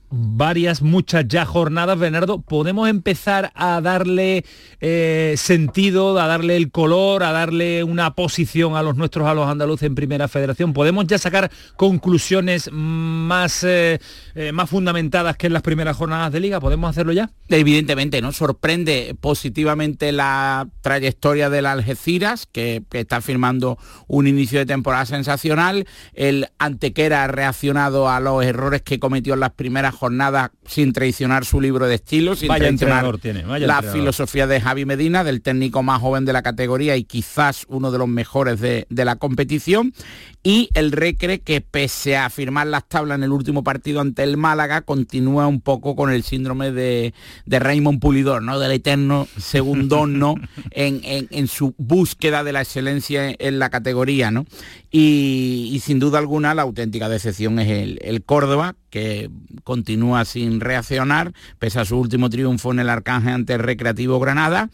varias, muchas ya jornadas, Bernardo, podemos empezar a darle eh, sentido, a darle el color, a darle una posición a los nuestros, a los andaluces en Primera Federación. ¿Podemos ya sacar conclusiones más, eh, eh, más fundamentadas que en las primeras jornadas de liga? ¿Podemos hacerlo ya? Evidentemente, ¿no? Sorprende positivamente la trayectoria del Algeciras, que, que está firmando un inicio de temporada sensacional. El Antequera ha reaccionado a los errores que cometió en las primeras jornada sin traicionar su libro de estilo, sin traicionar tiene, la filosofía de Javi Medina, del técnico más joven de la categoría y quizás uno de los mejores de, la competición. Y el Recre, que pese a firmar las tablas en el último partido ante el Málaga, continúa un poco con el síndrome de, de Raymond Pulidor, ¿no? Del eterno segundón, ¿no? En, en, su búsqueda de la excelencia en, la categoría, ¿no? Y, sin duda alguna la auténtica decepción es el, el Córdoba, que continúa sin reaccionar, pese a su último triunfo en el Arcángel ante el Recreativo Granada,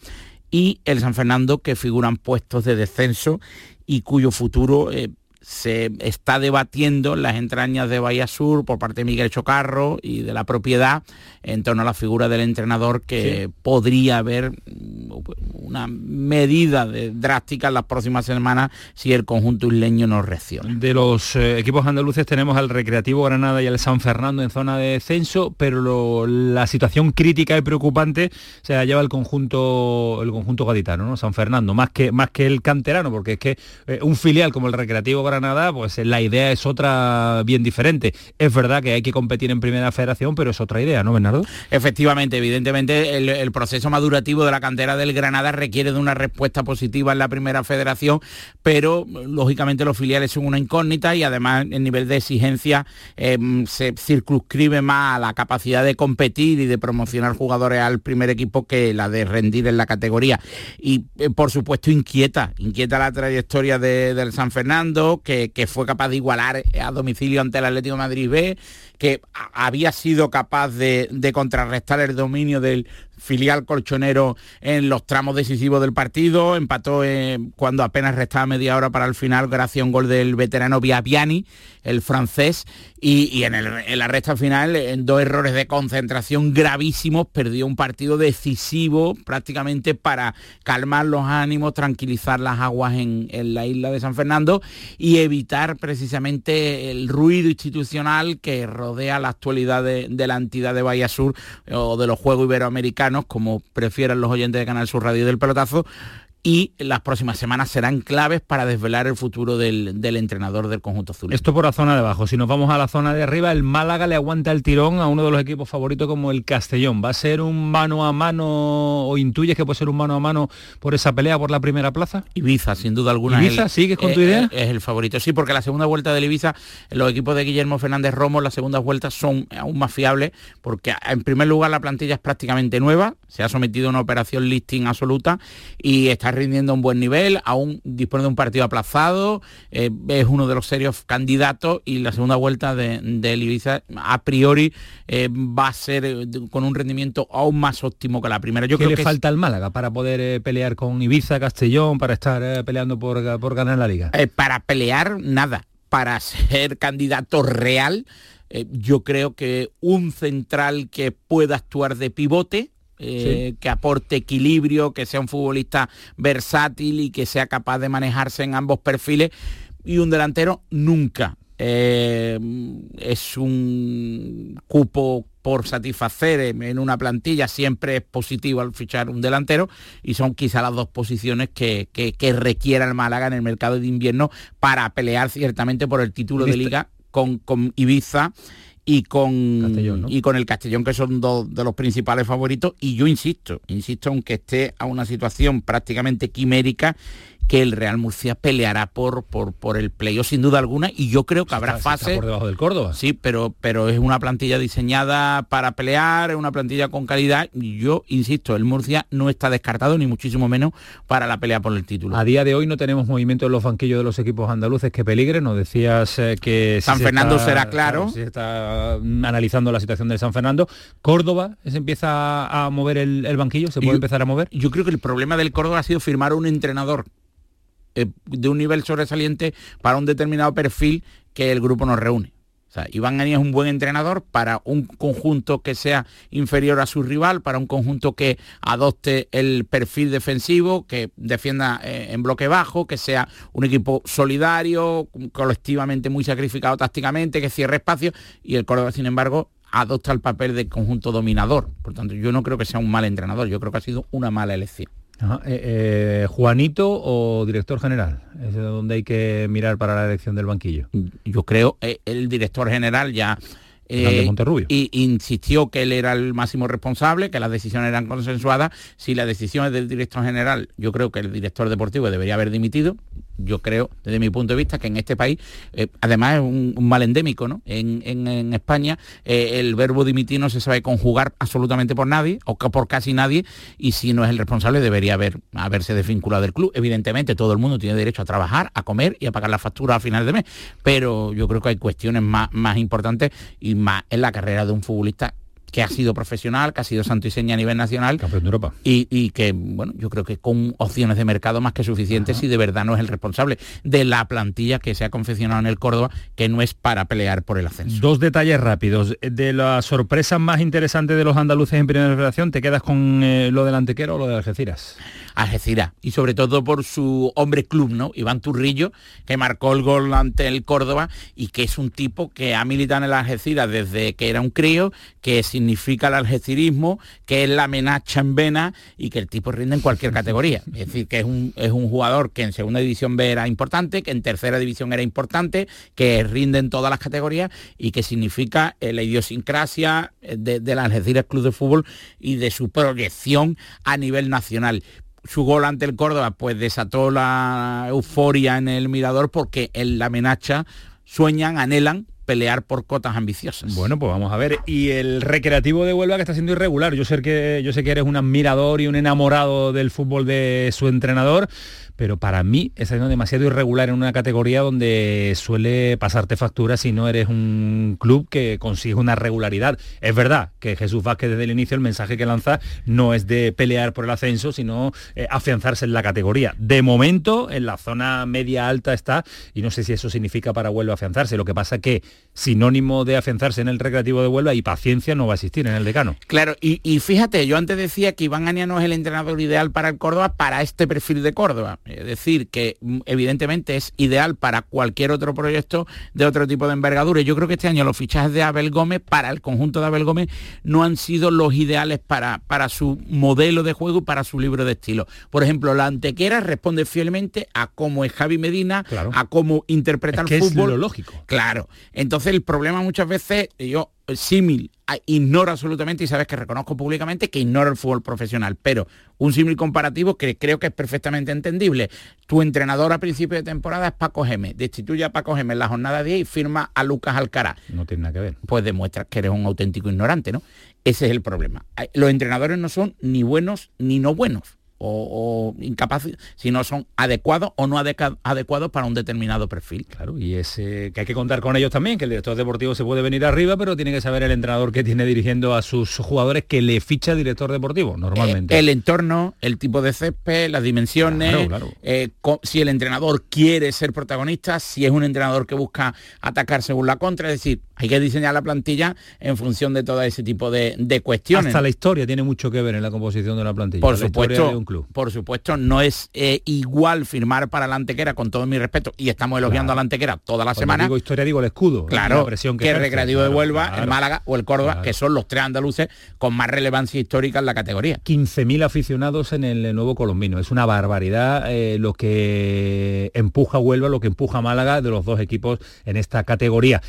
y el San Fernando, que figuran puestos de descenso y cuyo futuro eh, se está debatiendo en las entrañas de Bahía Sur por parte de Miguel Chocarro y de la propiedad en torno a la figura del entrenador que podría haber mm, una medida de, drástica en las próximas semanas si el conjunto isleño no reacciona. De los eh, equipos andaluces tenemos al Recreativo Granada y al San Fernando en zona de descenso, pero la situación crítica y preocupante se la lleva el conjunto el conjunto gaditano, ¿no? San Fernando, más que más que el canterano, porque es que eh, un filial como el Recreativo Granada, pues la idea es otra bien diferente. Es verdad que hay que competir en primera federación, pero es otra idea, ¿no, Bernardo? Efectivamente, evidentemente el, proceso madurativo de la cantera del Granada requiere de una respuesta positiva en la primera federación, pero lógicamente los filiales son una incógnita y además el nivel de exigencia em, se circunscribe más a la capacidad de competir y de promocionar jugadores al primer equipo que la de rendir en la categoría. Y eh, por supuesto inquieta, inquieta la trayectoria del San Fernando, que, fue capaz de igualar a domicilio ante el Atlético Madrid B, que había sido capaz de, contrarrestar el dominio del filial colchonero en los tramos decisivos del partido, empató eh, cuando apenas restaba media hora para el final gracias a un gol del veterano Viapiani, el francés, y, en, la recta final, en dos errores de concentración gravísimos, perdió un partido decisivo prácticamente para calmar los ánimos, tranquilizar las aguas en, la isla de San Fernando y evitar precisamente el ruido institucional que rodea la actualidad de, de la entidad de Bahía Sur o de los Juegos Iberoamericanos como prefieran los oyentes de Canal Sur Radio del Pelotazo, y las próximas semanas serán claves para desvelar el futuro del, del entrenador del conjunto azul. Esto por la zona de abajo. Si nos vamos a la zona de arriba, el Málaga le aguanta el tirón a uno de los equipos favoritos como el Castellón. ¿Va a ser un mano a mano o intuyes que puede ser un mano a mano por esa pelea por la primera plaza? Ibiza, sin duda alguna. ¿Ibiza? ¿Sigues con tu eh, idea? Es el favorito, sí, porque la segunda vuelta del Ibiza, los equipos de Guillermo Fernández Romo, las segundas vueltas son aún más fiables, porque en primer lugar la plantilla es prácticamente nueva, se ha sometido a una operación listing absoluta y está rindiendo un buen nivel, aún dispone de un partido aplazado, eh, es uno de los serios candidatos y la segunda vuelta del de, Ibiza a priori eh, va a ser eh, con un rendimiento aún más óptimo que la primera. Yo ¿Qué creo le que falta al Málaga para poder eh, pelear con Ibiza, Castellón, para estar peleando por, por, ganar la liga? Para pelear, nada. Para ser candidato real, yo creo que un central que pueda actuar de pivote, eh, sí. que aporte equilibrio, que sea un futbolista versátil y que sea capaz de manejarse en ambos perfiles. Y un delantero nunca. Eh, es un cupo por satisfacer en una plantilla siempre es positivo al fichar un delantero y son quizá las dos posiciones que, que, que requiera el Málaga en el mercado de invierno para pelear ciertamente por el título de liga con, con Ibiza y con, y con el Castellón, que son dos de los principales favoritos. Y yo insisto, insisto, aunque esté a una situación prácticamente quimérica, que el Real Murcia peleará por, por, por el playoff sin duda alguna y yo creo que habrá está, fase. está por debajo del Córdoba. Sí pero pero es una plantilla diseñada para pelear es una plantilla con calidad yo insisto el Murcia no está descartado ni muchísimo menos para la pelea por el título. A día de hoy no tenemos movimiento en los banquillos de los equipos andaluces que peligren nos decías eh, que San si Fernando está, será claro. se está analizando la situación de San Fernando. Córdoba se empieza a mover el, el banquillo se puede yo, empezar a mover yo creo que el problema del Córdoba ha sido firmar un entrenador eh, de un nivel sobresaliente para un determinado perfil que el grupo nos reúne. O sea, Iván Ganí es un buen entrenador para un conjunto que sea inferior a su rival, para un conjunto que adopte el perfil defensivo, que defienda eh, en bloque bajo, que sea un equipo solidario, colectivamente muy sacrificado tácticamente, que cierre espacio, y el Córdoba, sin embargo, adopta el papel de conjunto dominador. Por tanto, yo no creo que sea un mal entrenador, yo creo que ha sido una mala elección. Eh, eh, Juanito o director general, es donde hay que mirar para la elección del banquillo. Yo creo eh, el director general ya eh, y insistió que él era el máximo responsable, que las decisiones eran consensuadas. Si la decisión es del director general, yo creo que el director deportivo debería haber dimitido. Yo creo, desde mi punto de vista, que en este país, eh, además es un, un, mal endémico, ¿no? En, en, en España eh, el verbo dimitir no se sabe conjugar absolutamente por nadie, o por casi nadie, y si no es el responsable debería haber, haberse desvinculado del club. Evidentemente todo el mundo tiene derecho a trabajar, a comer y a pagar la factura a final de mes, pero yo creo que hay cuestiones más, más importantes y más en la carrera de un futbolista que ha sido profesional, que ha sido santo y seña a nivel nacional. Campeón de Europa. Y, y, que, bueno, yo creo que con opciones de mercado más que suficientes Ajá. si de verdad no es el responsable de la plantilla que se ha confeccionado en el Córdoba, que no es para pelear por el ascenso. Dos detalles rápidos. De las sorpresas más interesantes de los andaluces en Primera Federación, ¿te quedas con eh, lo del Antequera o lo de Algeciras? Algeciras. Y sobre todo por su hombre club, ¿no? Iván Turrillo, que marcó el gol ante el Córdoba y que es un tipo que ha militado en el Algeciras desde que era un crío, que significa el algecirismo, que es la amenaza en vena y que el tipo rinde en cualquier categoría. Es decir, que es un, es un jugador que en segunda división B era importante, que en tercera división era importante, que rinde en todas las categorías y que significa eh, la idiosincrasia del de Algeciras Club de Fútbol y de su proyección a nivel nacional su gol ante el Córdoba pues desató la euforia en el mirador porque en la amenaza sueñan, anhelan pelear por cotas ambiciosas. Bueno, pues vamos a ver. Y el recreativo de Huelva que está siendo irregular. Yo sé que yo sé que eres un admirador y un enamorado del fútbol de su entrenador, pero para mí está siendo demasiado irregular en una categoría donde suele pasarte factura si no eres un club que consigue una regularidad. Es verdad que Jesús Vázquez desde el inicio el mensaje que lanza no es de pelear por el ascenso, sino eh, afianzarse en la categoría. De momento en la zona media alta está y no sé si eso significa para Huelva afianzarse. Lo que pasa que sinónimo de afianzarse en el recreativo de Huelva y paciencia no va a existir en el decano. Claro, y, y fíjate, yo antes decía que Iván Ania no es el entrenador ideal para el Córdoba, para este perfil de Córdoba. Es decir, que mm, evidentemente es ideal para cualquier otro proyecto de otro tipo de envergadura. Y Yo creo que este año los fichajes de Abel Gómez para el conjunto de Abel Gómez no han sido los ideales para, para su modelo de juego y para su libro de estilo. Por ejemplo, la Antequera responde fielmente a cómo es Javi Medina, a cómo interpretar Es que el es fútbol. lo lógico. Claro. Entonces el problema muchas veces, yo símil, a- ignoro absolutamente y sabes que reconozco públicamente que ignoro el fútbol profesional, pero un símil comparativo que creo que es perfectamente entendible. Tu entrenador a principio de temporada es Paco Gémez, destituye a Paco Gémez en la jornada 10 y firma a Lucas Alcaraz. No tiene nada que ver. Pues demuestras que eres un auténtico ignorante, ¿no? Ese es el problema. Los entrenadores no son ni buenos ni no buenos. O, o incapaces, sino son adecuados o no adecuados para un determinado perfil. Claro, y es eh, que hay que contar con ellos también, que el director deportivo se puede venir arriba, pero tiene que saber el entrenador que tiene dirigiendo a sus jugadores que le ficha el director deportivo, normalmente. Eh, el entorno, el tipo de césped, las dimensiones, Claro, claro. eh, si el entrenador quiere ser protagonista, si es un entrenador que busca atacar según la contra, es decir, hay que diseñar la plantilla en función de todo ese tipo de, de cuestiones. Hasta la historia tiene mucho que ver en la composición de la plantilla. Por la supuesto, club. por supuesto, no es eh, igual firmar para la Antequera, con todo mi respeto, y estamos elogiando a la Antequera toda la Cuando semana. digo historia digo el escudo. Claro, la presión que, que, el de Huelva, claro. el Málaga o el Córdoba, que son los tres andaluces con más relevancia histórica en la categoría. 15.000 aficionados en el nuevo colombino. Es una barbaridad eh, lo que empuja Huelva, lo que empuja Málaga de los dos equipos en esta categoría.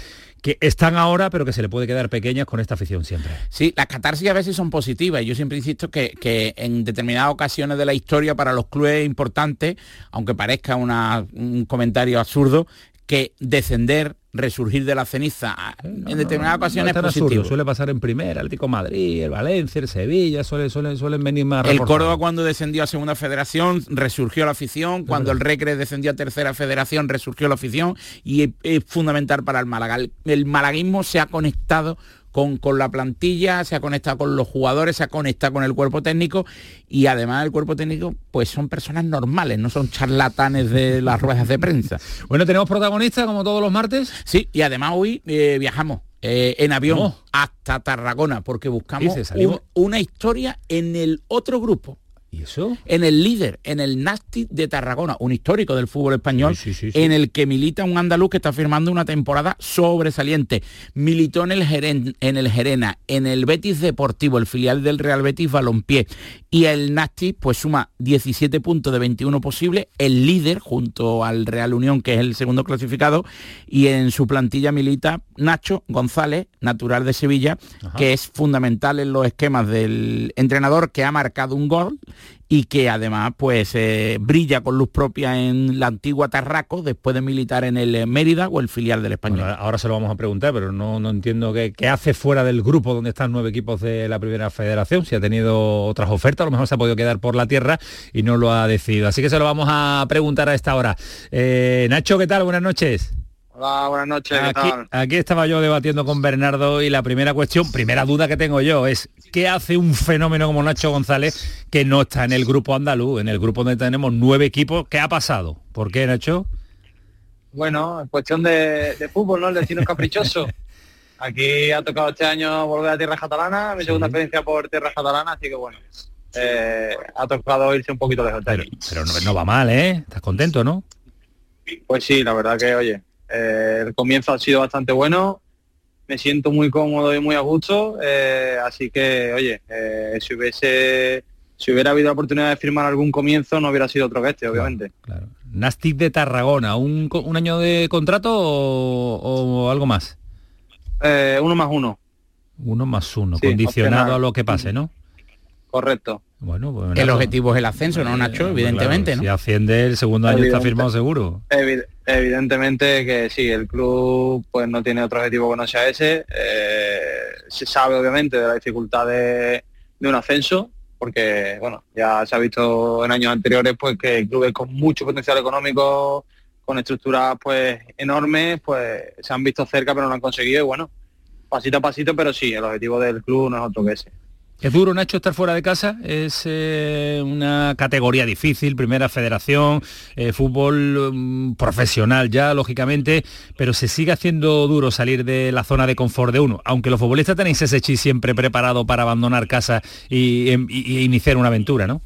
Que están ahora, pero que se le puede quedar pequeñas con esta afición siempre. Sí, las catarsis a veces son positivas yo siempre insisto que, que en determinadas ocasiones de la historia para los clubes es importante, aunque parezca un comentario absurdo, que descender, resurgir de la ceniza en determinadas ocasiones No es positivo. suele pasar en primera, el de Madrid, el Valencia, el Sevilla, suelen, suelen, suelen venir más El. Córdoba cuando descendió a segunda federación resurgió la afición, cuando el Recre descendió a tercera federación resurgió la afición y es, es fundamental para el Málaga. El, el malaguismo se ha conectado con, con la plantilla, se ha conectado con los jugadores, se ha conectado con el cuerpo técnico y además el cuerpo técnico pues son personas normales, no son charlatanes de las ruedas de prensa. Bueno, tenemos protagonistas como todos los martes. Sí, y además hoy eh, viajamos eh, en avión ¿Cómo? hasta Tarragona porque buscamos un- una historia en el otro grupo. ¿Y eso? En el líder, en el Nasty de Tarragona, un histórico del fútbol español, Sí, sí, sí, sí. en el que milita un andaluz que está firmando una temporada sobresaliente. Militó en el, Jeren- en el Gerena, en el Betis Deportivo, el filial del Real Betis Balompié. Y el Nasty pues suma 17 puntos de 21 posibles, el líder junto al Real Unión, que es el segundo clasificado, y en su plantilla milita Nacho González, natural de Sevilla, que es fundamental en los esquemas del entrenador que ha marcado un gol y que además pues eh, brilla con luz propia en la antigua Tarraco después de militar en el eh, Mérida o el filial del Español. Bueno, ahora se lo vamos a preguntar, pero no, no entiendo qué, qué hace fuera del grupo donde están nueve equipos de la primera federación, si ha tenido otras ofertas, a lo mejor se ha podido quedar por la tierra y no lo ha decidido. Así que se lo vamos a preguntar a esta hora. Eh, Nacho, ¿qué tal? Buenas noches. Hola, buenas noches, ¿qué Aquí, tal? aquí estaba yo debatiendo con Bernardo y la primera cuestión, primera duda que tengo yo es ¿qué hace un fenómeno como Nacho González que no está en el grupo andaluz, en el grupo donde tenemos nueve equipos? ¿Qué ha pasado? ¿Por qué, Nacho? Bueno, en cuestión de, de fútbol, ¿no? El destino es caprichoso. Aquí ha tocado este año volver a tierra catalana, mi segunda experiencia por tierra catalana, así que bueno, eh, ha tocado irse un poquito lejos de aquí. Pero no, no va mal, ¿eh? ¿Estás contento, no? Pues sí, la verdad que, oye, eh, el comienzo ha sido bastante bueno, me siento muy cómodo y muy a gusto, eh, así que, oye, eh, si hubiese si hubiera habido la oportunidad de firmar algún comienzo, no hubiera sido otro que este, obviamente. Nastic de Tarragona, ¿un, un año de contrato o, o algo más? Uno más uno, Uno más uno, Sí, condicionado opcional. a lo que pase, ¿no? Correcto. Bueno, pues el Nacho, objetivo es el ascenso, ¿no, Nacho? Evidentemente, claro, ¿no? Si asciende el segundo año está firmado seguro. Evi- evidentemente que sí, el club pues no tiene otro objetivo que no sea ese. Eh, se sabe obviamente de la dificultad de, de un ascenso, porque bueno, ya se ha visto en años anteriores pues que clubes con mucho potencial económico, con estructuras pues enormes, pues se han visto cerca pero no lo han conseguido y bueno, pasito a pasito, pero sí, el objetivo del club no es otro que ese. ¿Es duro, Nacho, estar fuera de casa? Es eh, una categoría difícil, primera federación, eh, fútbol mm, profesional ya, lógicamente, pero se sigue haciendo duro salir de la zona de confort de uno, aunque los futbolistas tenéis ese chi siempre preparado para abandonar casa y, em, y- y iniciar una aventura, ¿no?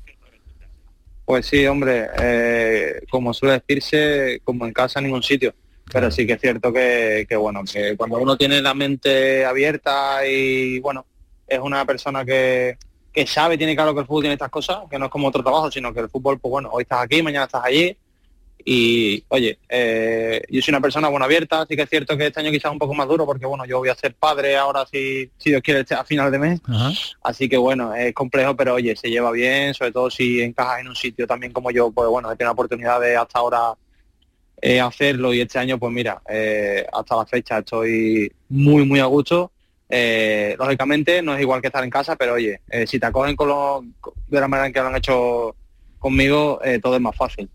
Pues sí, hombre, eh, como suele decirse, como en casa en ningún sitio. Pero sí que es cierto que, que, bueno, que cuando uno tiene la mente abierta y bueno, es una persona que, que sabe, tiene claro que el fútbol tiene estas cosas, que no es como otro trabajo, sino que el fútbol, pues bueno, hoy estás aquí, mañana estás allí. Y oye, eh, yo soy una persona bueno abierta, sí que es cierto que este año quizás un poco más duro porque bueno, yo voy a ser padre ahora si, si Dios quiere este- a final de mes. Así que bueno, es complejo, pero oye, se lleva bien, sobre todo si encajas en un sitio también como yo, pues bueno, he tenido la oportunidad de hasta ahora eh, hacerlo y este año, pues mira, eh, hasta la fecha estoy muy, muy a gusto. Eh, lógicamente no es igual que estar en casa, pero oye, eh, si te acogen con lo, de la manera en que lo han hecho conmigo, eh, todo es más fácil.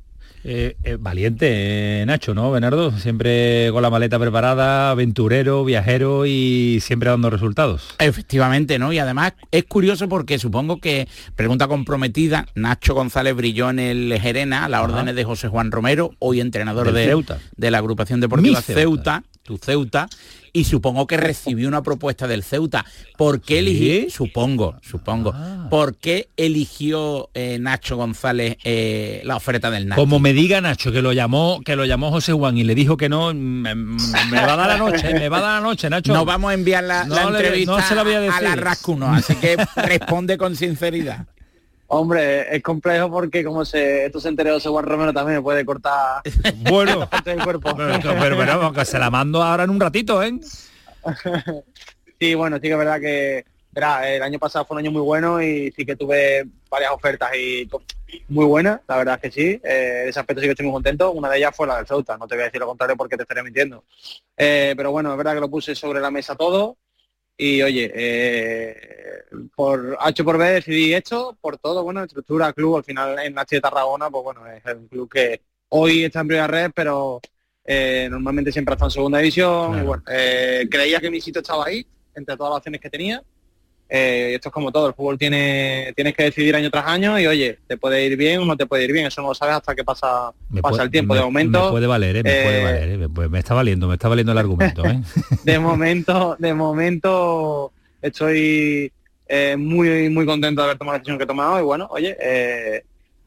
Eh, eh, valiente, eh, Nacho, ¿no, Bernardo? Siempre con la maleta preparada, aventurero, viajero y siempre dando resultados. Efectivamente, ¿no? Y además es curioso porque supongo que, pregunta comprometida, Nacho González brilló en el Gerena a las Ajá. órdenes de José Juan Romero, hoy entrenador de, Ceuta. de la agrupación deportiva Mi Ceuta. Ceuta. tu Ceuta, y supongo que recibió una propuesta del Ceuta. ¿Por qué eligió? Supongo, supongo. Ah. ¿Por qué eligió eh, Nacho González eh, la oferta del Nacho? Como me diga Nacho que lo llamó, que lo llamó José Juan y le dijo que no, me, me va a dar la noche, me va a dar la noche, Nacho. No vamos a enviar la, No la le- entrevista no se la voy a a la decir. Rascuno, así que responde con sinceridad. Hombre, es complejo porque como se, esto se enteró Juan Romero también puede cortar Bueno, del cuerpo. pero, pero, pero, que se la mando ahora en un ratito, ¿eh? Sí, bueno, sí que es verdad que verá, el año pasado fue un año muy bueno y sí que tuve varias ofertas y muy buenas, la verdad es que sí. Eh, en ese aspecto sí que estoy muy contento. Una de ellas fue la del Ceuta, no te voy a decir lo contrario porque te estaré mintiendo. Eh, pero bueno, es verdad que lo puse sobre la mesa todo y oye, eh, por H por B decidí esto, por todo, bueno, estructura, club, al final en H de Tarragona, pues bueno, es un club que hoy está en primera red, pero eh, normalmente siempre estado en segunda división. Y bueno, eh, creía que mi sitio estaba ahí, entre todas las opciones que tenía. Eh, esto es como todo, el fútbol tiene, tienes que decidir año tras año y oye, te puede ir bien o no te puede ir bien, eso no lo sabes hasta que pasa, Me pasa puede- el tiempo. me- de momento, Me puede valer, ¿eh? Me puede eh, valer, ¿eh? Me, puede- me está valiendo, me está valiendo el argumento, ¿eh? de momento, de momento estoy eh, muy muy contento de haber tomado la decisión que he tomado y bueno, oye,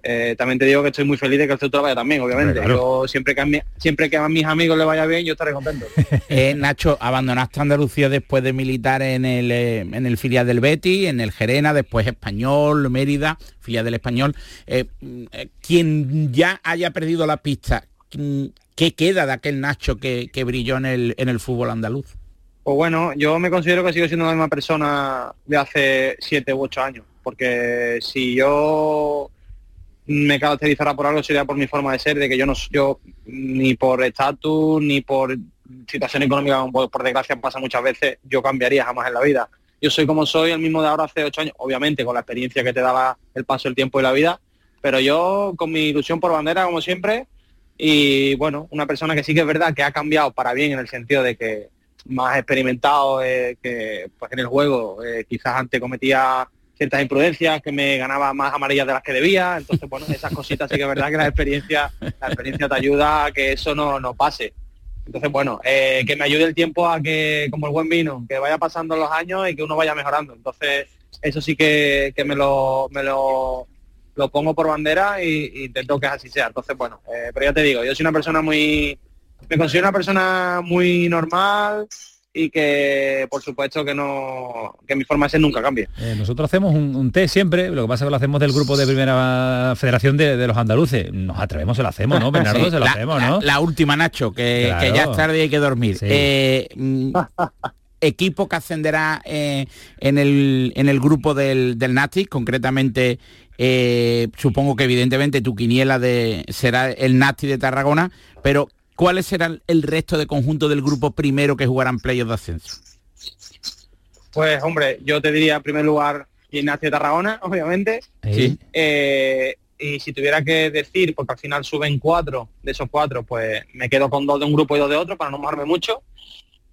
eh, también te digo que estoy muy feliz de que el Ceuta vaya también, obviamente. Claro. Yo siempre que a mi- siempre que a mis amigos le vaya bien, yo estaré contento. Eh, Nacho, abandonaste Andalucía después de militar en el, eh, en el filial del Betis, en el Gerena, después Español, Mérida, filial del Español. Eh, quien ya haya perdido la pista, ¿qué queda de aquel Nacho que, que brilló en el, en el fútbol andaluz? Pues bueno, yo me considero que sigo siendo la misma persona de hace siete u ocho años, porque si yo me caracterizara por algo sería por mi forma de ser, de que yo no yo ni por estatus ni por situación económica, por, por desgracia pasa muchas veces, yo cambiaría jamás en la vida. Yo soy como soy, el mismo de ahora hace ocho años, obviamente con la experiencia que te daba el paso, el tiempo y la vida, pero yo con mi ilusión por bandera, como siempre, y bueno, una persona que sí que es verdad que ha cambiado para bien en el sentido de que más experimentado eh, que pues en el juego eh, quizás antes cometía ciertas imprudencias que me ganaba más amarillas de las que debía. Entonces bueno esas cositas sí que es verdad que la experiencia la experiencia te ayuda a que eso no, no pase. Entonces bueno eh, que me ayude el tiempo a que como el buen vino que vaya pasando los años y que uno vaya mejorando. Entonces eso sí que, que me lo me lo lo pongo por bandera y, intento que así sea. Entonces bueno eh, pero ya te digo yo soy una persona muy me considero una persona muy normal y que por supuesto que no que mi forma de ser nunca cambie. Eh, nosotros hacemos un, un té siempre, lo que pasa es que lo hacemos del grupo de primera federación de, de los andaluces. Nos atrevemos, se lo hacemos, ¿no, Bernardo? Sí, se lo la, hacemos, ¿no? la última, Nacho, que, que ya es tarde y hay que dormir. Sí. Eh, mm, equipo que ascenderá eh, en, el, en el grupo del, del concretamente eh, supongo que evidentemente tu quiniela de, será el Nati de Tarragona, pero ¿cuáles serán el resto de conjunto del grupo primero que jugarán playoffs de ascenso? Pues hombre, yo te diría en primer lugar de Tarragona, obviamente. Sí. Eh, y si tuviera que decir, porque al final suben cuatro, de esos cuatro, pues me quedo con dos de un grupo y dos de otro para no mojarme mucho.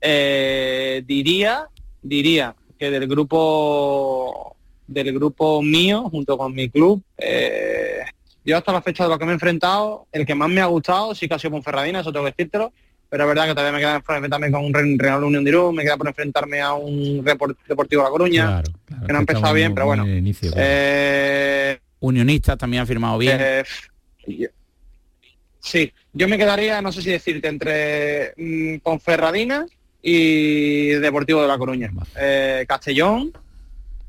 Eh, diría, diría que del grupo del grupo mío, junto con mi club. Eh, yo hasta la fecha de lo que me he enfrentado, el que más me ha gustado sí que ha sido Ferradina, eso tengo que decírtelo, pero es verdad que todavía me queda por enfrentarme con un Real Unión de Irún, me queda por enfrentarme a un Deportivo La Coruña, que no ha empezado bien, pero bueno. Eh, Unionista también ha firmado bien. Eh, sí, yo me quedaría, no sé si decirte, entre mm, Ponferradina y Deportivo de La Coruña. Eh, Castellón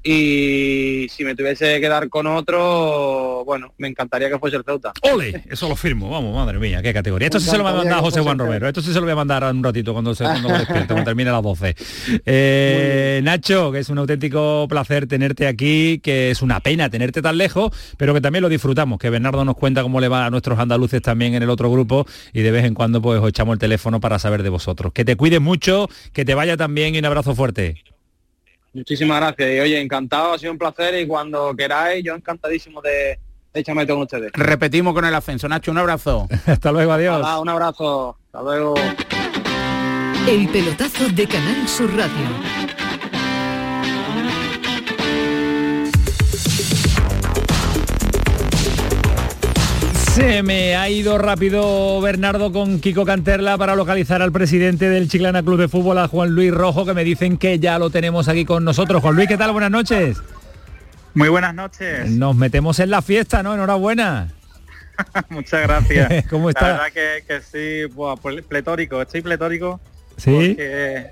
y si me tuviese que quedar con otro, bueno, me encantaría que fuese el Ceuta. ¡Ole! Eso lo firmo, vamos, madre mía, qué categoría. Esto sí se lo va a mandar a José Juan Romero. Esto sí se lo voy a mandar un ratito cuando se cuando despierte, cuando termine a las 12. Eh, Nacho, que es un auténtico placer tenerte aquí, que es una pena tenerte tan lejos, pero que también lo disfrutamos, que Bernardo nos cuenta cómo le va a nuestros andaluces también en el otro grupo y de vez en cuando pues os echamos el teléfono para saber de vosotros. Que te cuides mucho, que te vaya también y un abrazo fuerte. Muchísimas gracias. Y oye, encantado, ha sido un placer y cuando queráis, yo encantadísimo de, de echarme con ustedes. Repetimos con el ascenso. Nacho, un abrazo. Hasta luego, adiós. un abrazo. Hasta luego. El pelotazo de Canal Sur Radio Se me ha ido rápido Bernardo con Kiko Canterla para localizar al presidente del Chiclana Club de Fútbol, a Juan Luis Rojo, que me dicen que ya lo tenemos aquí con nosotros. Juan Luis, ¿qué tal? Buenas noches. Muy buenas noches. Nos metemos en la fiesta, ¿no? Enhorabuena. Muchas gracias. ¿Cómo está? La verdad que, sí, pues, pletórico, estoy pletórico. Sí.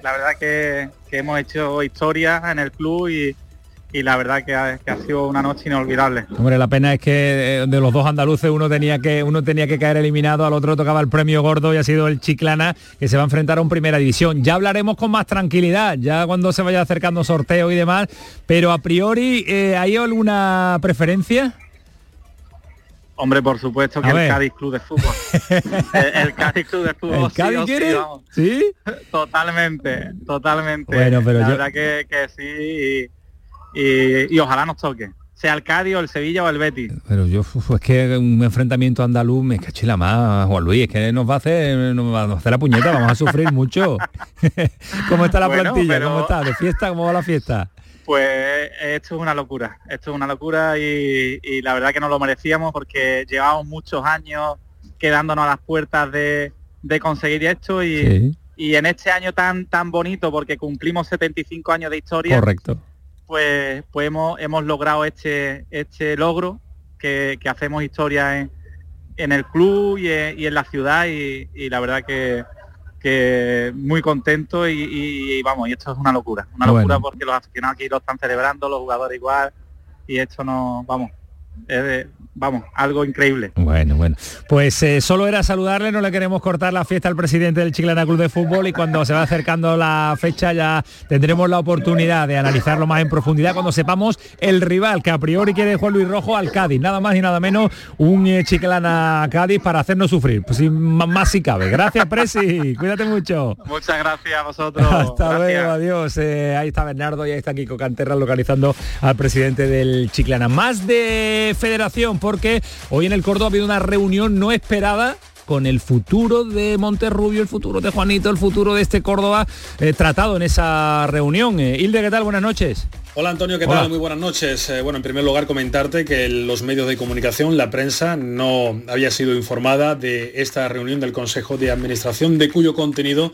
la verdad que, que hemos hecho historia en el club y, y la verdad que ha, sido una noche inolvidable. Hombre, la pena es que eh, de los dos andaluces uno tenía que uno tenía que caer eliminado, al otro tocaba el premio gordo y ha sido el Chiclana que se va a enfrentar a un primera división. Ya hablaremos con más tranquilidad, ya cuando se vaya acercando sorteo y demás, pero a priori eh, ¿hay alguna preferencia? Hombre, por supuesto que el Cádiz Club de Fútbol. el, Cádiz Club de Fútbol. ¿El Cádiz quiere? Sí, Totalmente, totalmente. Bueno, pero la verdad que, que sí y, ojalá nos toque sea el Cádiz o el Sevilla o el Betis. Pero yo, es que un enfrentamiento andaluz, me caché la más, Juan Luis, es que nos va a hacer, nos va a hacer la puñeta, vamos a sufrir mucho. ¿Cómo está la plantilla? ¿Cómo está? ¿De fiesta? ¿Cómo va la fiesta? Pues esto es una locura, esto es una locura y, la verdad que no lo merecíamos porque llevamos muchos años quedándonos a las puertas de, conseguir esto y, y en este año tan tan bonito porque cumplimos 75 años de historia. Correcto pues, pues hemos, hemos logrado este, este logro, que, hacemos historia en, en, el club y en, la ciudad y, la verdad que, que muy contento y, vamos, y esto es una locura, una locura porque los aficionados aquí lo están celebrando, los jugadores igual, y esto no, vamos, es vamos, algo increíble. Bueno, bueno. Pues eh, solo era saludarle, no le queremos cortar la fiesta al presidente del Chiclana Club de Fútbol y cuando se va acercando la fecha ya tendremos la oportunidad de analizarlo más en profundidad cuando sepamos el rival que a priori quiere Juan Luis Rojo al Cádiz, nada más y nada menos un eh, Chiclana Cádiz para hacernos sufrir, pues más, si cabe. Gracias, Presi, cuídate mucho. Muchas gracias a vosotros. Hasta luego, adiós. Eh, ahí está Bernardo y ahí está Kiko Canterra localizando al presidente del Chiclana. Más de federación porque hoy en el Córdoba ha habido una reunión no esperada con el futuro de Monterrubio, el futuro de Juanito, el futuro de este Córdoba eh, tratado en esa reunión. Eh, Hilde, ¿qué tal? Buenas noches. Hola Antonio, ¿qué tal? Muy buenas noches. Eh, bueno, en primer lugar comentarte que los medios de comunicación, la prensa, no había sido informada de esta reunión del Consejo de Administración, de cuyo contenido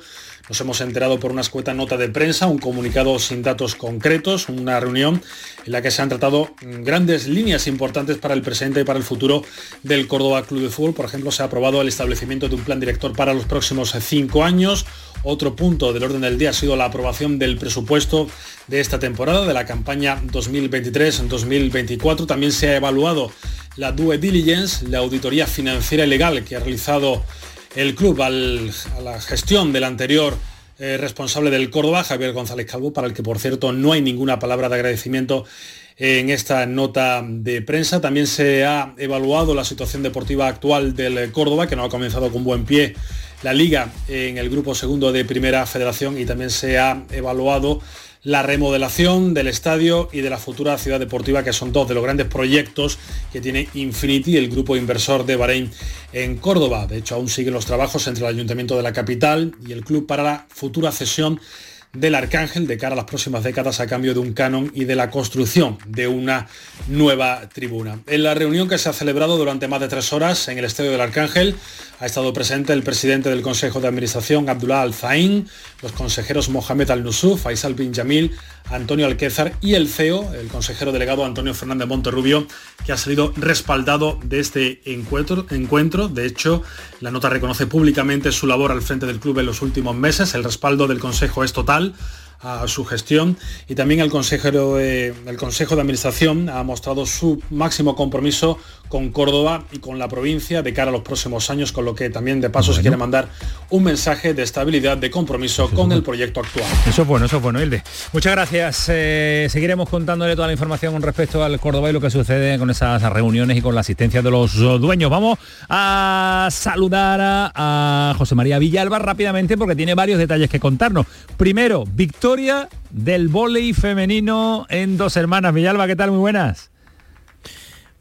nos hemos enterado por una escueta nota de prensa, un comunicado sin datos concretos, una reunión en la que se han tratado grandes líneas importantes para el presente y para el futuro del Córdoba Club de Fútbol. Por ejemplo, se ha aprobado el establecimiento de un plan director para los próximos cinco años. Otro punto del orden del día ha sido la aprobación del presupuesto de esta temporada, de la campaña 2023-2024. También se ha evaluado la due diligence, la auditoría financiera y legal que ha realizado el club a la gestión del anterior eh, responsable del Córdoba, Javier González Calvo, para el que por cierto no hay ninguna palabra de agradecimiento en esta nota de prensa. También se ha evaluado la situación deportiva actual del Córdoba, que no ha comenzado con buen pie la liga en el grupo segundo de Primera Federación y también se ha evaluado la remodelación del estadio y de la futura ciudad deportiva, que son dos de los grandes proyectos que tiene Infinity, el grupo inversor de Bahrein en Córdoba. De hecho, aún siguen los trabajos entre el Ayuntamiento de la capital y el club para la futura cesión del Arcángel de cara a las próximas décadas a cambio de un canon y de la construcción de una nueva tribuna. En la reunión que se ha celebrado durante más de tres horas en el Estadio del Arcángel ha estado presente el presidente del Consejo de Administración, Abdullah Al-Zain, los consejeros Mohamed Al-Nusuf, Faisal Bin Yamil, Antonio Alquézar y el CEO, el consejero delegado Antonio Fernández Monterrubio, que ha salido respaldado de este encuentro. De hecho, la nota reconoce públicamente su labor al frente del club en los últimos meses. El respaldo del Consejo es total a su gestión y también el consejero el Consejo de Administración ha mostrado su máximo compromiso con Córdoba y con la provincia de cara a los próximos años, con lo que también de paso se quiere mandar un mensaje de estabilidad, de compromiso con el proyecto actual. Eso es bueno, eso es bueno, Hilde. Muchas gracias. Eh, seguiremos contándole toda la información con respecto al Córdoba y lo que sucede con esas reuniones y con la asistencia de los dueños. Vamos a saludar a, a José María Villalba rápidamente porque tiene varios detalles que contarnos. Primero, victoria del vóley femenino en dos hermanas. Villalba, ¿qué tal? Muy buenas.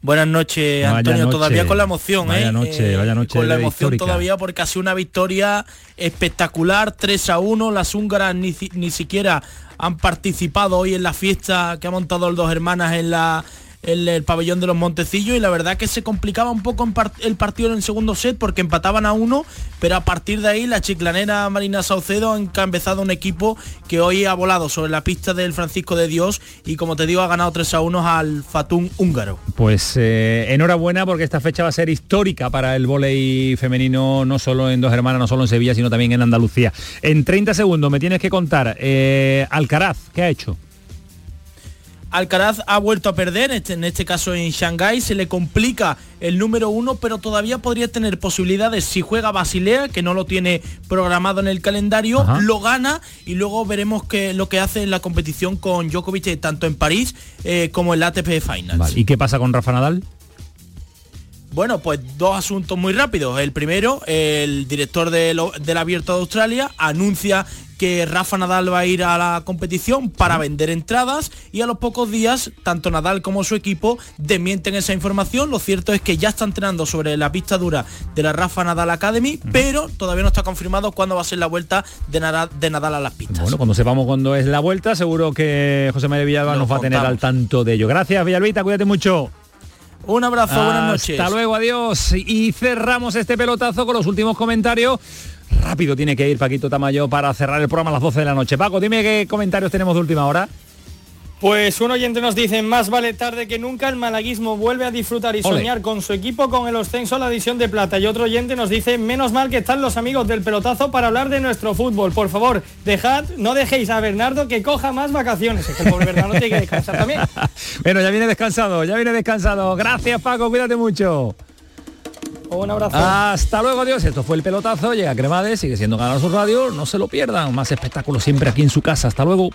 Buenas noches, Antonio. noche. Todavía con la emoción, Vaya ¿eh? noche, Eh, vaya noche Con la emoción histórica. todavía porque ha sido una victoria espectacular, 3 a 1. Las húngaras ni, ni siquiera han participado hoy en la fiesta que ha montado el dos hermanas en la el pabellón de los Montecillos y la verdad que se complicaba un poco el partido en el segundo set porque empataban a uno, pero a partir de ahí la chiclanera Marina Saucedo ha encabezado un equipo que hoy ha volado sobre la pista del Francisco de Dios y como te digo ha ganado 3 a 1 al Fatún húngaro. Pues eh, enhorabuena porque esta fecha va a ser histórica para el vóley femenino, no solo en Dos Hermanas, no solo en Sevilla, sino también en Andalucía. En 30 segundos me tienes que contar, eh, Alcaraz, ¿qué ha hecho? Alcaraz ha vuelto a perder, este- en este caso en Shanghái, se le complica el número uno, pero todavía podría tener posibilidades si juega Basilea, que no lo tiene programado en el calendario, Ajá. lo gana y luego veremos qué lo que hace en la competición con Djokovic eh, tanto en París eh, como en la ATP Finals. ¿Y qué pasa con Rafa Nadal? Bueno, pues dos asuntos muy rápidos. El primero, el director de lo- del Abierto de Australia anuncia que Rafa Nadal va a ir a la competición para vender entradas y a los pocos días tanto Nadal como su equipo desmienten esa información. Lo cierto es que ya está entrenando sobre la pista dura de la Rafa Nadal Academy, pero todavía no está confirmado cuándo va a ser la vuelta de Nadal, de Nadal a las pistas. Bueno, cuando sepamos cuándo es la vuelta, seguro que José María Villalba nos va a tener al tanto de ello. Gracias, Villalbita, cuídate mucho. Un abrazo, buenas noches. Hasta luego, adiós. Y cerramos este pelotazo con los últimos comentarios. Rápido tiene que ir Paquito Tamayo para cerrar el programa a las 12 de la noche. Paco, dime qué comentarios tenemos de última hora. Pues un oyente nos dice, más vale tarde que nunca, el malaguismo vuelve a disfrutar y Ole. soñar con su equipo con el ascenso a la división de plata. Y otro oyente nos dice, menos mal que están los amigos del pelotazo para hablar de nuestro fútbol. Por favor, dejad, no dejéis a Bernardo que coja más vacaciones. Es que el pobre Bernardo tiene que descansar también. Bueno, ya viene descansado, ya viene descansado. Gracias, Paco, cuídate mucho. Un abrazo. Hasta luego, adiós. Esto fue el pelotazo. Llega Cremades, sigue siendo Canal Sur Radio. No se lo pierdan. Más espectáculos siempre aquí en su casa. Hasta luego.